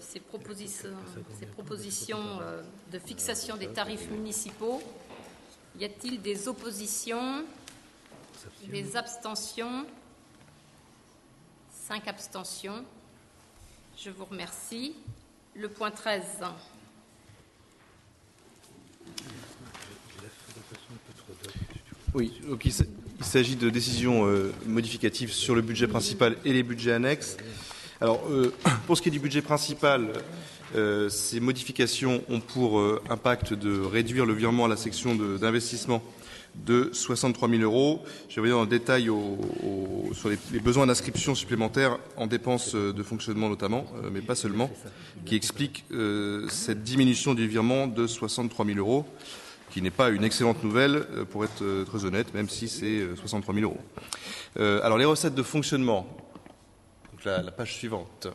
ces propositions, ces propositions de fixation des tarifs municipaux. Y a-t-il des oppositions? Des abstentions? Cinq abstentions. Je vous remercie. Le point 13. Oui, donc il s'agit de décisions euh, modificatives sur le budget principal et les budgets annexes. Alors, euh, pour ce qui est du budget principal, euh, ces modifications ont pour impact de réduire le virement à la section d'investissement de 63 000 euros. Je vais revenir dans détail sur les, besoins d'inscription supplémentaires en dépenses de fonctionnement notamment, mais pas seulement, qui expliquent cette diminution du virement de 63 000 euros qui n'est pas une excellente nouvelle, euh, pour être euh, très honnête, même si c'est 63 euh, 000 euros. alors les recettes de fonctionnement, donc la page suivante.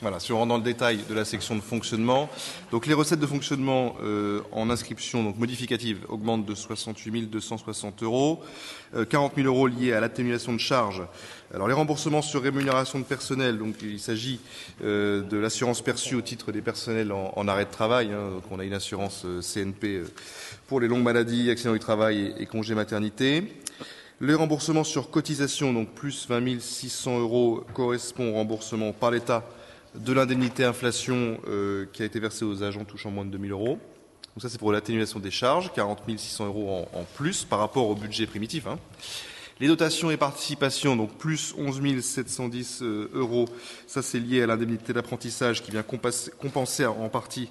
Voilà, si on rentre dans le détail de la section de fonctionnement, donc les recettes de fonctionnement euh, en inscription donc modificative augmentent de 68 260 euros, 40 000 euros liés à l'atténuation de charges. Alors les remboursements sur rémunération de personnel, donc il s'agit euh, de l'assurance perçue au titre des personnels en, arrêt de travail. Hein, donc on a une assurance euh, CNP pour les longues maladies, accidents du travail et, congés maternité. Les remboursements sur cotisation, donc plus 20 600 euros, correspond au remboursement par l'État de l'indemnité inflation euh, qui a été versée aux agents touchant moins de 2 000 euros. Donc ça, c'est pour l'atténuation des charges, 40 600 euros en, plus par rapport au budget primitif. Hein. Les dotations et participations, donc plus 11 710 euh, euros, ça c'est lié à l'indemnité d'apprentissage qui vient compenser en partie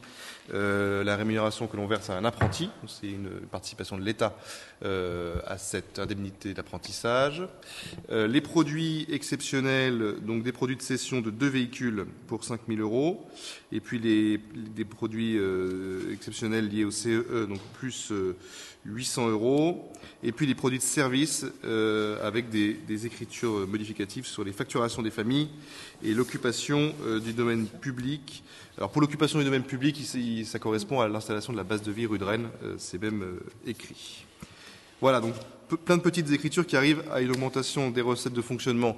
euh, la rémunération que l'on verse à un apprenti. C'est une participation de l'État euh, à cette indemnité d'apprentissage. Euh, les produits exceptionnels, donc des produits de cession de deux véhicules pour 5 000 euros, et puis les, des produits exceptionnels liés au CEE, e, donc plus 800 euros, et puis des produits de service avec des, écritures modificatives sur les facturations des familles et l'occupation du domaine public alors pour l'occupation du domaine public, ça correspond à l'installation de la base de vie rue de Rennes, euh, c'est même euh, écrit. Voilà, donc plein de petites écritures qui arrivent à une augmentation des recettes de fonctionnement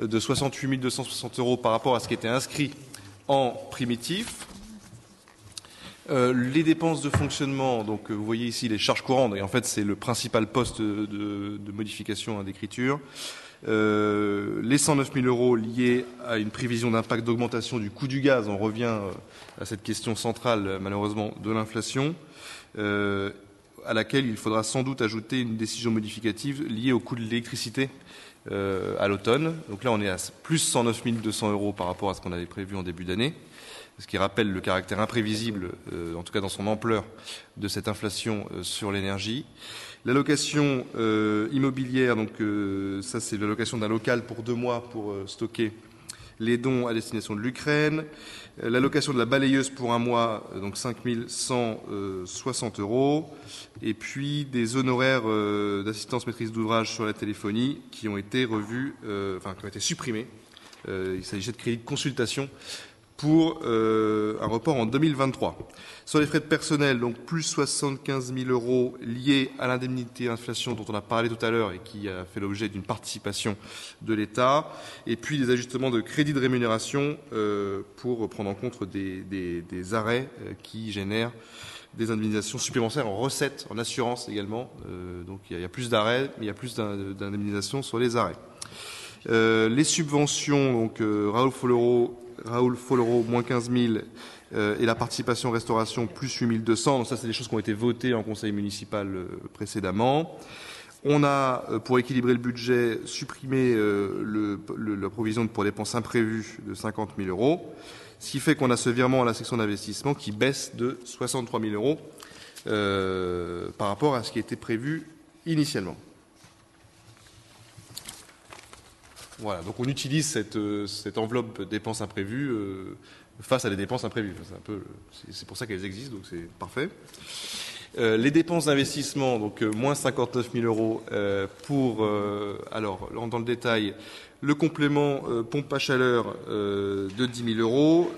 euh, de 68 260 euros par rapport à ce qui était inscrit en primitif. Les dépenses de fonctionnement, donc vous voyez ici les charges courantes, et en fait c'est le principal poste de, modification hein, d'écriture. Euh, les 109 000 euros liés à une prévision d'impact d'augmentation du coût du gaz, on revient euh, à cette question centrale, malheureusement, de l'inflation, euh, à laquelle il faudra sans doute ajouter une décision modificative liée au coût de l'électricité à l'automne. Donc là, on est à plus 109 200 euros par rapport à ce qu'on avait prévu en début d'année, ce qui rappelle le caractère imprévisible, en tout cas dans son ampleur, de cette inflation sur l'énergie. L'allocation euh, immobilière, donc ça c'est l'allocation d'un local pour deux mois pour euh, stocker les dons à destination de l'Ukraine. Euh, l'allocation de la balayeuse pour un mois, donc 5 160 euros. Et puis des honoraires d'assistance maîtrise d'ouvrage sur la téléphonie qui ont été revus, enfin qui ont été supprimés. il s'agissait de crédits de consultation pour euh, un report en 2023. Sur les frais de personnel, donc plus 75 000 euros liés à l'indemnité inflation dont on a parlé tout à l'heure et qui a fait l'objet d'une participation de l'État, et puis des ajustements de crédits de rémunération euh, pour prendre en compte des, arrêts euh, qui génèrent des indemnisations supplémentaires en recettes, en assurance également. donc il y, a, plus d'arrêts, mais il y a plus d'indemnisations sur les arrêts. les subventions, donc Raoul Follero Raoul Follero, moins 15 000, euh, et la participation restauration, plus 8 200. Donc ça, c'est des choses qui ont été votées en conseil municipal euh, précédemment. On a, euh, pour équilibrer le budget, supprimé la provision pour dépenses imprévues de 50 000 euros, ce qui fait qu'on a ce virement à la section d'investissement qui baisse de 63 000 euros par rapport à ce qui était prévu initialement. Voilà, donc on utilise cette, euh, enveloppe dépenses imprévues euh, face à des dépenses imprévues. C'est, un peu, c'est, pour ça qu'elles existent, donc c'est parfait. Euh, les dépenses d'investissement, donc moins 59 000 euros pour, alors dans le détail, le complément pompe à chaleur de 10 000 euros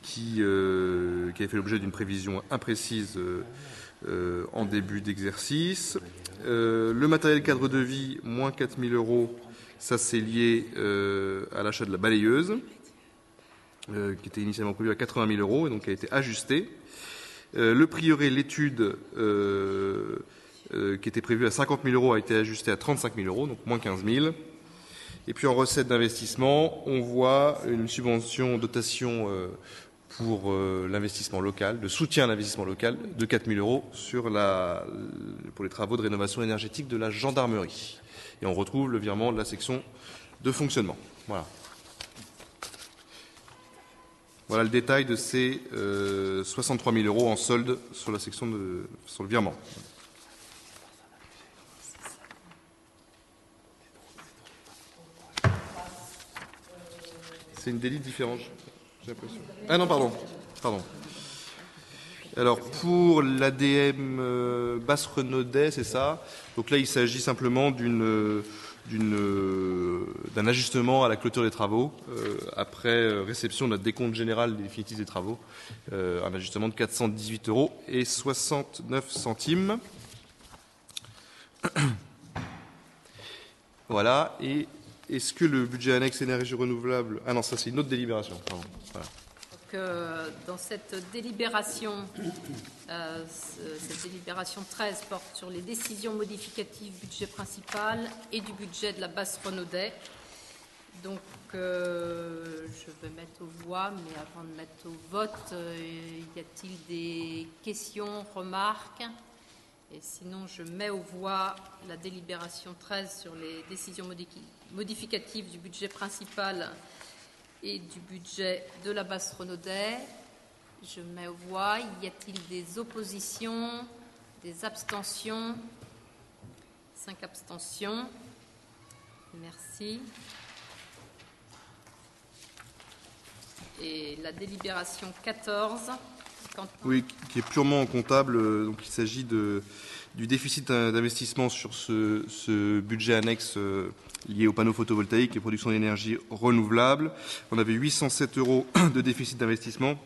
qui, qui a fait l'objet d'une prévision imprécise en début d'exercice. le matériel cadre de vie, moins 4 000 euros Ça, c'est lié à l'achat de la balayeuse, qui était initialement prévu à 80 000 euros et donc a été ajusté. le prieuré, l'étude qui était prévue à 50 000 euros a été ajustée à 35 000 euros, donc moins 15 000. Et puis en recette d'investissement, on voit une subvention dotation pour euh, l'investissement local, de soutien à l'investissement local de 4 000 euros sur la, pour les travaux de rénovation énergétique de la gendarmerie. Et on retrouve le virement de la section de fonctionnement. Voilà. Voilà le détail de ces 63 euh, 000 euros en solde sur la section de, sur le virement. C'est une délit différente. Ah non, pardon. Pardon. Alors pour l'ADM euh, basse Renaudet, c'est ça. Donc là, il s'agit simplement d'un ajustement à la clôture des travaux euh, après réception de la décompte générale définitive des travaux, euh, un ajustement de 418 euros et 69 centimes. voilà et est-ce que le budget annexe énergie renouvelable. Ah non, ça c'est une autre délibération. Euh, dans cette délibération, euh, cette délibération 13 porte sur les décisions modificatives budget principal et du budget de la basse Renaudet. Donc, euh, je vais mettre aux voix, mais avant de mettre au vote, y a-t-il des questions, remarques? Et sinon, je mets aux voix la délibération 13 sur les décisions modificatives du budget principal et du budget de la basse Renaudet. Je mets aux voix. Y a-t-il des oppositions, des abstentions? Cinq abstentions. Merci. Et la délibération 14. Oui, qui est purement comptable. Euh, donc il s'agit de, du déficit d'investissement sur ce, budget annexe euh, lié aux panneaux photovoltaïques et production d'énergie renouvelable. On avait 807 euros de déficit d'investissement.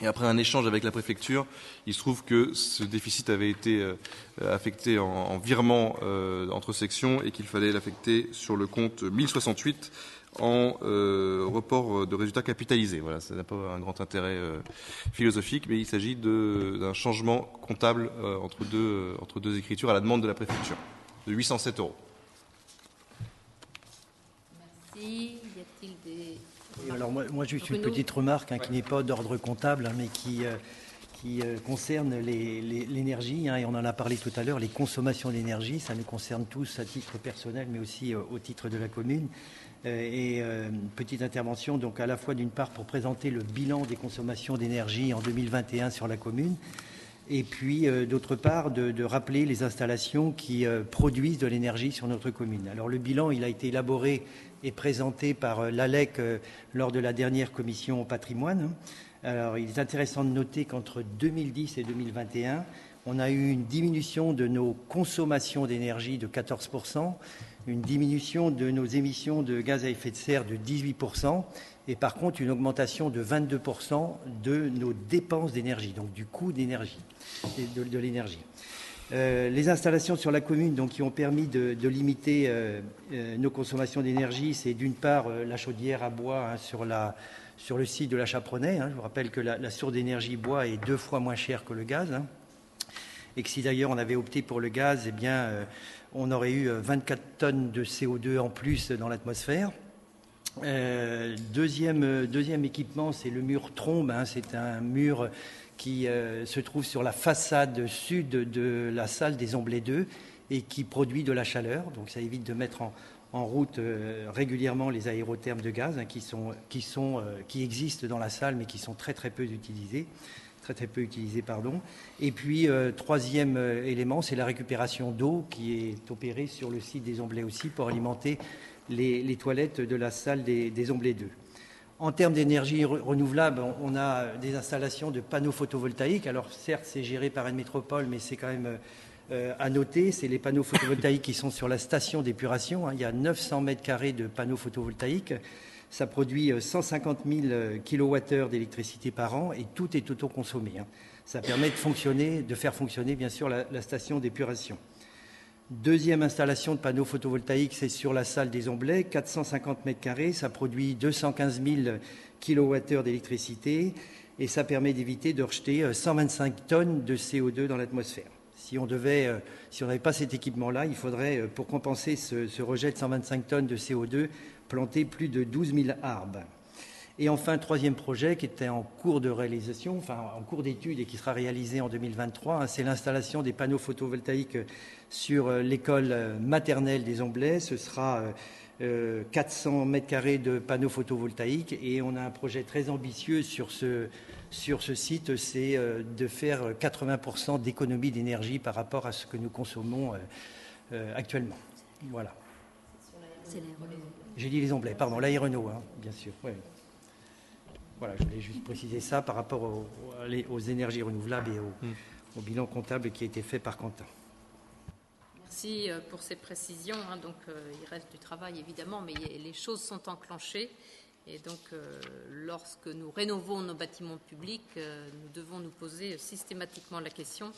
Et après un échange avec la préfecture, il se trouve que ce déficit avait été euh, affecté en, virement euh, entre sections et qu'il fallait l'affecter sur le compte 1068 en euh, report de résultats capitalisés. Voilà, ça n'a pas un grand intérêt philosophique, mais il s'agit d'un changement comptable entre, deux, entre deux écritures à la demande de la préfecture, de 807 euros. Y a-t-il des. alors moi, moi, juste une petite remarque hein, qui n'est pas d'ordre comptable, hein, mais qui, euh, qui euh, concerne l'énergie, hein, et on en a parlé tout à l'heure, les consommations d'énergie, ça nous concerne tous à titre personnel, mais aussi euh, au titre de la commune. Et petite intervention, donc à la fois d'une part pour présenter le bilan des consommations d'énergie en 2021 sur la commune, et puis d'autre part de, rappeler les installations qui produisent de l'énergie sur notre commune. Alors le bilan, il a été élaboré est présenté par euh, l'ALEC euh, lors de la dernière commission au patrimoine. Alors, il est intéressant de noter qu'entre 2010 et 2021, on a eu une diminution de nos consommations d'énergie de 14%, une diminution de nos émissions de gaz à effet de serre de 18%, et par contre une augmentation de 22% de nos dépenses d'énergie, donc du coût d'énergie, de l'énergie. Euh, les installations sur la commune donc, qui ont permis de, limiter euh, euh, nos consommations d'énergie, c'est d'une part la chaudière à bois hein, sur, la, le site de la Chaperonnet. Hein. Je vous rappelle que la, source d'énergie bois est deux fois moins chère que le gaz. Hein. Et que si d'ailleurs on avait opté pour le gaz, eh bien, on aurait eu 24 tonnes de CO2 en plus dans l'atmosphère. deuxième, deuxième équipement, c'est le mur trombe. C'est un mur qui euh, se trouve sur la façade sud de la salle des Omblets 2 et qui produit de la chaleur. Donc ça évite de mettre en, route euh, régulièrement les aérothermes de gaz hein, qui, euh, qui existent dans la salle mais qui sont très très peu utilisés. Très, très peu utilisés, pardon. Et puis, troisième élément, c'est la récupération d'eau qui est opérée sur le site des Omblets aussi pour alimenter les, toilettes de la salle des, des Omblets 2. En termes d'énergie renouvelable, on a des installations de panneaux photovoltaïques. Alors certes, c'est géré par une métropole, mais c'est quand même euh, à noter, c'est les panneaux photovoltaïques qui sont sur la station d'épuration. Hein. Il y a 900 mètres carrés de panneaux photovoltaïques. Ça produit 150 000 kWh d'électricité par an et tout est autoconsommé. Hein. Ça permet de fonctionner, de faire fonctionner bien sûr la, station d'épuration. Deuxième installation de panneaux photovoltaïques, c'est sur la salle des Omblets, 450 mètres carrés. Ça produit 215 000 kWh d'électricité et ça permet d'éviter de rejeter 125 tonnes de CO2 dans l'atmosphère. Si on devait, si n'avait pas cet équipement-là, il faudrait, pour compenser ce, rejet de 125 tonnes de CO2, planter plus de 12 000 arbres. Et enfin, troisième projet qui était en cours de réalisation, enfin en cours d'étude et qui sera réalisé en 2023, hein, c'est l'installation des panneaux photovoltaïques sur l'école maternelle des Omblais. Ce sera euh, 400 mètres carrés de panneaux photovoltaïques et on a un projet très ambitieux sur ce, sur ce site, c'est euh, de faire 80% d'économie d'énergie par rapport à ce que nous consommons euh, actuellement. Voilà. J'ai dit les Omblais, pardon, l'aéronau, hein, bien sûr. Ouais. Voilà, je voulais juste préciser ça par rapport aux, aux énergies renouvelables et au, mm. au, bilan comptable qui a été fait par Quentin. Merci euh, pour ces précisions. Hein. Donc, euh, il reste du travail évidemment, mais les choses sont enclenchées. Et donc, euh, lorsque nous rénovons nos bâtiments publics, euh, nous devons nous poser systématiquement la question.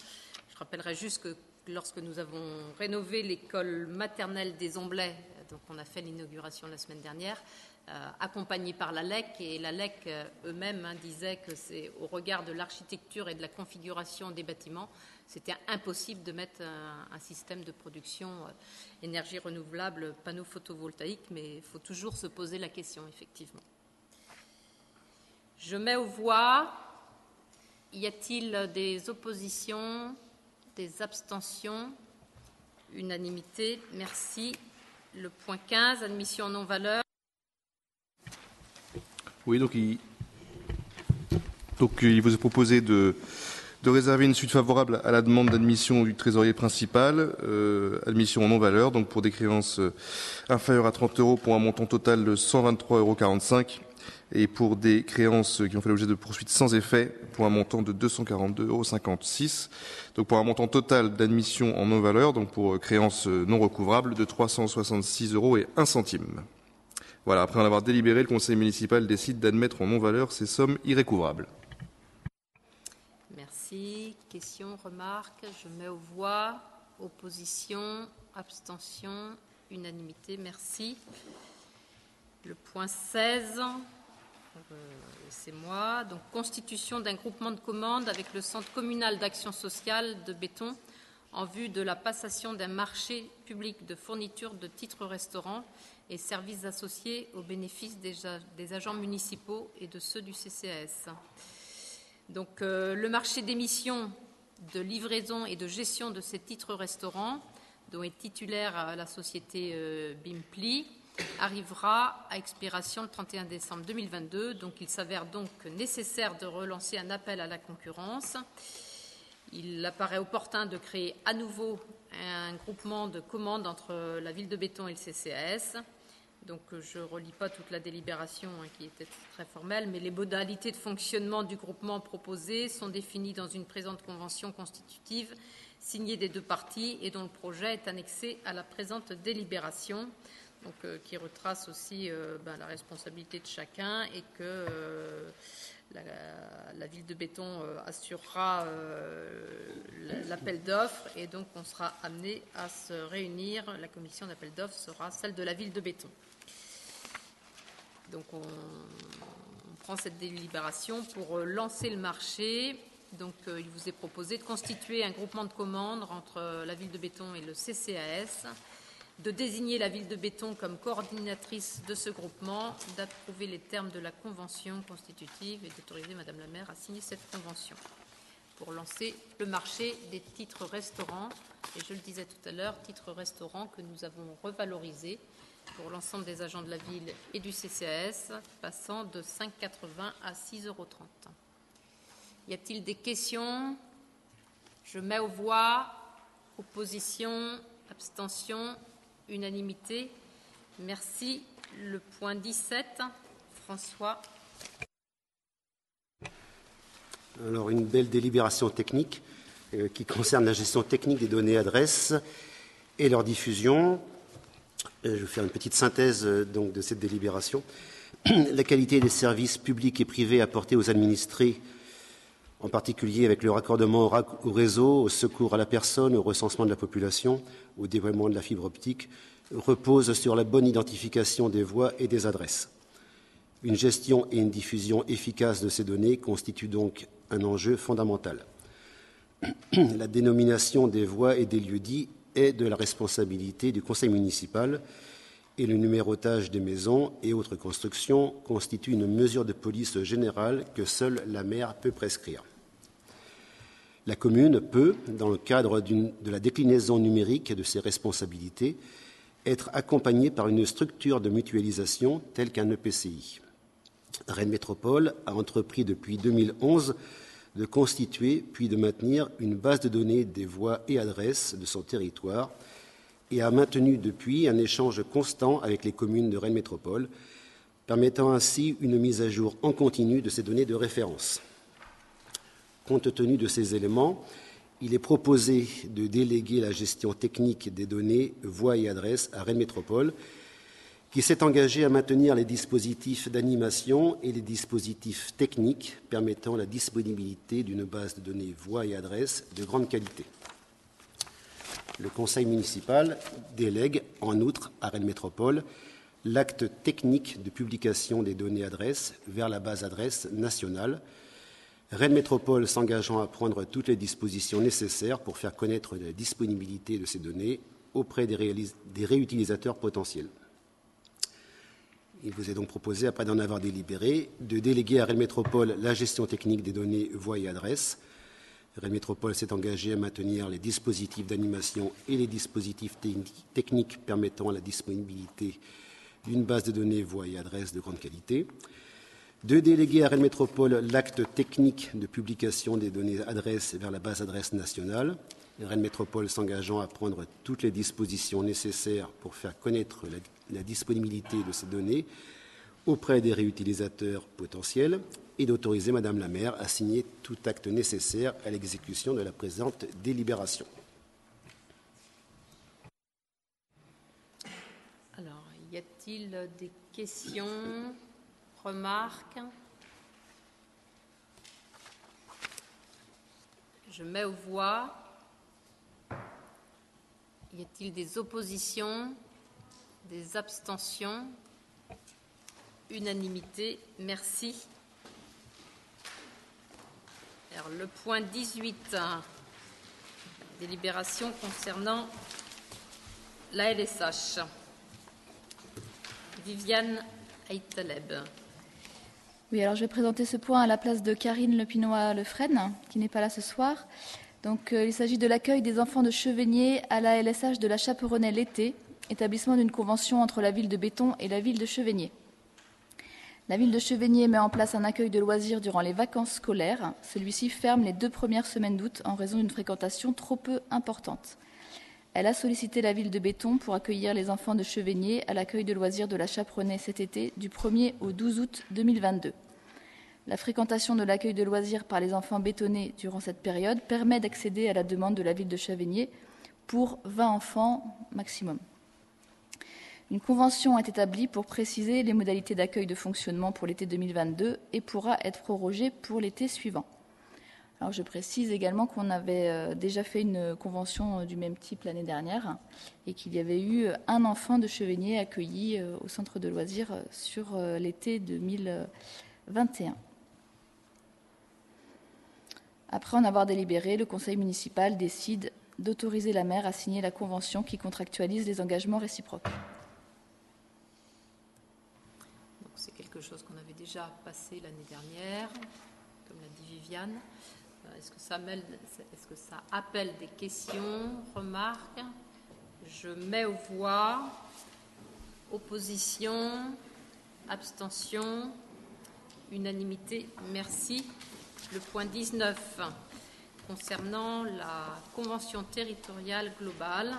Je rappellerai juste que lorsque nous avons rénové l'école maternelle des Omblais, donc on a fait l'inauguration la semaine dernière, euh, accompagné par la LEC, et la LEC euh, eux-mêmes hein, disaient que c'est au regard de l'architecture et de la configuration des bâtiments, c'était impossible de mettre un, un système de production euh, énergie renouvelable, panneaux photovoltaïques, mais il faut toujours se poser la question, effectivement. Je mets aux voix. Y a-t-il des oppositions, des abstentions? Unanimité. Merci. Le point 15, admission non-valeur. Oui, donc il, donc, il vous est proposé de, de, réserver une suite favorable à la demande d'admission du trésorier principal, euh, admission en non-valeur, donc pour des créances euh, inférieures à 30 euros pour un montant total de 123,45 euros et pour des créances qui ont fait l'objet de poursuites sans effet pour un montant de 242,56 euros. Donc pour un montant total d'admission en non-valeur, donc pour créances non recouvrables, de 366 euros et 1 centime. Voilà, après en avoir délibéré, le conseil municipal décide d'admettre en non-valeur ces sommes irrécouvrables. Merci. Questions, remarques Je mets aux voix. Opposition, abstention, unanimité. Merci. Le point 16, euh, c'est moi. Donc, constitution d'un groupement de commandes avec le Centre communal d'action sociale de béton en vue de la passation d'un marché public de fourniture de titres restaurants et services associés au bénéfice des, agents municipaux et de ceux du CCAS. Donc, euh, le marché d'émission, de livraison et de gestion de ces titres restaurants, dont est titulaire la société euh, Bimpli, arrivera à expiration le 31 décembre 2022. Donc, il s'avère donc nécessaire de relancer un appel à la concurrence. Il apparaît opportun de créer à nouveau un groupement de commandes entre la ville de Béton et le CCAS donc je ne relis pas toute la délibération hein, qui était très formelle, mais les modalités de fonctionnement du groupement proposé sont définies dans une présente convention constitutive signée des deux parties et dont le projet est annexé à la présente délibération, donc, euh, qui retrace aussi euh, ben, la responsabilité de chacun et que euh, la, ville de béton assurera l'appel d'offres et donc on sera amené à se réunir. La commission d'appel d'offres sera celle de la ville de béton. Donc on, prend cette délibération pour lancer le marché. Donc il vous est proposé de constituer un groupement de commandes entre la ville de Béton et le CCAS, de désigner la ville de Béton comme coordinatrice de ce groupement, d'approuver les termes de la convention constitutive et d'autoriser Madame la maire à signer cette convention pour lancer le marché des titres restaurants. Et je le disais tout à l'heure, titres restaurants que nous avons revalorisés pour l'ensemble des agents de la ville et du CCAS, passant de 5,80 à 6,30 euros. Y a-t-il des questions? Je mets aux voix. Opposition, abstention, unanimité. Merci. Le point 17, François. Alors, une belle délibération technique euh, qui concerne la gestion technique des données adresses et leur diffusion. Je vais faire une petite synthèse euh, donc, de cette délibération. La qualité des services publics et privés apportés aux administrés en particulier avec le raccordement au réseau, au secours à la personne, au recensement de la population, au développement de la fibre optique, repose sur la bonne identification des voies et des adresses. Une gestion et une diffusion efficace de ces données constituent donc un enjeu fondamental. La dénomination des voies et des lieux dits est de la responsabilité du conseil municipal et le numérotage des maisons et autres constructions constitue une mesure de police générale que seule la maire peut prescrire. La commune peut, dans le cadre de la déclinaison numérique de ses responsabilités, être accompagnée par une structure de mutualisation telle qu'un EPCI. Rennes Métropole a entrepris depuis 2011 de constituer puis de maintenir une base de données des voies et adresses de son territoire et a maintenu depuis un échange constant avec les communes de Rennes Métropole, permettant ainsi une mise à jour en continu de ces données de référence. Compte tenu de ces éléments, il est proposé de déléguer la gestion technique des données voies et adresses à Rennes Métropole, qui s'est engagé à maintenir les dispositifs d'animation et les dispositifs techniques permettant la disponibilité d'une base de données voies et adresses de grande qualité. Le conseil municipal délègue en outre à Rennes Métropole l'acte technique de publication des données adresses vers la base adresse nationale, Rennes Métropole s'engageant à prendre toutes les dispositions nécessaires pour faire connaître la disponibilité de ces données auprès des, des réutilisateurs potentiels. Il vous est donc proposé, après d'en avoir délibéré, de déléguer à Rennes Métropole la gestion technique des données voies et adresses, Rennes Métropole s'est engagé à maintenir les dispositifs d'animation et les dispositifs techniques permettant la disponibilité d'une base de données voix et adresses de grande qualité. De déléguer à Rennes Métropole l'acte technique de publication des données adresses vers la base adresse nationale. Rennes Métropole s'engageant à prendre toutes les dispositions nécessaires pour faire connaître la disponibilité de ces données auprès des réutilisateurs potentiels et d'autoriser Madame la maire à signer tout acte nécessaire à l'exécution de la présente délibération. Alors, y a-t-il des questions, remarques Je mets aux voix. Y a-t-il des oppositions, des abstentions? Unanimité. Merci le point 18, délibération concernant la LSH. Viviane Aïtaleb. Oui, alors je vais présenter ce point à la place de Karine Lepinois-Lefresne, qui n'est pas là ce soir. Euh, il s'agit de l'accueil des enfants de Chevenier à la LSH de la Chaperonnais l'été, établissement d'une convention entre la ville de Béton et la ville de Chevenier. La ville de Chevigné met en place un accueil de loisirs durant les vacances scolaires. Celui-ci ferme les deux premières semaines d'août en raison d'une fréquentation trop peu importante. Elle a sollicité la ville de Béton pour accueillir les enfants de Chevigné à l'accueil de loisirs de la Chaperonnet cet été du 1er au 12 août 2022. La fréquentation de l'accueil de loisirs par les enfants bétonnés durant cette période permet d'accéder à la demande de la ville de Chevigné pour 20 enfants maximum. Une convention est établie pour préciser les modalités d'accueil de fonctionnement pour l'été 2022 et pourra être prorogée pour l'été suivant. Alors je précise également qu'on avait euh, déjà fait une convention euh, du même type l'année dernière et qu'il y avait eu un enfant de Chevenier accueilli euh, au centre de loisirs sur l'été 2021. Après en avoir délibéré, le conseil municipal décide d'autoriser la maire à signer la convention qui contractualise les engagements réciproques. chose qu'on avait déjà passé l'année dernière, comme l'a dit Viviane. Est-ce que, ça est-ce que ça appelle des questions, remarques? Je mets aux voix. Opposition, abstention, unanimité, merci. Le point 19 concernant la convention territoriale globale.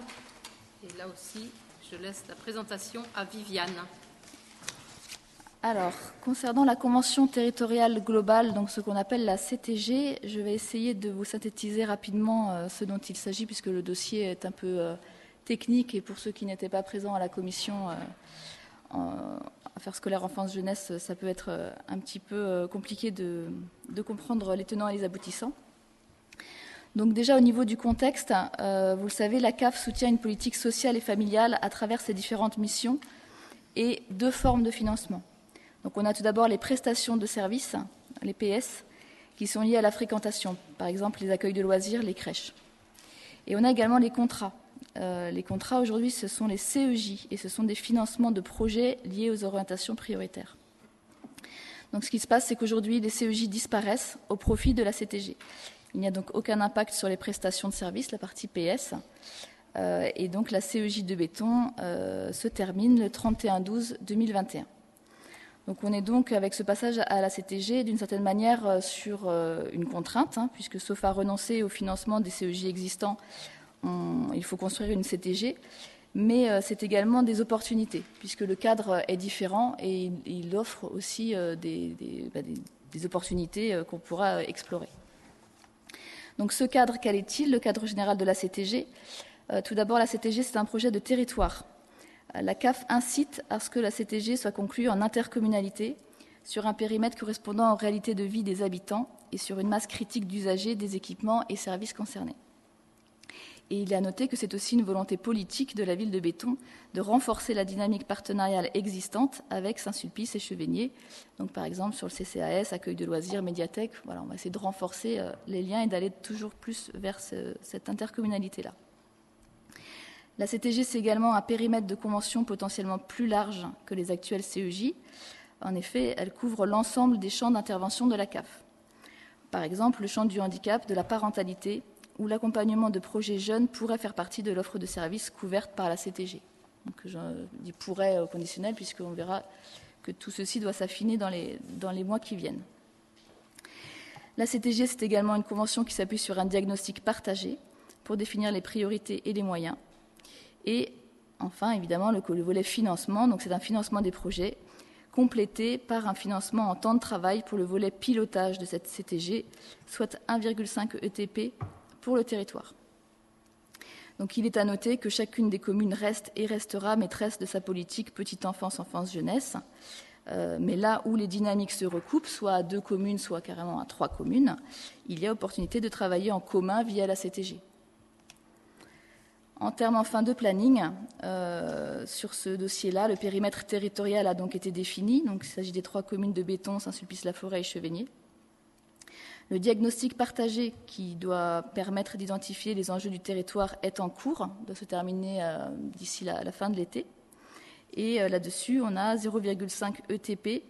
Et là aussi, je laisse la présentation à Viviane. Alors, concernant la convention territoriale globale, donc ce qu'on appelle la CTG, je vais essayer de vous synthétiser rapidement euh, ce dont il s'agit, puisque le dossier est un peu euh, technique et pour ceux qui n'étaient pas présents à la commission, euh, affaires scolaires enfance-jeunesse, ça peut être un petit peu compliqué de, de, comprendre les tenants et les aboutissants. Donc déjà au niveau du contexte, vous le savez, la CAF soutient une politique sociale et familiale à travers ses différentes missions et deux formes de financement. Donc on a tout d'abord les prestations de services, les PS, qui sont liées à la fréquentation, par exemple les accueils de loisirs, les crèches. Et on a également les contrats. Euh, les contrats aujourd'hui, ce sont les CEJ et ce sont des financements de projets liés aux orientations prioritaires. Donc ce qui se passe, c'est qu'aujourd'hui, les CEJ disparaissent au profit de la CTG. Il n'y a donc aucun impact sur les prestations de services, la partie PS. Euh, et donc la CEJ de béton euh, se termine le 31-12-2021. Donc on est donc avec ce passage à la CTG d'une certaine manière euh, sur une contrainte, hein, puisque sauf à renoncer au financement des CEJ existants, il faut construire une CTG. Mais c'est également des opportunités, puisque le cadre est différent et il, offre aussi des, bah, des, opportunités qu'on pourra explorer. Donc ce cadre, quel est-il? Le cadre général de la CTG, euh, tout d'abord, la CTG, c'est un projet de territoire. La CAF incite à ce que la CTG soit conclue en intercommunalité sur un périmètre correspondant aux réalités de vie des habitants et sur une masse critique d'usagers des équipements et services concernés. Et il est à noter que c'est aussi une volonté politique de la ville de Béton de renforcer la dynamique partenariale existante avec Saint-Sulpice et Chevigné. Donc, par exemple, sur le CCAS, accueil de loisirs, médiathèque, voilà, on va essayer de renforcer euh, les liens et d'aller toujours plus vers cette intercommunalité-là. La CTG, c'est également un périmètre de convention potentiellement plus large que les actuels CEJ. En effet, elle couvre l'ensemble des champs d'intervention de la CAF. Par exemple, le champ du handicap, de la parentalité ou l'accompagnement de projets jeunes pourrait faire partie de l'offre de services couverte par la CTG. Donc, je dis pourrait au conditionnel, puisqu'on verra que tout ceci doit s'affiner dans les mois qui viennent. La CTG, c'est également une convention qui s'appuie sur un diagnostic partagé pour définir les priorités et les moyens et enfin, évidemment, le, volet financement, donc c'est un financement des projets complété par un financement en temps de travail pour le volet pilotage de cette CTG, soit 1,5 ETP pour le territoire. Donc il est à noter que chacune des communes reste et restera maîtresse de sa politique petite enfance, enfance, jeunesse. Euh, mais là où les dynamiques se recoupent, soit à deux communes, soit carrément à trois communes, il y a opportunité de travailler en commun via la CTG. En termes enfin de planning, euh, sur ce dossier-là, le périmètre territorial a donc été défini. Donc, il s'agit des trois communes de Béton, Saint-Sulpice-la-Forêt et Chevigné. Le diagnostic partagé qui doit permettre d'identifier les enjeux du territoire est en cours, doit se terminer euh, d'ici la, fin de l'été. Et euh, là-dessus, on a 0,5 ETP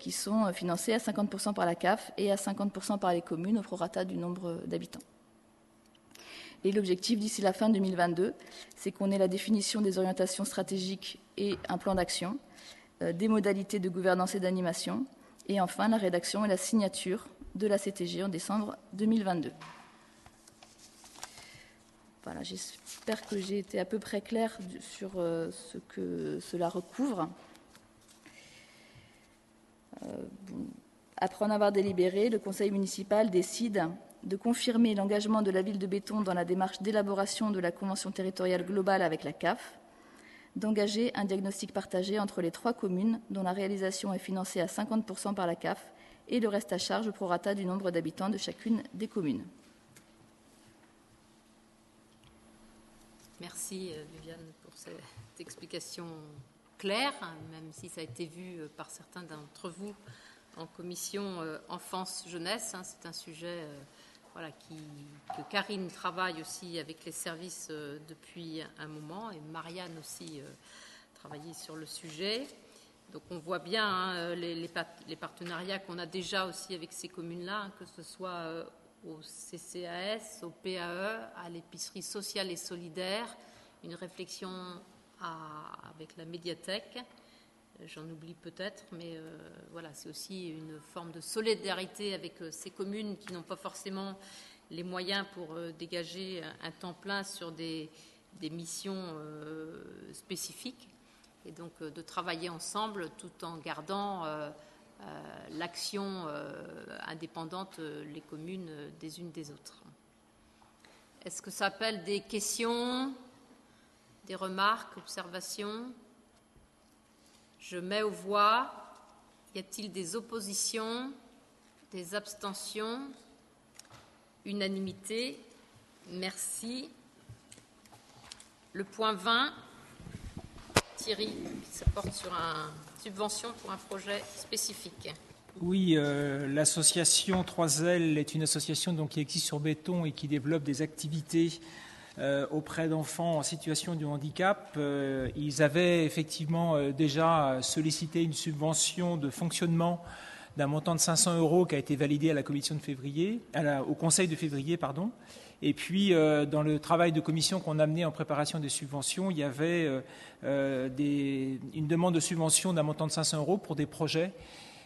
qui sont financés à 50% par la CAF et à 50% par les communes au prorata du nombre d'habitants. Et l'objectif d'ici la fin 2022, c'est qu'on ait la définition des orientations stratégiques et un plan d'action, euh, des modalités de gouvernance et d'animation, et enfin la rédaction et la signature de la CTG en décembre 2022. Voilà, j'espère que j'ai été à peu près clair sur euh, ce que cela recouvre. Euh, après en avoir délibéré, le Conseil municipal décide de confirmer l'engagement de la ville de Béton dans la démarche d'élaboration de la Convention territoriale globale avec la CAF, d'engager un diagnostic partagé entre les trois communes dont la réalisation est financée à 50% par la CAF et le reste à charge prorata du nombre d'habitants de chacune des communes. Merci euh, Viviane pour cette explication claire, même si ça a été vu euh, par certains d'entre vous en commission euh, enfance-jeunesse. Hein, c'est un sujet voilà, qui, que Karine travaille aussi avec les services euh, depuis un moment et Marianne aussi euh, sur le sujet. Donc on voit bien hein, les, les, partenariats qu'on a déjà aussi avec ces communes-là, hein, que ce soit euh, au CCAS, au PAE, à l'épicerie sociale et solidaire, une réflexion avec la médiathèque j'en oublie peut-être, mais euh, voilà, c'est aussi une forme de solidarité avec euh, ces communes qui n'ont pas forcément les moyens pour euh, dégager un, temps plein sur des, missions spécifiques, et donc de travailler ensemble tout en gardant l'action indépendante, les communes des unes des autres. Est-ce que ça appelle des questions, des remarques, observations? Je mets aux voix. Y a-t-il des oppositions Des abstentions Unanimité. Merci. Le point 20, Thierry, ça porte sur une subvention pour un projet spécifique. Oui, euh, l'association 3L est une association donc, qui existe sur Béton et qui développe des activités euh, auprès d'enfants en situation de handicap. Euh, ils avaient effectivement déjà sollicité une subvention de fonctionnement d'un montant de 500 euros qui a été validé à la commission de février, au conseil de février, pardon. Et puis, dans le travail de commission qu'on a en préparation des subventions, il y avait une demande de subvention d'un montant de 500 euros pour des projets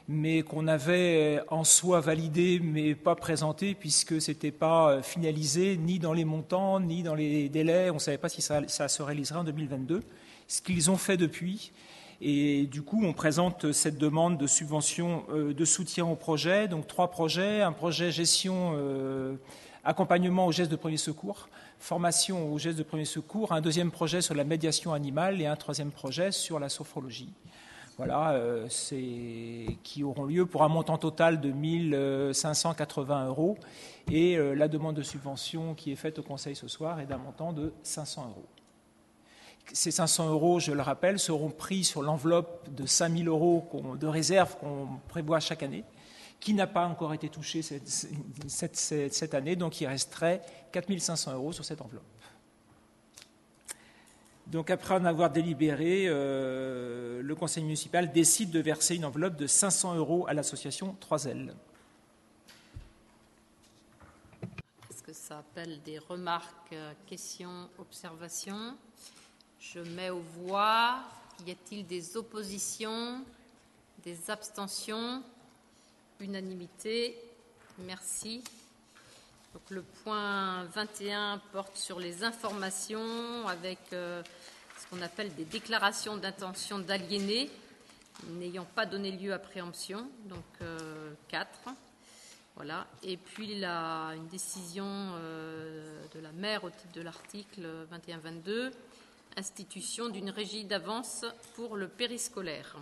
mais qu'on avait en soi validé mais pas présenté puisque ce n'était pas finalisé ni dans les montants ni dans les délais. On ne savait pas si ça, se réaliserait en 2022. Ce qu'ils ont fait depuis. Et du coup, on présente cette demande de subvention euh, de soutien au projet. Donc trois projets. Un projet gestion, euh, accompagnement aux gestes de premier secours, formation aux gestes de premier secours. Un deuxième projet sur la médiation animale et un troisième projet sur la sophrologie voilà, euh, qui auront lieu pour un montant total de 1580 euros. Et euh, la demande de subvention qui est faite au Conseil ce soir est d'un montant de 500 euros. Ces 500 euros, je le rappelle, seront pris sur l'enveloppe de 5000 euros de réserve qu'on prévoit chaque année, qui n'a pas encore été touchée cette, cette année, donc il resterait 4500 euros sur cette enveloppe. Donc après en avoir délibéré, euh, le conseil municipal décide de verser une enveloppe de 500 euros à l'association 3L. Est-ce que ça appelle des remarques, questions, observations Je mets aux voix. Y a-t-il des oppositions Des abstentions Unanimité? Merci. Le point 21 porte sur les informations avec euh, ce qu'on appelle des déclarations d'intention d'aliéner n'ayant pas donné lieu à préemption, donc 4. Euh, voilà. Et puis la, une décision euh, de la maire au titre de l'article 21-22, institution d'une régie d'avance pour le périscolaire.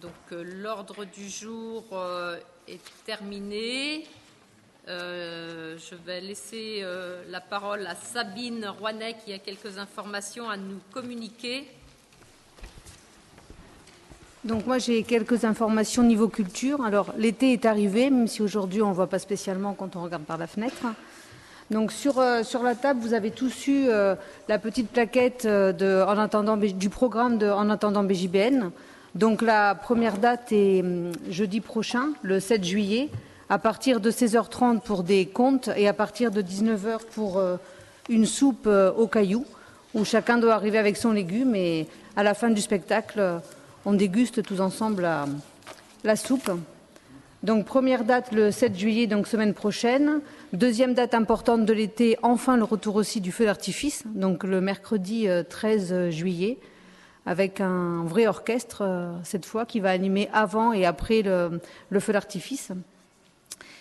Donc euh, l'ordre du jour euh, est terminé. Euh, je vais laisser la parole à Sabine Rouanet qui a quelques informations à nous communiquer. Donc moi j'ai quelques informations niveau culture. Alors l'été est arrivé, même si aujourd'hui on ne voit pas spécialement quand on regarde par la fenêtre. Donc sur, sur la table, vous avez tous eu la petite plaquette en attendant, du programme de En attendant BJBN. Donc la première date est hum, jeudi prochain, le 7 juillet, à partir de 16h30 pour des comptes et à partir de 19h pour euh, une soupe euh, au caillou, où chacun doit arriver avec son légume et à la fin du spectacle, euh, on déguste tous ensemble la, soupe. Donc première date le 7 juillet, donc semaine prochaine. Deuxième date importante de l'été, enfin le retour aussi du feu d'artifice, donc le mercredi 13 juillet avec un vrai orchestre euh, cette fois qui va animer avant et après le, feu d'artifice.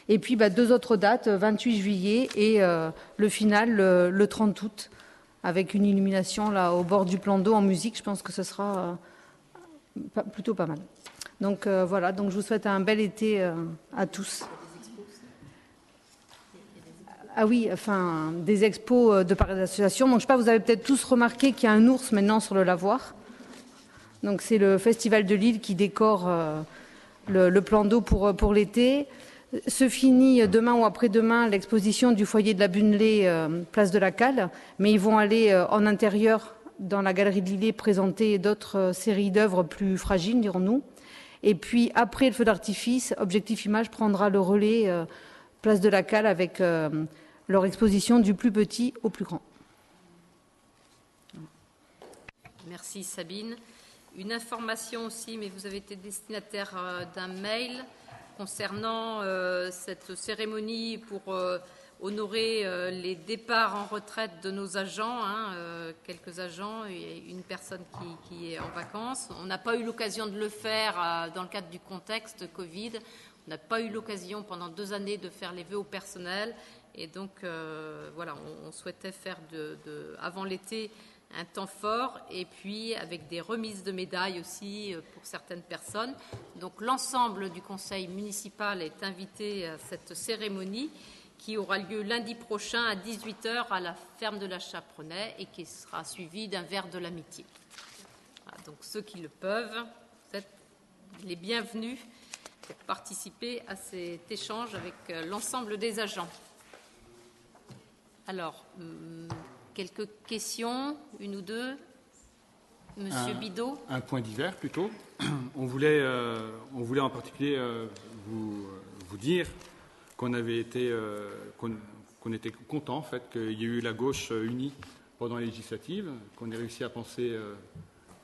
Et puis bah, deux autres dates, 28 juillet et euh, le final le, 30 août, avec une illumination là au bord du plan d'eau en musique. Je pense que ce sera euh, plutôt pas mal. Donc voilà, donc je vous souhaite un bel été à tous. Ah oui, enfin, des expos de par d'associations. Donc je sais pas, vous avez peut-être tous remarqué qu'il y a un ours maintenant sur le lavoir. Donc c'est le Festival de Lille qui décore euh, le, plan d'eau pour, pour l'été. Se finit demain ou après-demain l'exposition du foyer de la Bunelée, euh, place de la Cale, mais ils vont aller euh, en intérieur dans la galerie de Lille présenter d'autres séries d'œuvres plus fragiles, dirons-nous. Et puis après le feu d'artifice, Objectif Image prendra le relais place de la Cale avec leur exposition du plus petit au plus grand. Merci Sabine. Une information aussi, mais vous avez été destinataire euh, d'un mail concernant euh, cette cérémonie pour euh, honorer les départs en retraite de nos agents, hein, quelques agents et une personne qui, est en vacances. On n'a pas eu l'occasion de le faire dans le cadre du contexte Covid. On n'a pas eu l'occasion pendant deux années de faire les vœux au personnel. Et donc, voilà, on, souhaitait faire de, avant l'été un temps fort et puis avec des remises de médailles aussi pour certaines personnes. Donc l'ensemble du conseil municipal est invité à cette cérémonie qui aura lieu lundi prochain à 18h à la ferme de la Chaperonnet et qui sera suivie d'un verre de l'amitié. donc ceux qui le peuvent, vous êtes les bienvenus pour participer à cet échange avec euh, l'ensemble des agents. Alors, hum, quelques questions, une ou deux Monsieur Bidot? Un point divers plutôt. On voulait, euh, on voulait en particulier euh, vous, vous, dire qu'on avait été, qu'on était content en fait qu'il y ait eu la gauche unie pendant les législatives, qu'on ait réussi à penser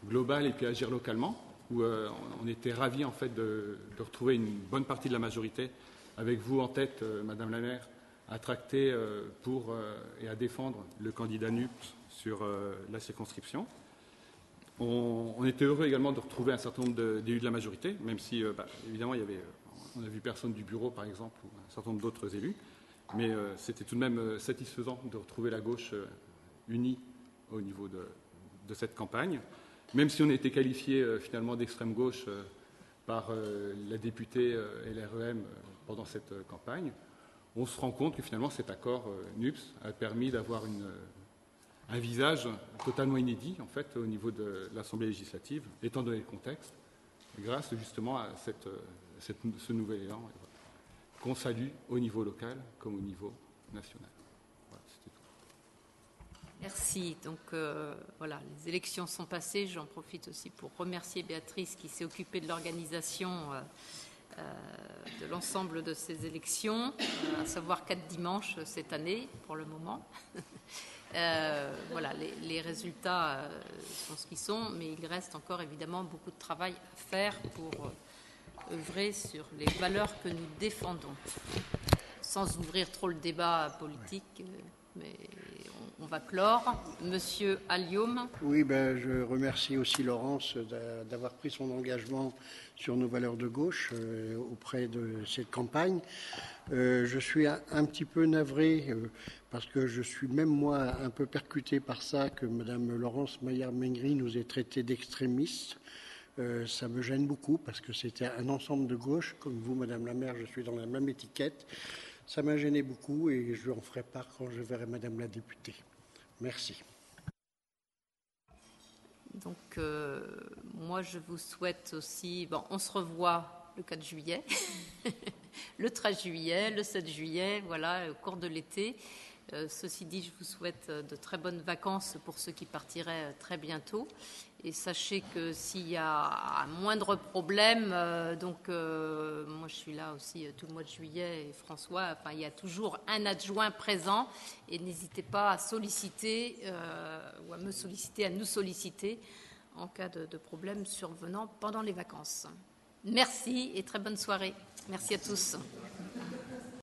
global et puis agir localement où euh, on était ravis en fait de, retrouver une bonne partie de la majorité avec vous en tête, euh, Madame la maire, à tracter euh, pour et à défendre le candidat NUPS sur la circonscription. On, était heureux également de retrouver un certain nombre d'élus de, la majorité, même si bah, évidemment il y avait, on a vu personne du bureau par exemple ou un certain nombre d'autres élus, mais c'était tout de même satisfaisant de retrouver la gauche unie au niveau de cette campagne. Même si on était qualifié euh, finalement d'extrême gauche euh, par euh, la députée l'REM pendant cette campagne, on se rend compte que finalement cet accord NUPS a permis d'avoir un visage totalement inédit en fait au niveau de l'Assemblée législative, étant donné le contexte, grâce justement à ce nouvel élan qu'on salue au niveau local comme au niveau national. Merci. Donc euh, voilà, les élections sont passées. J'en profite aussi pour remercier Béatrice qui s'est occupée de l'organisation euh, euh, de l'ensemble de ces élections, à savoir quatre dimanches cette année pour le moment. voilà, les, résultats sont ce qu'ils sont, mais il reste encore évidemment beaucoup de travail à faire pour œuvrer sur les valeurs que nous défendons, sans ouvrir trop le débat politique, mais on va clore. Monsieur Allium. Oui, ben, je remercie aussi Laurence d'avoir pris son engagement sur nos valeurs de gauche euh, auprès de cette campagne. Euh, je suis un, petit peu navré euh, parce que je suis même moi un peu percuté par ça que Madame Laurence Maillard-Mengry nous ait traité d'extrémistes. ça me gêne beaucoup parce que c'était un ensemble de gauche. Comme vous, Madame la maire, je suis dans la même étiquette. Ça m'a gêné beaucoup et je en ferai part quand je verrai Madame la députée. Merci. Donc, euh, moi, je vous souhaite aussi. Bon, on se revoit le 4 juillet, le 13 juillet, le 7 juillet, voilà, au cours de l'été. Euh, ceci dit, je vous souhaite de très bonnes vacances pour ceux qui partiraient très bientôt. Et sachez que s'il y a un moindre problème, donc moi je suis là aussi tout le mois de juillet et François, enfin, il y a toujours un adjoint présent et n'hésitez pas à solliciter ou à me solliciter, à nous solliciter en cas de problème survenant pendant les vacances. Merci et très bonne soirée. Merci à tous.